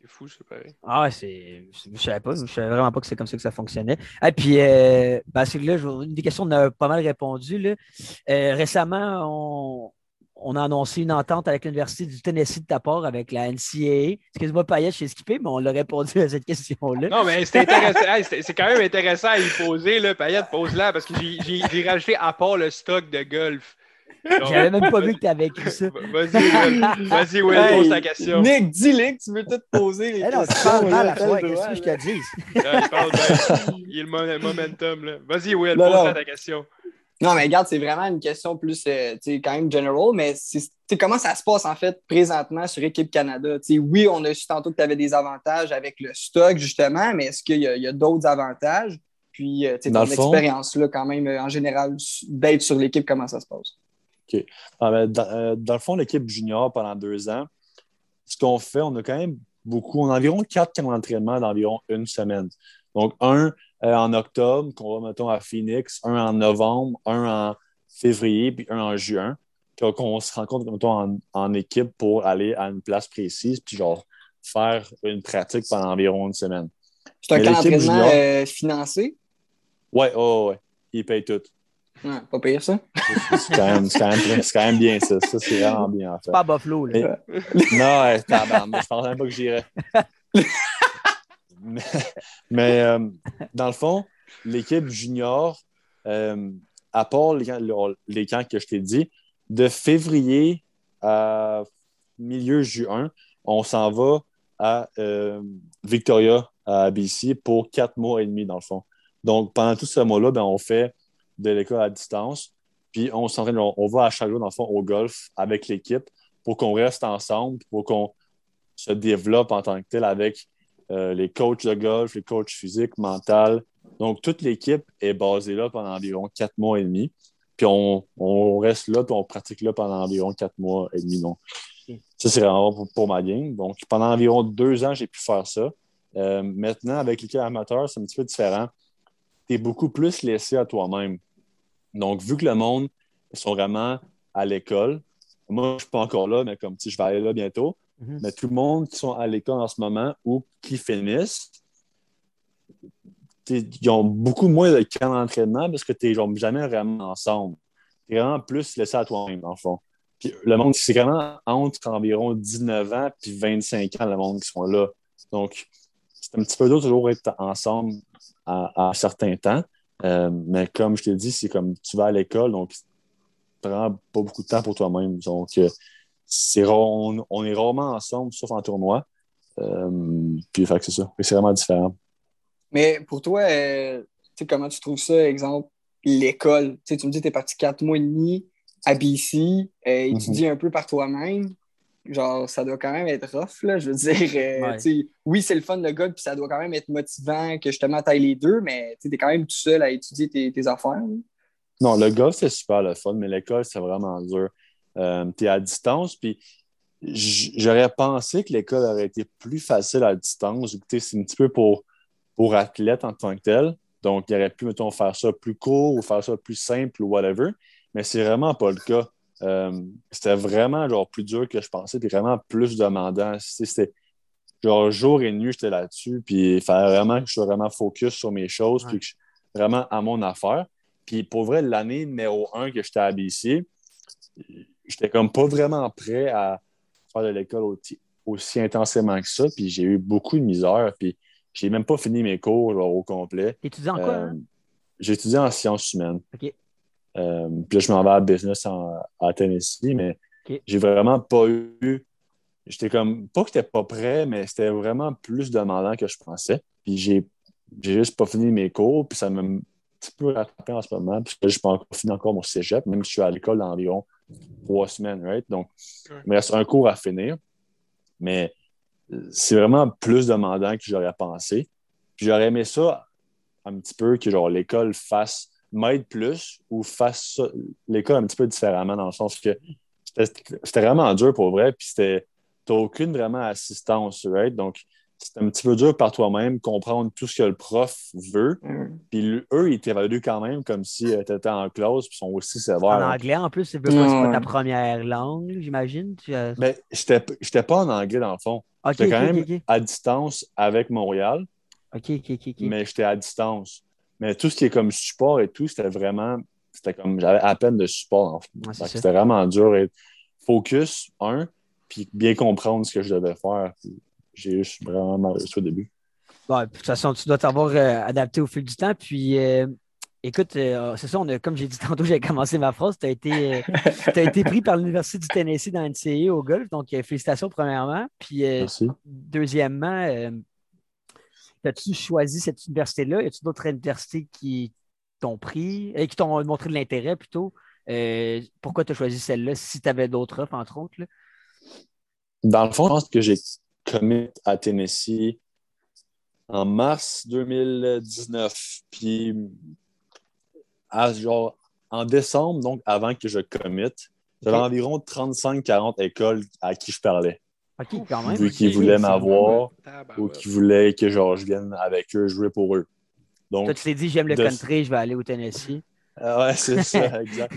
C'est fou, c'est pareil. Ah ouais, c'est. Je savais pas. Je savais vraiment pas que c'est comme ça que ça fonctionnait. Et puis, euh, ben, c'est que là, une des questions, on a pas mal répondu. Là. Euh, récemment, on, on a annoncé une entente avec l'Université du Tennessee de ta part avec la NCAA. Excuse-moi, Payet, je suis skippé, mais on l'a répondu à cette question-là. Non, mais c'est intéressant. Hey, c'est c'est quand même intéressant à y poser, là. Payette, pose-la, parce que j'ai rajouté à part le stock de golf. J'avais même pas vu que tu avais écrit ça. Vas-y, Will. Vas-y, Will, Hey, pose ta question. Nick, dis-le que tu veux tout poser. Les Eh non, tu questions, parles mal à le Qu'est-ce que je te dis? Il parle bien. Il y a le mo- momentum, là. Vas-y, Will, pose ta question. Non, mais regarde, c'est vraiment une question plus, euh, tu sais, quand même general, mais c'est- comment ça se passe en fait présentement sur Équipe Canada? Tu sais, oui, on a su tantôt que tu avais des avantages avec le stock, justement, mais est-ce qu'il y a, il y a d'autres avantages? Puis, euh, tu sais, Dans ton expérience, là, quand même, euh, en général, d'être sur l'équipe, comment ça se passe? Ah, ben, dans, euh, dans le fond, l'équipe junior, pendant deux ans, ce qu'on fait, on a quand même beaucoup, on a environ quatre camps d'entraînement d'environ une semaine. Donc, un euh, en octobre, qu'on va, mettons, à Phoenix, un en novembre, un en février, puis un en juin. Puis qu'on se rencontre, mettons, en, en équipe pour aller à une place précise, puis genre faire une pratique pendant environ une semaine. C'est un camp d'entraînement euh, financé? Ouais, ouais, ouais. Ils payent tout. Ouais, pas pire, ça. C'est quand, même- quand, bien, ça. Ça, c'est vraiment bien, en fait. C'est pas à Buffalo. Là. Mais- Non, ouais, je pensais même pas que j'irais. mais mais, euh, dans le fond, l'équipe junior, euh, à part les camps, le- les camps que je t'ai dit, de février à milieu juin, on s'en va à euh, Victoria, à BC, pour quatre mois et demi, dans le fond. Donc, pendant tout ce mois-là, ben, on fait de l'école à distance, puis on s'entraîne, on, va à chaque dans le fond, au golf avec l'équipe pour qu'on reste ensemble, pour qu'on se développe en tant que tel avec euh, les coachs de golf, les coachs physiques, mental. Donc, toute l'équipe est basée là pendant environ quatre mois et demi. Puis on, on reste là, puis on pratique là pendant environ quatre mois et demi. Donc, ça, c'est vraiment pour, pour ma game. Donc, pendant environ deux ans, j'ai pu faire ça. Euh, maintenant, avec l'équipe amateur, c'est un petit peu différent. Tu es beaucoup plus laissé à toi-même. Donc, vu que le monde ils sont vraiment à l'école, moi, je ne suis pas encore là, mais comme sais, je vais aller là bientôt. Mhm. Mais tout le monde qui sont à l'école en ce moment ou qui finissent, ils ont beaucoup moins de camps d'entraînement parce que tu n'es jamais vraiment ensemble. Tu es vraiment plus laissé à toi-même, dans le fond. Puis le monde, c'est vraiment entre environ 19 ans puis 25 ans, le monde qui sont là. Donc, c'est un petit peu dur toujours être ensemble à, à un certain temps. Euh, mais comme je t'ai dit, c'est comme tu vas à l'école, donc tu prends pas beaucoup de temps pour toi-même. Donc, euh, c'est rare- on, on est rarement ensemble, sauf en tournoi. Euh, puis, c'est ça. C'est vraiment différent. Mais pour toi, comment tu trouves ça, exemple, l'école? Tu me dis que tu es parti quatre mois et demi à BC, Mhm. étudier un peu par toi-même. Genre, ça doit quand même être rough, là. Je veux dire, euh, Ouais. oui, c'est le fun, le gars, puis ça doit quand même être motivant que justement tu les deux, mais tu es quand même tout seul à étudier tes, tes affaires. là. Non, le golf, c'est super le fun, mais l'école, c'est vraiment dur. Euh, tu es à distance, puis j'aurais pensé que l'école aurait été plus facile à distance. Tu sais, C'est un petit peu pour, pour athlète en tant que tel. Donc, il aurait pu, mettons, faire ça plus court ou faire ça plus simple ou whatever. Mais c'est vraiment pas le cas. Euh, c'était vraiment genre plus dur que je pensais, puis vraiment plus demandant. C'était genre jour et nuit, j'étais là-dessus, puis il fallait vraiment que je sois vraiment focus sur mes choses, Ouais. puis que je suis vraiment à mon affaire. Puis pour vrai, l'année numéro un que j'étais à BC, j'étais comme pas vraiment prêt à faire de l'école aussi, intensément que ça. Puis j'ai eu beaucoup de misère. Puis j'ai même pas fini mes cours genre, au complet. T'étudies en quoi? Euh, hein? J'ai étudié en sciences humaines. Euh, puis là, je m'en vais à business en- à Tennessee, mais j'ai vraiment pas eu. J'étais comme. Pas que j'étais pas prêt, mais c'était vraiment plus demandant que je pensais. Puis j'ai j'ai juste pas fini mes cours, puis ça m'a un petit peu rattrapé en ce moment. Puis là, je n'ai pas encore fini encore mon cégep, même si je suis à l'école dans environ trois semaines, right? Donc, il me reste un cours à finir. Mais c'est vraiment plus demandant que j'aurais pensé. Puis j'aurais aimé ça un petit peu que genre l'école fasse m'aide plus ou fasse ça- l'école un petit peu différemment dans le sens que c'était vraiment dur pour vrai puis c'était t'as aucune vraiment assistance right? Donc c'est un petit peu dur par toi-même comprendre tout ce que le prof veut. Puis lui- eux ils t'évaluent quand même comme si tu étais en classe puis ils sont aussi sévères. En anglais, en plus, c'est pas, ta première langue, j'imagine. Tu as- ben, j'étais j'étais pas en anglais dans le fond. Ok, j'étais quand même à distance avec Montréal Ok, ok, ok, ok. mais j'étais à distance. Mais tout ce qui est comme support et tout, c'était vraiment. C'était comme. J'avais à peine de support. en fait. Ouais, ça. C'était vraiment dur. Et focus, un, puis bien comprendre ce que je devais faire. J'ai juste vraiment mal au début. Bon, de toute façon, tu dois t'avoir euh, adapté au fil du temps. Puis, euh, écoute, euh, c'est ça, on a, comme j'ai dit tantôt, j'ai commencé ma phrase. Tu as, été, euh, été pris par l'Université du Tennessee dans NCAA au golf. Donc, euh, félicitations, premièrement. Puis, Merci. deuxièmement, as-tu choisi cette université-là? Y a-tu d'autres universités qui t'ont pris, et qui t'ont montré de l'intérêt plutôt? Euh, pourquoi tu as choisi celle-là si tu avais d'autres offres, entre autres? là? Dans le fond, je pense que j'ai commit à Tennessee en mars 2019. Puis, à, genre, en décembre, donc avant que je commit, j'avais environ 35-40 écoles à qui je parlais. OK, quand même. Vu qu'ils voulaient m'avoir. Ou qui voulaient que genre, je vienne avec eux jouer pour eux. Donc, Toi, tu t'es dit, j'aime le de- country, je vais aller au Tennessee. euh, ouais, c'est ça, exact.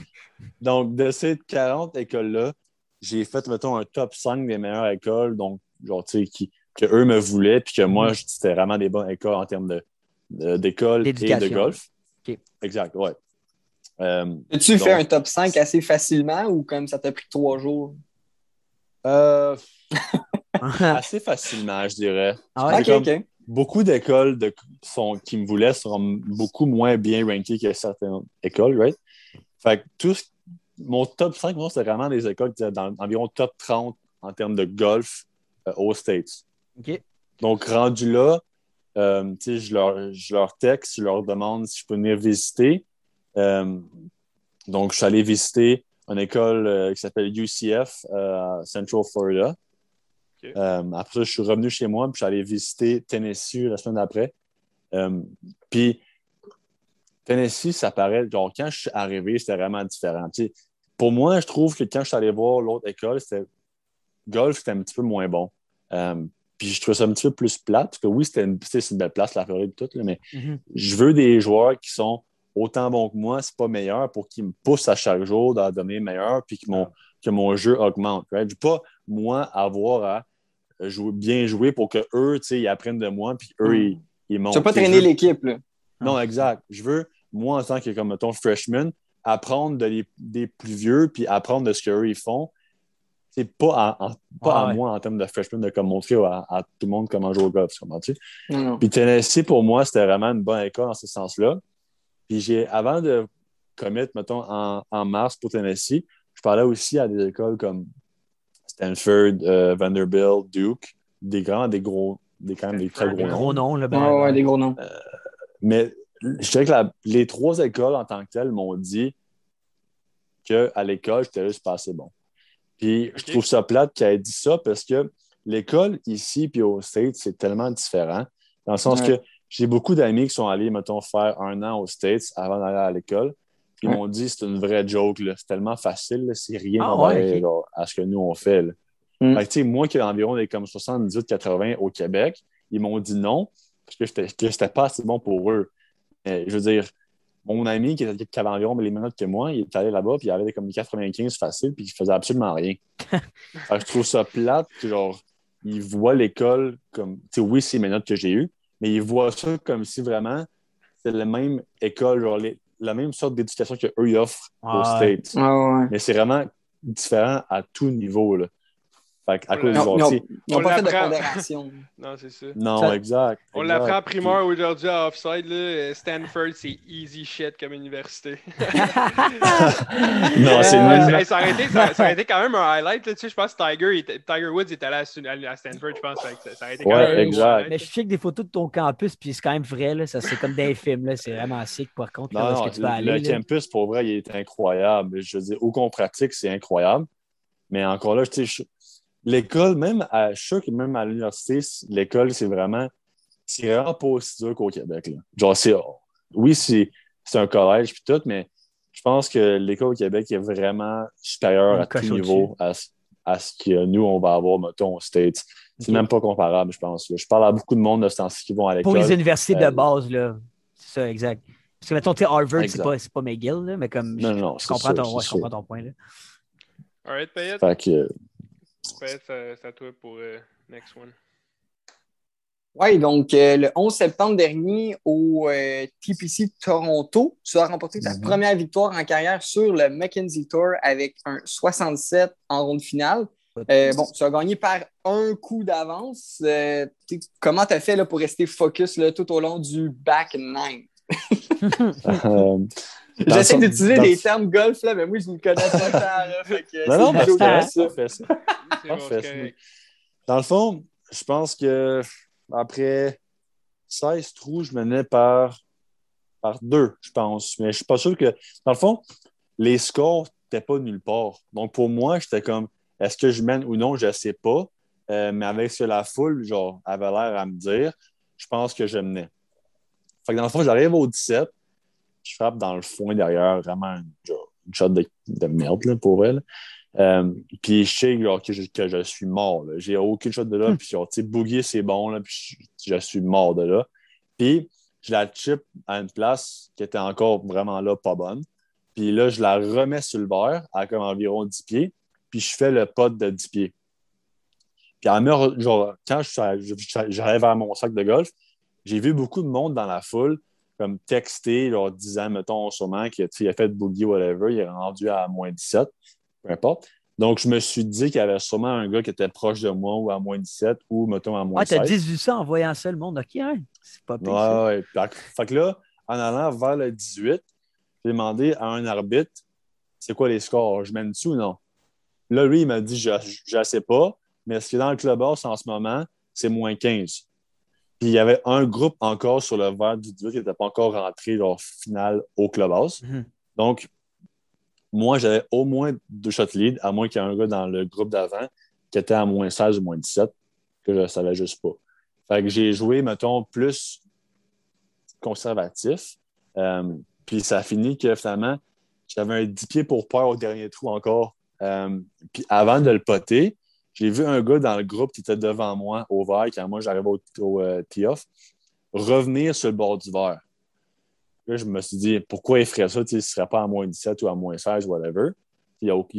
Donc, de ces 40 écoles-là, j'ai fait, mettons, un top 5 des meilleures écoles, donc, genre, tu sais, qui, que eux me voulaient, puis que moi, Mhm. c'était vraiment des bonnes écoles en termes de, de- d'école et de golf. Exact, ouais. Euh, As-tu Donc- fait un top 5 assez facilement ou comme ça t'a pris trois jours? euh, ah assez facilement, je dirais. ok. beaucoup d'écoles de, sont, qui me voulaient sont beaucoup moins bien rankées que certaines écoles, right? Fait que tout ce- mon top 5, moi, c'était vraiment des écoles qui étaient dans environ top 30 en termes de golf euh, aux States. Donc, rendu là, euh, je leur, je leur texte, je leur demande si je peux venir visiter. Euh, donc, je suis allé visiter une école euh, qui s'appelle UCF à Central Florida. Euh, après ça, je suis revenu chez moi, puis je suis allé visiter Tennessee la semaine d'après. Euh, puis, Tennessee, ça paraît, genre, quand je suis arrivé, c'était vraiment différent. Pour moi, je trouve que quand je suis allé voir l'autre école, c'était golf, c'était un petit peu moins bon. Euh, puis je trouvais ça un petit peu plus plate, parce que oui, c'était une, une belle place, la Floride, tout, là, mais Mhm. je veux des joueurs qui sont autant bons que moi, c'est pas meilleur, pour qu'ils me poussent à chaque jour dans devenir meilleur, puis que mon, que mon jeu augmente. Right? Je veux pas, moi, avoir à jouer, bien jouer pour que eux, tu sais, ils apprennent de moi, puis eux, Mm. ils, ils montent. Tu vas pas Tu traîner veux- l'équipe, là. Non, exact. Je veux, moi, en tant que, comme, mettons, freshman, apprendre de les- des plus vieux, puis apprendre de ce qu'eux, ils font. C'est pas, à, en- pas Ah à ouais. moi, en termes de freshman, de comme montrer à, à tout le monde comment jouer au golf. tu comprends-tu? Non, non. Puis Tennessee, pour moi, c'était vraiment une bonne école dans ce sens-là. Puis j'ai, avant de commit, mettons, en, en mars pour Tennessee, je parlais aussi à des écoles comme Stanford, euh, Vanderbilt, Duke, des grands, des gros, des quand même des très gros Des noms. gros noms, là. ben, Ouais, ouais, des gros noms. Mais je dirais que la- les trois écoles en tant que telles m'ont dit qu'à l'école, j'étais juste pas assez bon. Puis je trouve ça plate qu'elle ait dit ça parce que l'école ici puis au States, c'est tellement différent. Dans le sens Ouais. que j'ai beaucoup d'amis qui sont allés, mettons, faire un an aux States avant d'aller à l'école. Ils Ouais. m'ont dit c'est une vraie joke, là. c'est tellement facile, c'est rien Ah, genre, à ce que nous on fait. là. Mm. Fait que, tu sais, moi qui ai environ des comme 78-80 au Québec, ils m'ont dit non parce que j'étais pas assez bon pour eux. Mais, je veux dire, mon ami qui, avait environ les mêmes notes que moi, il est allé là-bas, puis il avait des- comme des 95 faciles, puis il faisait absolument rien. Fait que je trouve ça plate que, genre, il voit l'école comme, tu sais, oui, c'est mes notes que j'ai eues, mais il voit ça comme si vraiment c'est la même école, genre, les- la même sorte d'éducation qu'eux, offrent aux Ah. States. Ouais. Mais c'est vraiment différent à tout niveau, là. Fait à cause Ils du Ils genre, n'ont pas fait de l'apprend. pondération. Non, c'est ça. non, Ça- exact. On l'apprend en primaire aujourd'hui à Offside. Là. Stanford, c'est easy shit comme université. Non, c'est Euh, nul. Hey, ça, aurait été, ça, ça aurait été quand même un highlight. Là. Tu sais, je pense que Tiger, était- Tiger Woods est allé à, Stanford, je pense. Que Ça, aurait été quand Ouais, même un exact. highlight. Mais je check des photos de ton campus, puis c'est quand même vrai, là. Ça, c'est comme des films, là. C'est vraiment sick, par contre, là, où Non, est-ce non, que tu vas le aller. là? campus, pour vrai, il est incroyable. Je veux dire, au qu'on pratique, c'est incroyable. Mais encore là, tu sais, je- l'école, même à, je suis sûr que même à l'université, l'école, c'est vraiment, c'est vraiment pas aussi dur qu'au Québec. Là. Genre, c'est, oui, c'est, c'est un collège puis tout, mais je pense que l'école au Québec est vraiment supérieure à tout niveau à, ce- à ce que nous, on va avoir, mettons, aux States. C'est même pas comparable, je pense. là. Je parle à beaucoup de monde de ce temps-ci qui vont à l'école. Pour les universités de Euh, base, là. C'est ça, exact. Parce que, mettons, tu sais, Harvard, c'est pas, c'est pas McGill, là, mais comme. Non, je- non, je, comprends sûr, ton, ouais, je comprends ton point, là. Alright, Payette. Fait que, C'est à toi pour euh, next one. Oui, donc euh, le 11 septembre dernier au euh, TPC Toronto, tu as remporté ta Mhm. première victoire en carrière sur le Mackenzie Tour avec un 67 en ronde finale. Euh, bon, tu as gagné par un coup d'avance. Euh, comment tu as fait là, pour rester focus là, tout au long du back nine? J'essaie d'utiliser dans des termes golf, là, mais moi, je ne connais pas tant. là, fait que Non, non, mais c'est ça. parfait. Dans le fond, je pense que après 16 trous, je menais par, par deux, je pense. Mais je suis pas sûr que. Dans le fond, les scores n'étaient pas nulle part. Donc pour moi, j'étais comme est-ce que je mène ou non, je ne sais pas. Euh, mais avec ce que la foule, genre, avait l'air à me dire, je pense que je menais. Fait que dans le fond, j'arrive au 17, je frappe dans le foin derrière, vraiment une, une shot de, de merde là, pour elle. Euh, puis je sais genre, que, je, que je suis mort. J'ai aucune shot de là. Puis genre, tu sais, Boogie, c'est bon. Là, puis je, je suis mort de là. Puis je la chip à une place qui était encore vraiment là, pas bonne. Puis là, je la remets sur le verre à comme environ 10 pieds. Puis je fais le pot de 10 pieds. Puis à genre, quand j'arrive vers mon sac de golf, j'ai vu beaucoup de monde dans la foule comme texter, leur disant, mettons, sûrement qu'il a fait boogie, whatever, il est rendu à moins 17 peu importe. Donc, je me suis dit qu'il y avait sûrement un gars qui était proche de moi ou à moins 17 ou, mettons, à moins Ouais, t'as 16. 18 ça en voyant ça, le monde. OK, hein? C'est pas pire. Ouais, ouais. Fait que- là, en allant vers le 18, j'ai demandé à un arbitre c'est quoi les scores, je mène dessus ou non? Là, lui, il m'a dit je ne sais pas, mais ce qui est dans le clubhouse en ce moment, c'est moins 15. Puis il y avait un groupe encore sur le verre du 18 qui n'était pas encore rentré leur finale au clubhouse. Mhm. Donc, moi, j'avais au moins deux shots lead, à moins qu'il y ait un gars dans le groupe d'avant qui était à moins 16 ou moins 17, que je ne savais juste pas. Fait que j'ai joué, mettons, plus conservatif. Euh, puis ça a fini que finalement, j'avais un 10 pieds pour peur au dernier trou encore. Euh, puis avant de le poter, j'ai vu un gars dans le groupe qui était devant moi au vert, quand moi j'arrivais au, au euh, tee-off, revenir sur le bord du verre. Là, je me suis dit, pourquoi il ferait ça? Il ne serait pas à moins 17 ou à moins 16, whatever.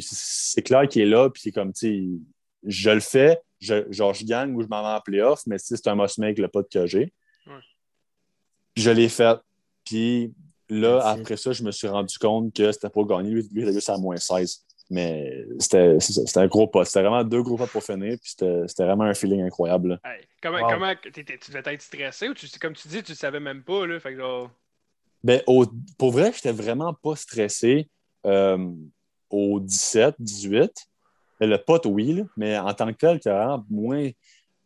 C'est clair qu'il est là, puis c'est comme, tu sais, je le fais, je, genre, je gagne ou je m'en vais en playoff, mais c'est un must make le pote que j'ai. Ouais. Je l'ai fait. Puis là, après ça, je me suis rendu compte que c'était pas gagné. Lui, il était juste à moins 16. Mais c'était un gros pas. C'était vraiment deux gros pas pour finir. Puis c'était c'était vraiment un feeling incroyable. Hey, comment, Wow. comment tu devais être stressé ou tu, comme tu dis, tu le savais même pas, là. Fait que genre. Ben, au- pour vrai, j'étais vraiment pas stressé euh, au 17, 18. Mais Le pote, oui, là, mais en tant que tel, j'étais vraiment moins,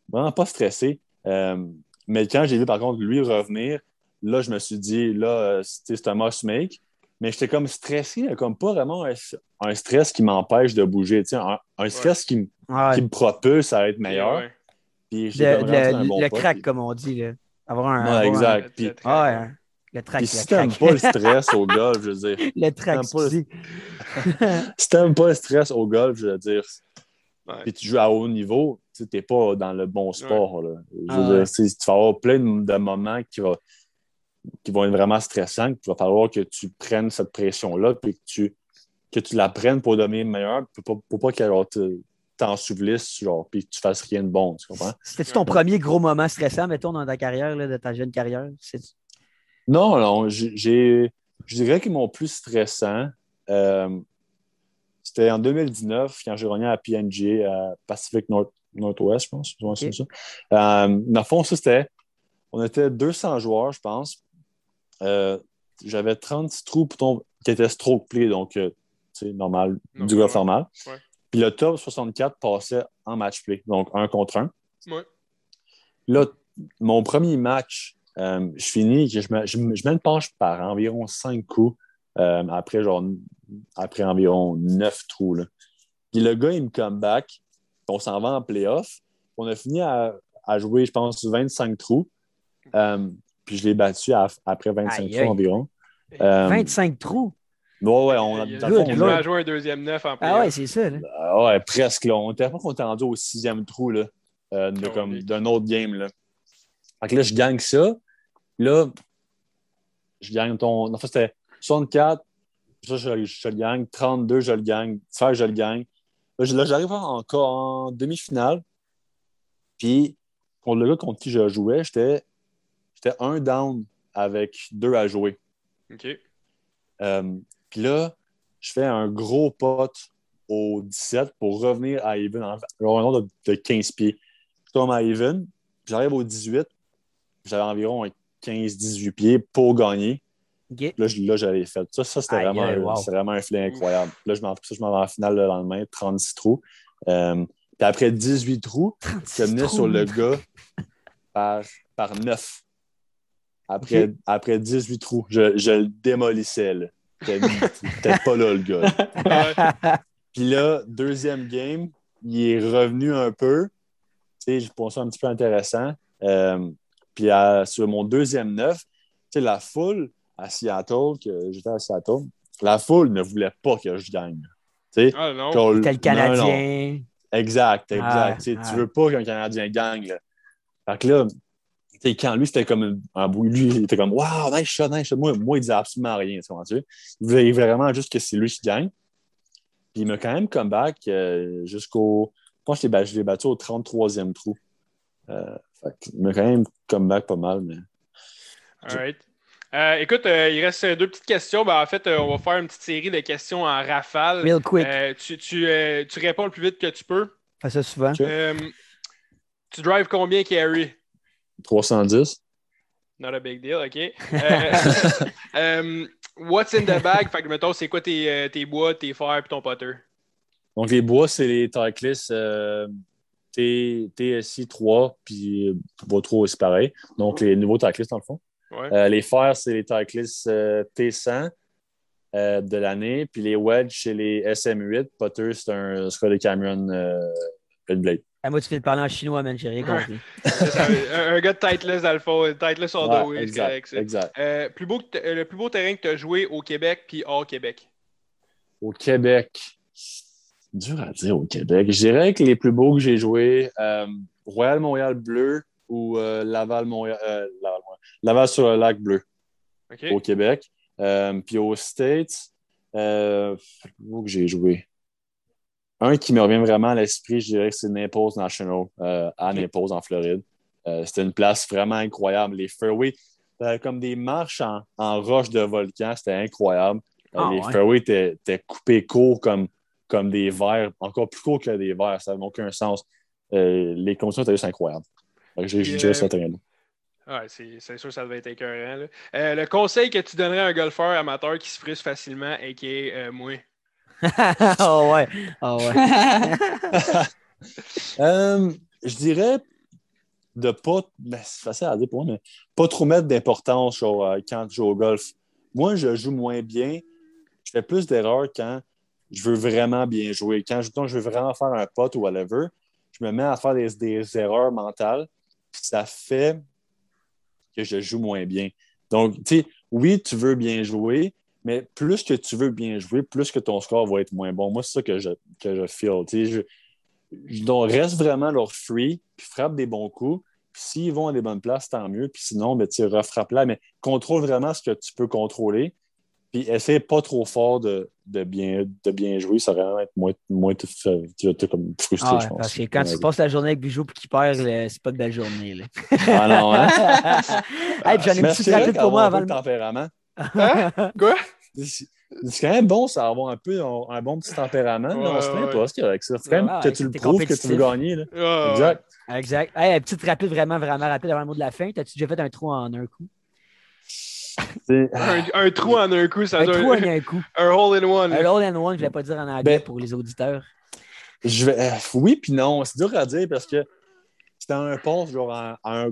vraiment pas stressé. Euh, mais quand j'ai vu, par contre, lui revenir, là, je me suis dit, là, euh, c'est c'est un must make. Mais j'étais comme stressé, comme pas vraiment un, un stress qui m'empêche de bouger. tu sais, Un, un stress qui, Ouais. qui me propulse à être meilleur. Ouais. Puis j'ai Le, le- bon le crack, puis- comme on dit. Là. Avoir un. Ouais, avoir un- exact. Le- Puis- le- ouais, le track. Puis le si t'aimes pas le stress au golf, je veux dire, le track, t'aimes pas si t'aimes pas le stress au golf, je veux dire, Ouais. puis tu joues à haut niveau, tu n'es pas dans le bon sport. là. Je veux Ah dire, tu vas avoir plein de moments qui, va- qui vont être vraiment stressants. Il va falloir que tu prennes cette pression-là, puis que tu, que tu la prennes pour devenir meilleur, pour pas, pour pas qu'elle genre, te- t'ensevelisse, genre, puis que tu fasses rien de bon. Tu comprends? C'était-tu ton premier gros moment stressant, mettons, dans ta carrière, là, de ta jeune carrière? Non, non, j'ai, je dirais que mon plus stressant, euh, c'était en 2019, quand j'ai gagné à PNG, à Pacific North, Northwest, je pense. Ouais, c'est Ok. ça. Euh, dans le fond, ça, c'était. On était 200 joueurs, je pense. Euh, J'avais 36 trous pour ton, qui étaient stroke play, donc, euh, tu sais, normal, du golf normal. Ouais. Puis le top 64 passait en match play, donc un contre un. Ouais. Là, mon premier match, euh, je finis, je, me- je, je mets une penche par environ 5 coups euh, après, genre, après environ 9 trous. Là. Puis le gars, il me come back, on s'en va en playoff. On a fini à, à jouer, je pense, 25 trous. Euh, puis je l'ai battu à- après 25 Aïe, trous aïe. environ. Euh, 25 trous? Ouais, ouais, on a, Il fond, on joué un deuxième neuf en Ah playoff. ouais, c'est ça. Là. Ah ouais, presque. Là. On était pas qu'on était rendu au sixième trou là, euh, de- Oh, comme oui. d'un autre game. Là. Fait que là, je gagne ça. Là, je gagne ton. En fait, c'était 64. Ça, je, je le gagne. 32, je le gagne. 16, je le gagne. Là, je- là, j'arrive encore en demi-finale. Puis, contre le gars contre qui je jouais, j'étais j'étais un down avec deux à jouer. OK. Euh, Puis là, je fais un gros pot au 17 pour revenir à Even, un nombre de, de 15 pieds. Je tombe à Even, puis j'arrive au 18, puis j'avais environ un 15-18 pieds pour gagner. Là, j'avais fait. Ça, ça c'était vraiment, un- wow. c'était vraiment un filet incroyable. Là, je m'en ça, je m'en vais en finale le lendemain, 36 trous. Euh, puis après 18 trous, je 36 venais trous. sur le gars par, par 9. Après, après 18 trous, je, je le démolissais. peut-être pas là, le gars. Puis là, deuxième game, il est revenu un peu. Tu sais, je pense ça un petit peu intéressant. Euh, puis à- sur mon deuxième neuf, tu sais, la foule à Seattle, que j'étais à Seattle, la foule ne voulait pas que je gagne. Tu sais, Ah non. le non, non. Canadien. Exact, exact. Ah, ah. Tu veux pas qu'un Canadien gagne. Là. Fait que là, tu sais, quand lui, c'était comme un bout, lui, il était comme Wow, nice shot, nice shot. Moi, moi il disait absolument rien. Tu sais. Il voulait vraiment juste que c'est lui qui gagne. Puis il m'a quand même comeback euh, jusqu'au. Je pense que je l'ai battu au 33e trou. Euh, fait il m'a quand même comeback pas mal, mais. All right. Euh, écoute, euh, il reste deux petites questions. Ben, en fait, euh, on va faire une petite série de questions en rafale. Real quick. Euh, tu, tu, euh, tu réponds le plus vite que tu peux. Fais ça souvent. Euh, tu drives combien, Carrie? 310. Not a big deal, OK. Euh, euh, what's in the bag? Fait que, mettons, c'est quoi tes, euh, tes bois, tes fers et ton putter? Donc, les bois, c'est les Titleist euh, TSI 3, puis pas trop, c'est pareil. Donc, les nouveaux Titleist, dans le fond. Ouais. Les fers, c'est les Titleist euh, T100 euh, de l'année. Puis les wedges, c'est les SM8. Putter, c'est un Scotty Cameron Red Blade. Ah, moi, tu fais le parler en chinois, man. J'ai rien compris. Un, un gars de Titleist, dans le fond. Titleist all the way, c'est exact, correct, exact. Euh, plus beau euh, le plus beau terrain que tu as joué au Québec puis hors Québec? Au Québec, dur à dire au Québec. Je dirais que les plus beaux que j'ai joués, euh, Royal Montréal Bleu ou euh, Laval Montréal, euh, Laval, Montréal. Laval sur le lac bleu. OK? au Québec. Euh, puis aux States, euh, où que j'ai joué? Un qui me revient vraiment à l'esprit, je dirais que c'est Naples National, euh, à Naples, en Floride. Euh, C'était une place vraiment incroyable. Les fairways, T'avais comme des marches en, en roche de volcan. C'était incroyable. Euh, Ah, les ouais. fairways étaient, étaient coupés courts comme, comme des verres, encore plus courts que des verres. Ça n'avait aucun sens. Euh, les conditions étaient juste incroyables. J'ai euh, ce terrain-là. Ouais, c'est c'est sûr que ça devait être écœurant. là. Euh, le conseil que tu donnerais à un golfeur amateur qui se frustre facilement et qui est euh, moi? Oh ouais. Oh ouais. Euh, je dirais de pas. ben, c'est facile à dire pour moi, mais pas trop mettre d'importance euh, quand tu joues au golf. Moi, je joue moins bien. Je fais plus d'erreurs quand je veux vraiment bien jouer. Quand mettons, je veux vraiment faire un pot ou whatever, je me mets à faire des, des erreurs mentales. Ça fait que je joue moins bien. Donc, tu sais, oui, tu veux bien jouer, mais plus que tu veux bien jouer, plus que ton score va être moins bon. Moi, c'est ça que je, que je feel. Je, je- donc, reste vraiment leur free, puis frappe des bons coups. Puis s'ils vont à des bonnes places, tant mieux. Puis sinon, ben, tu refrappes là, mais contrôle vraiment ce que tu peux contrôler. Puis essaie pas trop fort de, de, bien, de bien jouer. Ça va vraiment être moins, moins comme frustré, Ah ouais, je pense. parce que quand tu passes la journée avec Bijou et qu'il perd, c'est pas de belle journée. Là. Ah non, hein? hey, j'en ai une petite rapide pour moi avant le. tempérament. Hein? Quoi? C'est c'est quand même bon, ça, avoir un peu un, un bon petit tempérament. Ouais, non, c'est ouais. pas ce qu'il y a avec ça. C'est quand même Ouais, que tu le t'es prouves que tu veux gagner. Là. Ah, ouais. Exact. Exact. Hey, une petite rapide, vraiment, vraiment rapide avant le mot de la fin. T'as-tu déjà fait un trou en un coup? C'est- Un, un trou en un coup, ça Un trou en un, coup. un hole in one. Un all in one, je ne vais pas dire en anglais Ben- pour les auditeurs. Je vais, euh, oui, puis non. C'est dur à dire parce que c'était un port, genre un, un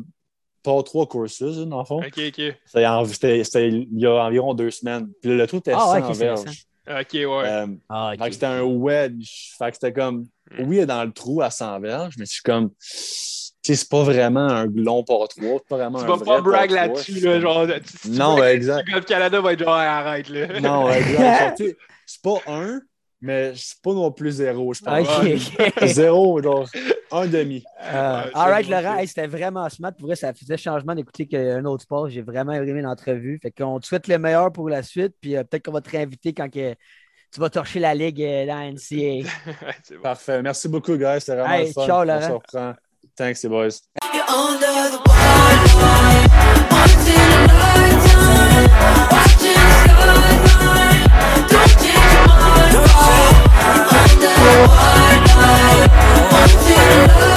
port 3 courses, dans le fond. Ok, ok. C'était il y a environ deux semaines. Puis le trou était Ah ouais, 100 ok, c'est verges. Ok, ouais. Euh, Ah, fait ok. que c'était un wedge. Fait que c'était comme, Mm. oui, dans le trou à 100 verges, mais je suis comme, tu sais, c'est pas vraiment un long port 3. C'est pas vraiment Tu un vas vrai pas brag par trois. là-dessus, là, genre. tu- tu Non, exact. Golf Canada va être genre, arrête, là. Non, exact. C'est pas un, mais c'est pas non plus zéro, je pense. Zéro, genre un demi. Euh, ouais, all right, Laurent, c'était vraiment smart. Pour vrai, ça faisait changement d'écouter un autre sport. J'ai vraiment aimé l'entrevue. Fait qu'on te souhaite le meilleur pour la suite, puis peut-être qu'on va te réinviter quand que tu vas torcher la ligue dans NCA. Parfait. Merci beaucoup, guys. C'était vraiment. Ciao, Laurent. On les boys. What I want to love